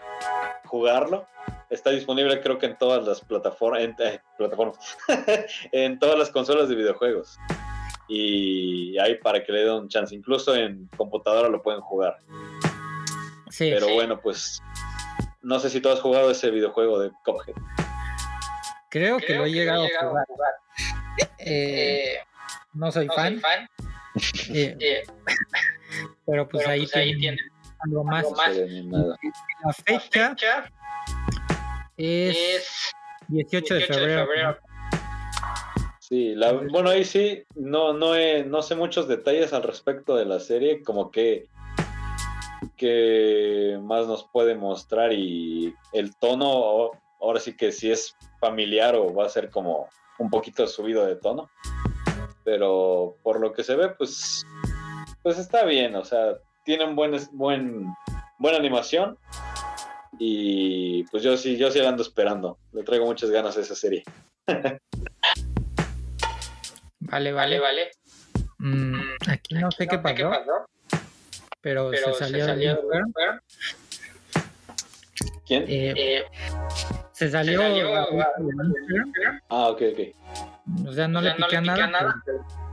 C: jugarlo. Está disponible creo que en todas las plataformas, en, eh, plataformas, en todas las consolas de videojuegos. Y ahí para que le den un chance. Incluso en computadora lo pueden jugar. Sí, Pero bueno, pues no sé si tú has jugado ese videojuego de Cuphead.
A: Creo, que lo he llegado, a jugar. Eh, no soy fan. Eh, pero pues, ahí, pues tiene algo más. La fecha, es, 18, de febrero.
C: Sí, la, bueno, ahí sí, no, no, no sé muchos detalles al respecto de la serie, como que, que más nos puede mostrar y el tono, ahora sí que si es familiar o va a ser como un poquito subido de tono, pero por lo que se ve, pues pues está bien, o sea, tienen buen, buen, buena animación. Y pues yo sí, yo sí la ando esperando. Le traigo muchas ganas a esa serie.
A: vale, vale, vale. Mm, aquí no sé, qué, pasó, Pero, se salió, se salió
C: ¿Quién? Eh,
A: eh, se salió,
C: Ah, ok, ok.
A: O sea, no le piqué nada, nada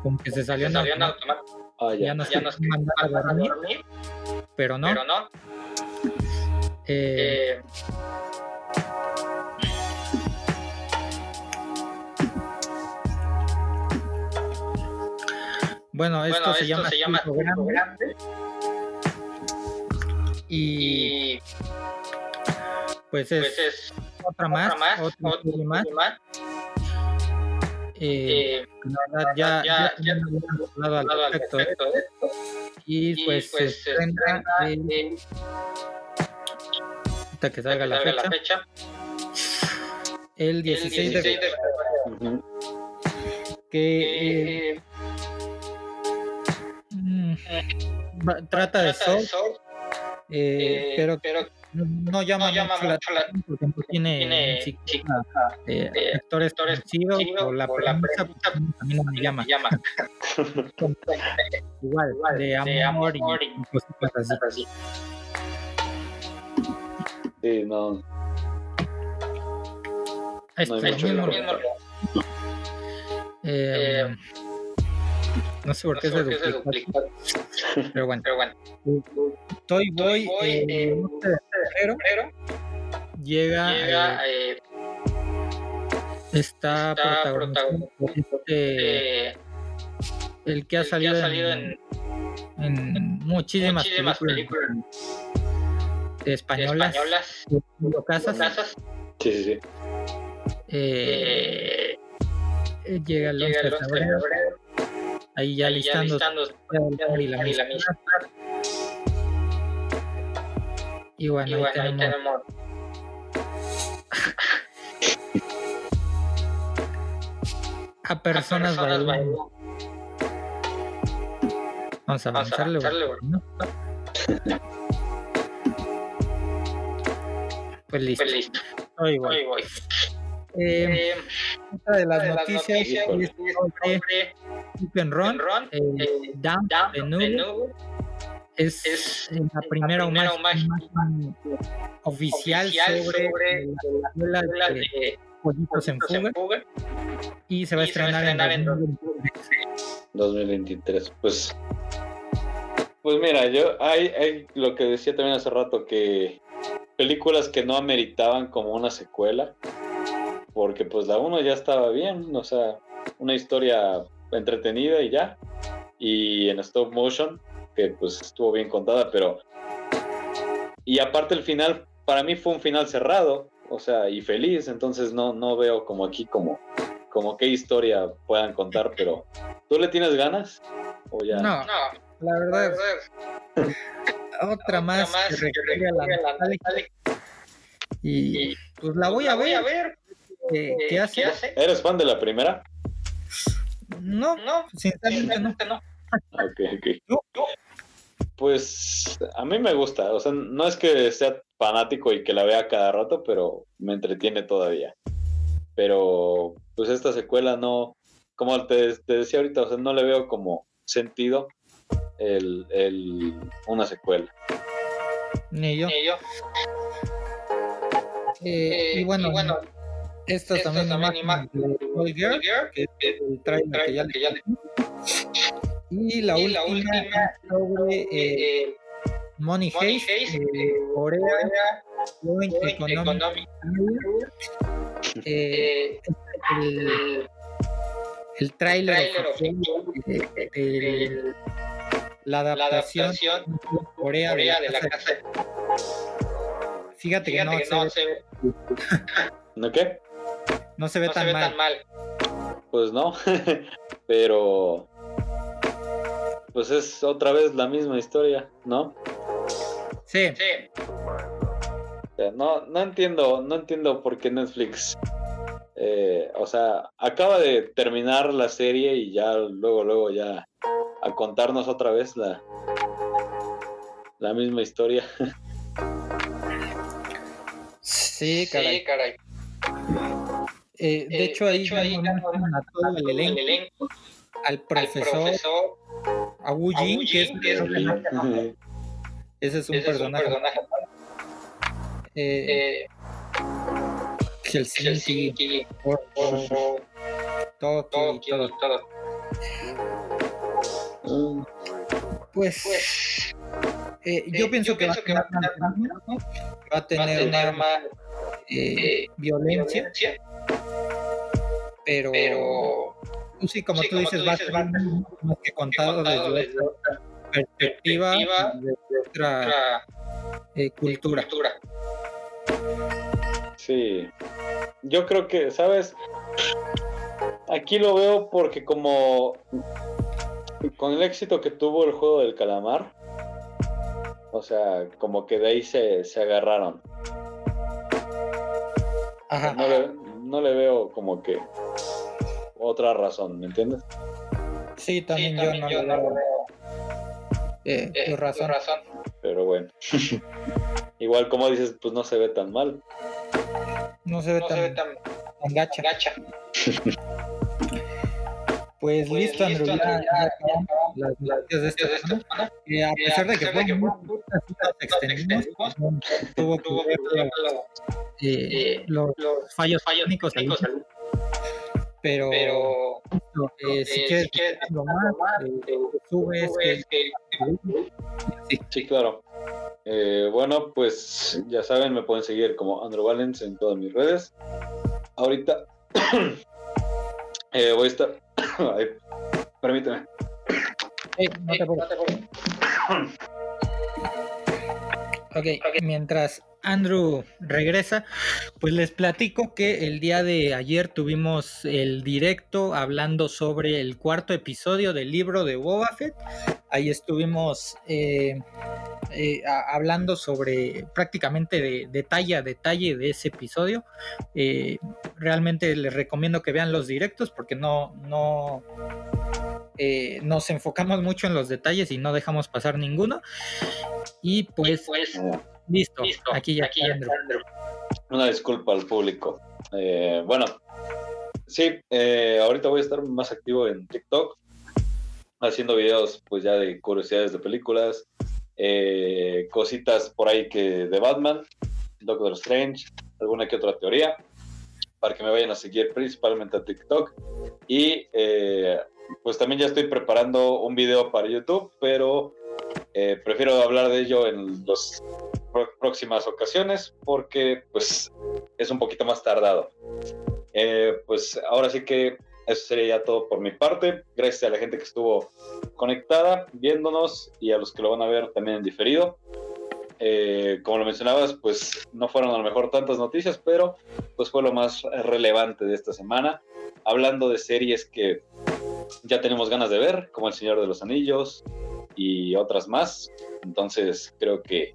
A: como que se salió, en automático. Ah, ya. ya nos, ya nos a dormir, dormir, pero no. Pero no. Eh, eh, bueno, esto, bueno, se, esto llama se llama grande. grande. Y, pues es, pues es otra más, otra más, otra, otra más. más eh, la verdad, ya, ya, ya, ya al respecto de esto. Y, pues, pues se estrena el, hasta que salga, la, fecha, la fecha. El 16, el 16 de febrero. Que eh, mm, trata de eh, pero, pero no llama, no llama mucho, la atención porque no tiene, tiene siquiera, eh, eh, actores conocidos o la premisa pues, a mí no me llama. llama. Igual, Igual, de amor, de amor y, y cositas así.
C: Sí, no.
A: No mismo. Eh, no sé por qué, no se, duplica. Pero bueno. Pero bueno. Estoy, voy, voy eh, eh, febrero, llega, llega eh, eh, está, está protagonizado este, el que ha salido, que ha salido en, en, en, muchísimas, muchísimas películas, películas españolas, españolas de casas. casas.
C: Sí, sí, sí.
A: Eh, llega el 11 de febrero. Ahí ya Ahí listando, ya listando y la, y la Y bueno,
D: Y
A: ahí
D: bueno, ahí
A: tenemos
D: tenemos
A: a personas,
D: personas
A: bailando.
D: bailando.
A: Vamos a avanzarle. Pues listo.
D: Pues listo,
A: Ahí voy.
D: ahí voy.
A: Eh,
D: Eh,
A: otra de las
D: de las
A: noticias,
D: noticias
C: híjole.
A: es
D: es
A: sobre
D: sobre
A: Keep and Run,
D: Ron,
A: eh,
D: eh,
A: Down es,
D: es
A: la primera,
D: primera
A: imagen,
D: imagen
A: oficial,
D: oficial
A: sobre,
D: sobre
A: la
D: la
A: de
D: de
A: Pollitos en
D: Pollitos en
A: Fuga
D: Fuga.
A: y se va a estrenar, en
D: en
A: 2023.
C: 2023. Pues, pues mira, yo hay, hay lo que decía también hace rato que películas que no ameritaban como una secuela, porque pues la uno ya estaba bien, o sea, una historia entretenida y ya, y en stop motion, que pues estuvo bien contada, pero y aparte el final para mí fue un final cerrado, o sea, y feliz, entonces no no veo como aquí como como qué historia puedan contar, pero ¿tú le tienes ganas? ¿O ya?
A: No,
D: No,
A: la
D: la
A: verdad,
D: verdad,
A: otra más,
D: más
A: que
D: que
A: requiere a la
D: requiere la
A: nostalgia y
D: Y
A: pues la voy a ver.
D: a ver.
A: eh,
D: eh,
A: ¿Qué hace?
C: ¿Eres fan de la primera?
A: No,
D: No,
A: sinceramente no.
D: no.
C: Ok, ok.
A: No,
C: Pues a mí me gusta, o sea, no es que sea fanático y que la vea cada rato, pero me entretiene todavía. Pero pues esta secuela no, como te, te decía ahorita, o sea, no le veo como sentido el, el- una secuela.
A: Ni yo.
D: Ni yo.
A: Eh,
D: Eh,
A: y bueno, estas
D: estas
A: también,
D: también
A: imágenes de Toy Girl,
D: Girl,
A: que que ya le-
D: que ya le-
A: Y la
D: Y
A: última,
D: la última
A: sobre eh,
D: eh,
A: Money
D: Money
A: Heist,
D: Heist,
A: eh, Corea, Joint Economic
D: Economic,
A: el,
D: el
A: el tráiler la
D: la
A: adaptación de Corea,
D: Corea
A: de
D: de
A: la casa. Fíjate,
D: Fíjate
A: que
D: que
A: no,
D: no
A: se, ve,
D: se ve,
C: ¿No qué?
A: no se ve
D: no se
A: tan
D: ve
A: mal.
D: tan mal.
C: Pues no, pero pues es otra vez la misma historia, ¿no?
A: Sí,
D: Sí,
C: O sea, no, no entiendo, no entiendo por qué Netflix, eh, o sea, acaba de terminar la serie y ya luego, luego ya a contarnos otra vez la, la misma historia.
A: sí, caray.
D: sí, caray.
A: Eh, de
D: Eh,
A: hecho, ahí,
D: hecho, ahí
A: muestran a todo el
D: El
A: elenco,
D: elenco,
A: al profesor, a Wu que es,
D: que es-
A: ese es un
D: ese es un
A: personaje.
D: personaje.
A: eh,
D: Eh,
A: Helsinki,
D: Helsinki,
A: Porto, Tokio,
D: Tokio,
A: todo.
D: todo.
C: Mm,
A: Pues,
D: Pues
A: eh, yo
D: eh,
A: pienso
D: yo
A: que va
D: que va a
A: va
D: va
A: tener más eh, violencia,
D: violencia,
A: pero,
D: pero
A: sí, como
D: sí,
A: tú
D: como
A: dices, va a
D: dices,
A: ser
D: va a ser
A: más que contado
D: contado
A: desde
D: desde
A: otra perspectiva,
D: perspectiva,
A: desde otra
D: otra
A: eh, cultura.
D: cultura.
C: Sí, yo creo que, ¿sabes? Aquí lo veo porque como con el éxito que tuvo el juego del calamar, o sea, como que de ahí se, se agarraron.
A: Ajá.
C: No le, no le veo como que otra razón, ¿me entiendes?
A: Sí, también,
D: Sí,
A: yo
D: también
A: no
D: yo no
A: eh,
D: eh,
A: tu razón.
D: tu razón.
C: Pero bueno. Igual como dices, pues no se ve tan mal.
A: No se ve
D: No
A: tan,
D: se ve tan
A: tan gacha.
D: gacha.
A: Pues,
D: Pues
A: listo, Andrew, ya, ya las noticias de esta
D: de esta
A: semana.
D: semana,
A: Eh, a
D: eh,
A: pesar de que fue
D: fue
A: extendimos, tuvo que
D: tuvo
A: ver los,
D: los,
A: los
D: los
A: fallos
D: fallos
A: técnicos, pero,
D: pero
A: eh, si
D: eh,
A: quieres
D: si quieres
A: algo más, eh, subes,
D: subes
A: que,
D: que
C: Sí, claro. Eh, bueno, pues ya saben, me pueden seguir como Andrew Valens en todas mis redes. Ahorita eh, voy a estar. Ay, permíteme.
A: no te preocupes.
D: no te preocupes.
A: Ok, mientras Andrew regresa, pues les platico que el día de ayer tuvimos el directo hablando sobre el cuarto episodio del libro de Boba Fett. Ahí estuvimos eh, eh, hablando sobre prácticamente de detalle a detalle de ese episodio. Eh, realmente les recomiendo que vean los directos porque no, no, nos enfocamos mucho en los detalles y no dejamos pasar ninguno. Y pues, pues Listo, aquí ya, aquí
C: Una disculpa al público. Eh, bueno, sí, eh, ahorita voy a estar más activo en TikTok, haciendo videos pues ya de curiosidades de películas, eh, cositas por ahí que de Batman, Doctor Strange, alguna que otra teoría, para que me vayan a seguir principalmente a TikTok. Y pues también ya estoy preparando un video para YouTube, pero prefiero hablar de ello en los próximas ocasiones porque pues es un poquito más tardado. Eh, pues ahora sí que eso sería ya todo por mi parte. Gracias a la gente que estuvo conectada, viéndonos y a los que lo van a ver también en diferido. Eh, como lo mencionabas, pues no fueron a lo mejor tantas noticias, pero pues fue lo más relevante de esta semana. Hablando de series que ya tenemos ganas de ver, como El Señor de los Anillos y otras más. Entonces creo que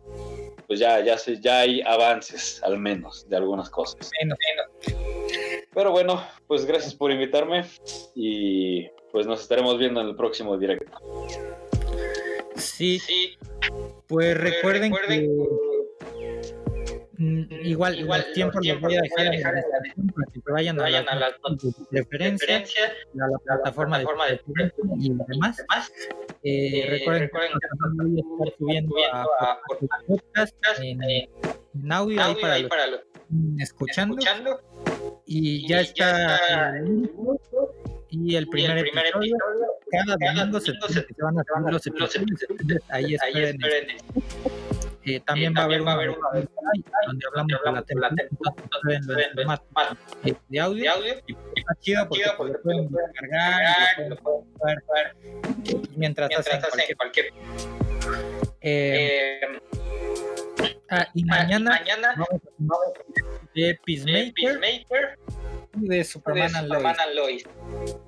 C: pues ya, ya, se, ya hay avances, al menos, de algunas cosas. Pero bueno, pues gracias por invitarme y pues nos estaremos viendo en el próximo directo.
A: Sí, sí. Pues, recuerden, que igual, igual tiempo les voy a dejar, en la descripción para que vayan, a, la, preferencia, a la plataforma, de, y demás. Eh, recuerden, que voy a estar subiendo a, podcast en, en audio, ahí para, los, para escuchando. escuchando. Y, ya está, y el primer, el primer episodio, cada domingo se, se, van a los episodios, ahí esperen. Eh, también va, a haber, va a haber un donde hablamos de la temporada de, de audio, está chido porque, lo pueden descargar, lo pueden ver, mientras, mientras hacen cualquier, cualquier. Eh, ah, y mañana, ah, y mañana vamos a de Peacemaker, de Peacemaker de Superman, de Superman and Lois.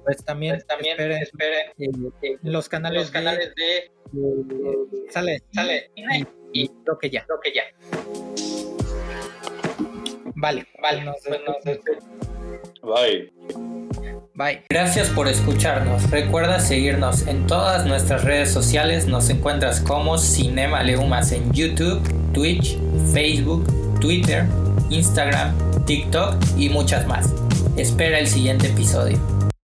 A: Pues también, pues también esperen, esperen eh, los canales, los canales de, de, de sale, sale y, y creo que ya. Creo que ya. Vale, vale.
C: Bye.
A: Bye. Gracias por escucharnos. Recuerda seguirnos en todas nuestras redes sociales. Nos encuentras como Cinema Leumas en YouTube, Twitch, Facebook, Twitter, Instagram, TikTok y muchas más. Espera el siguiente episodio.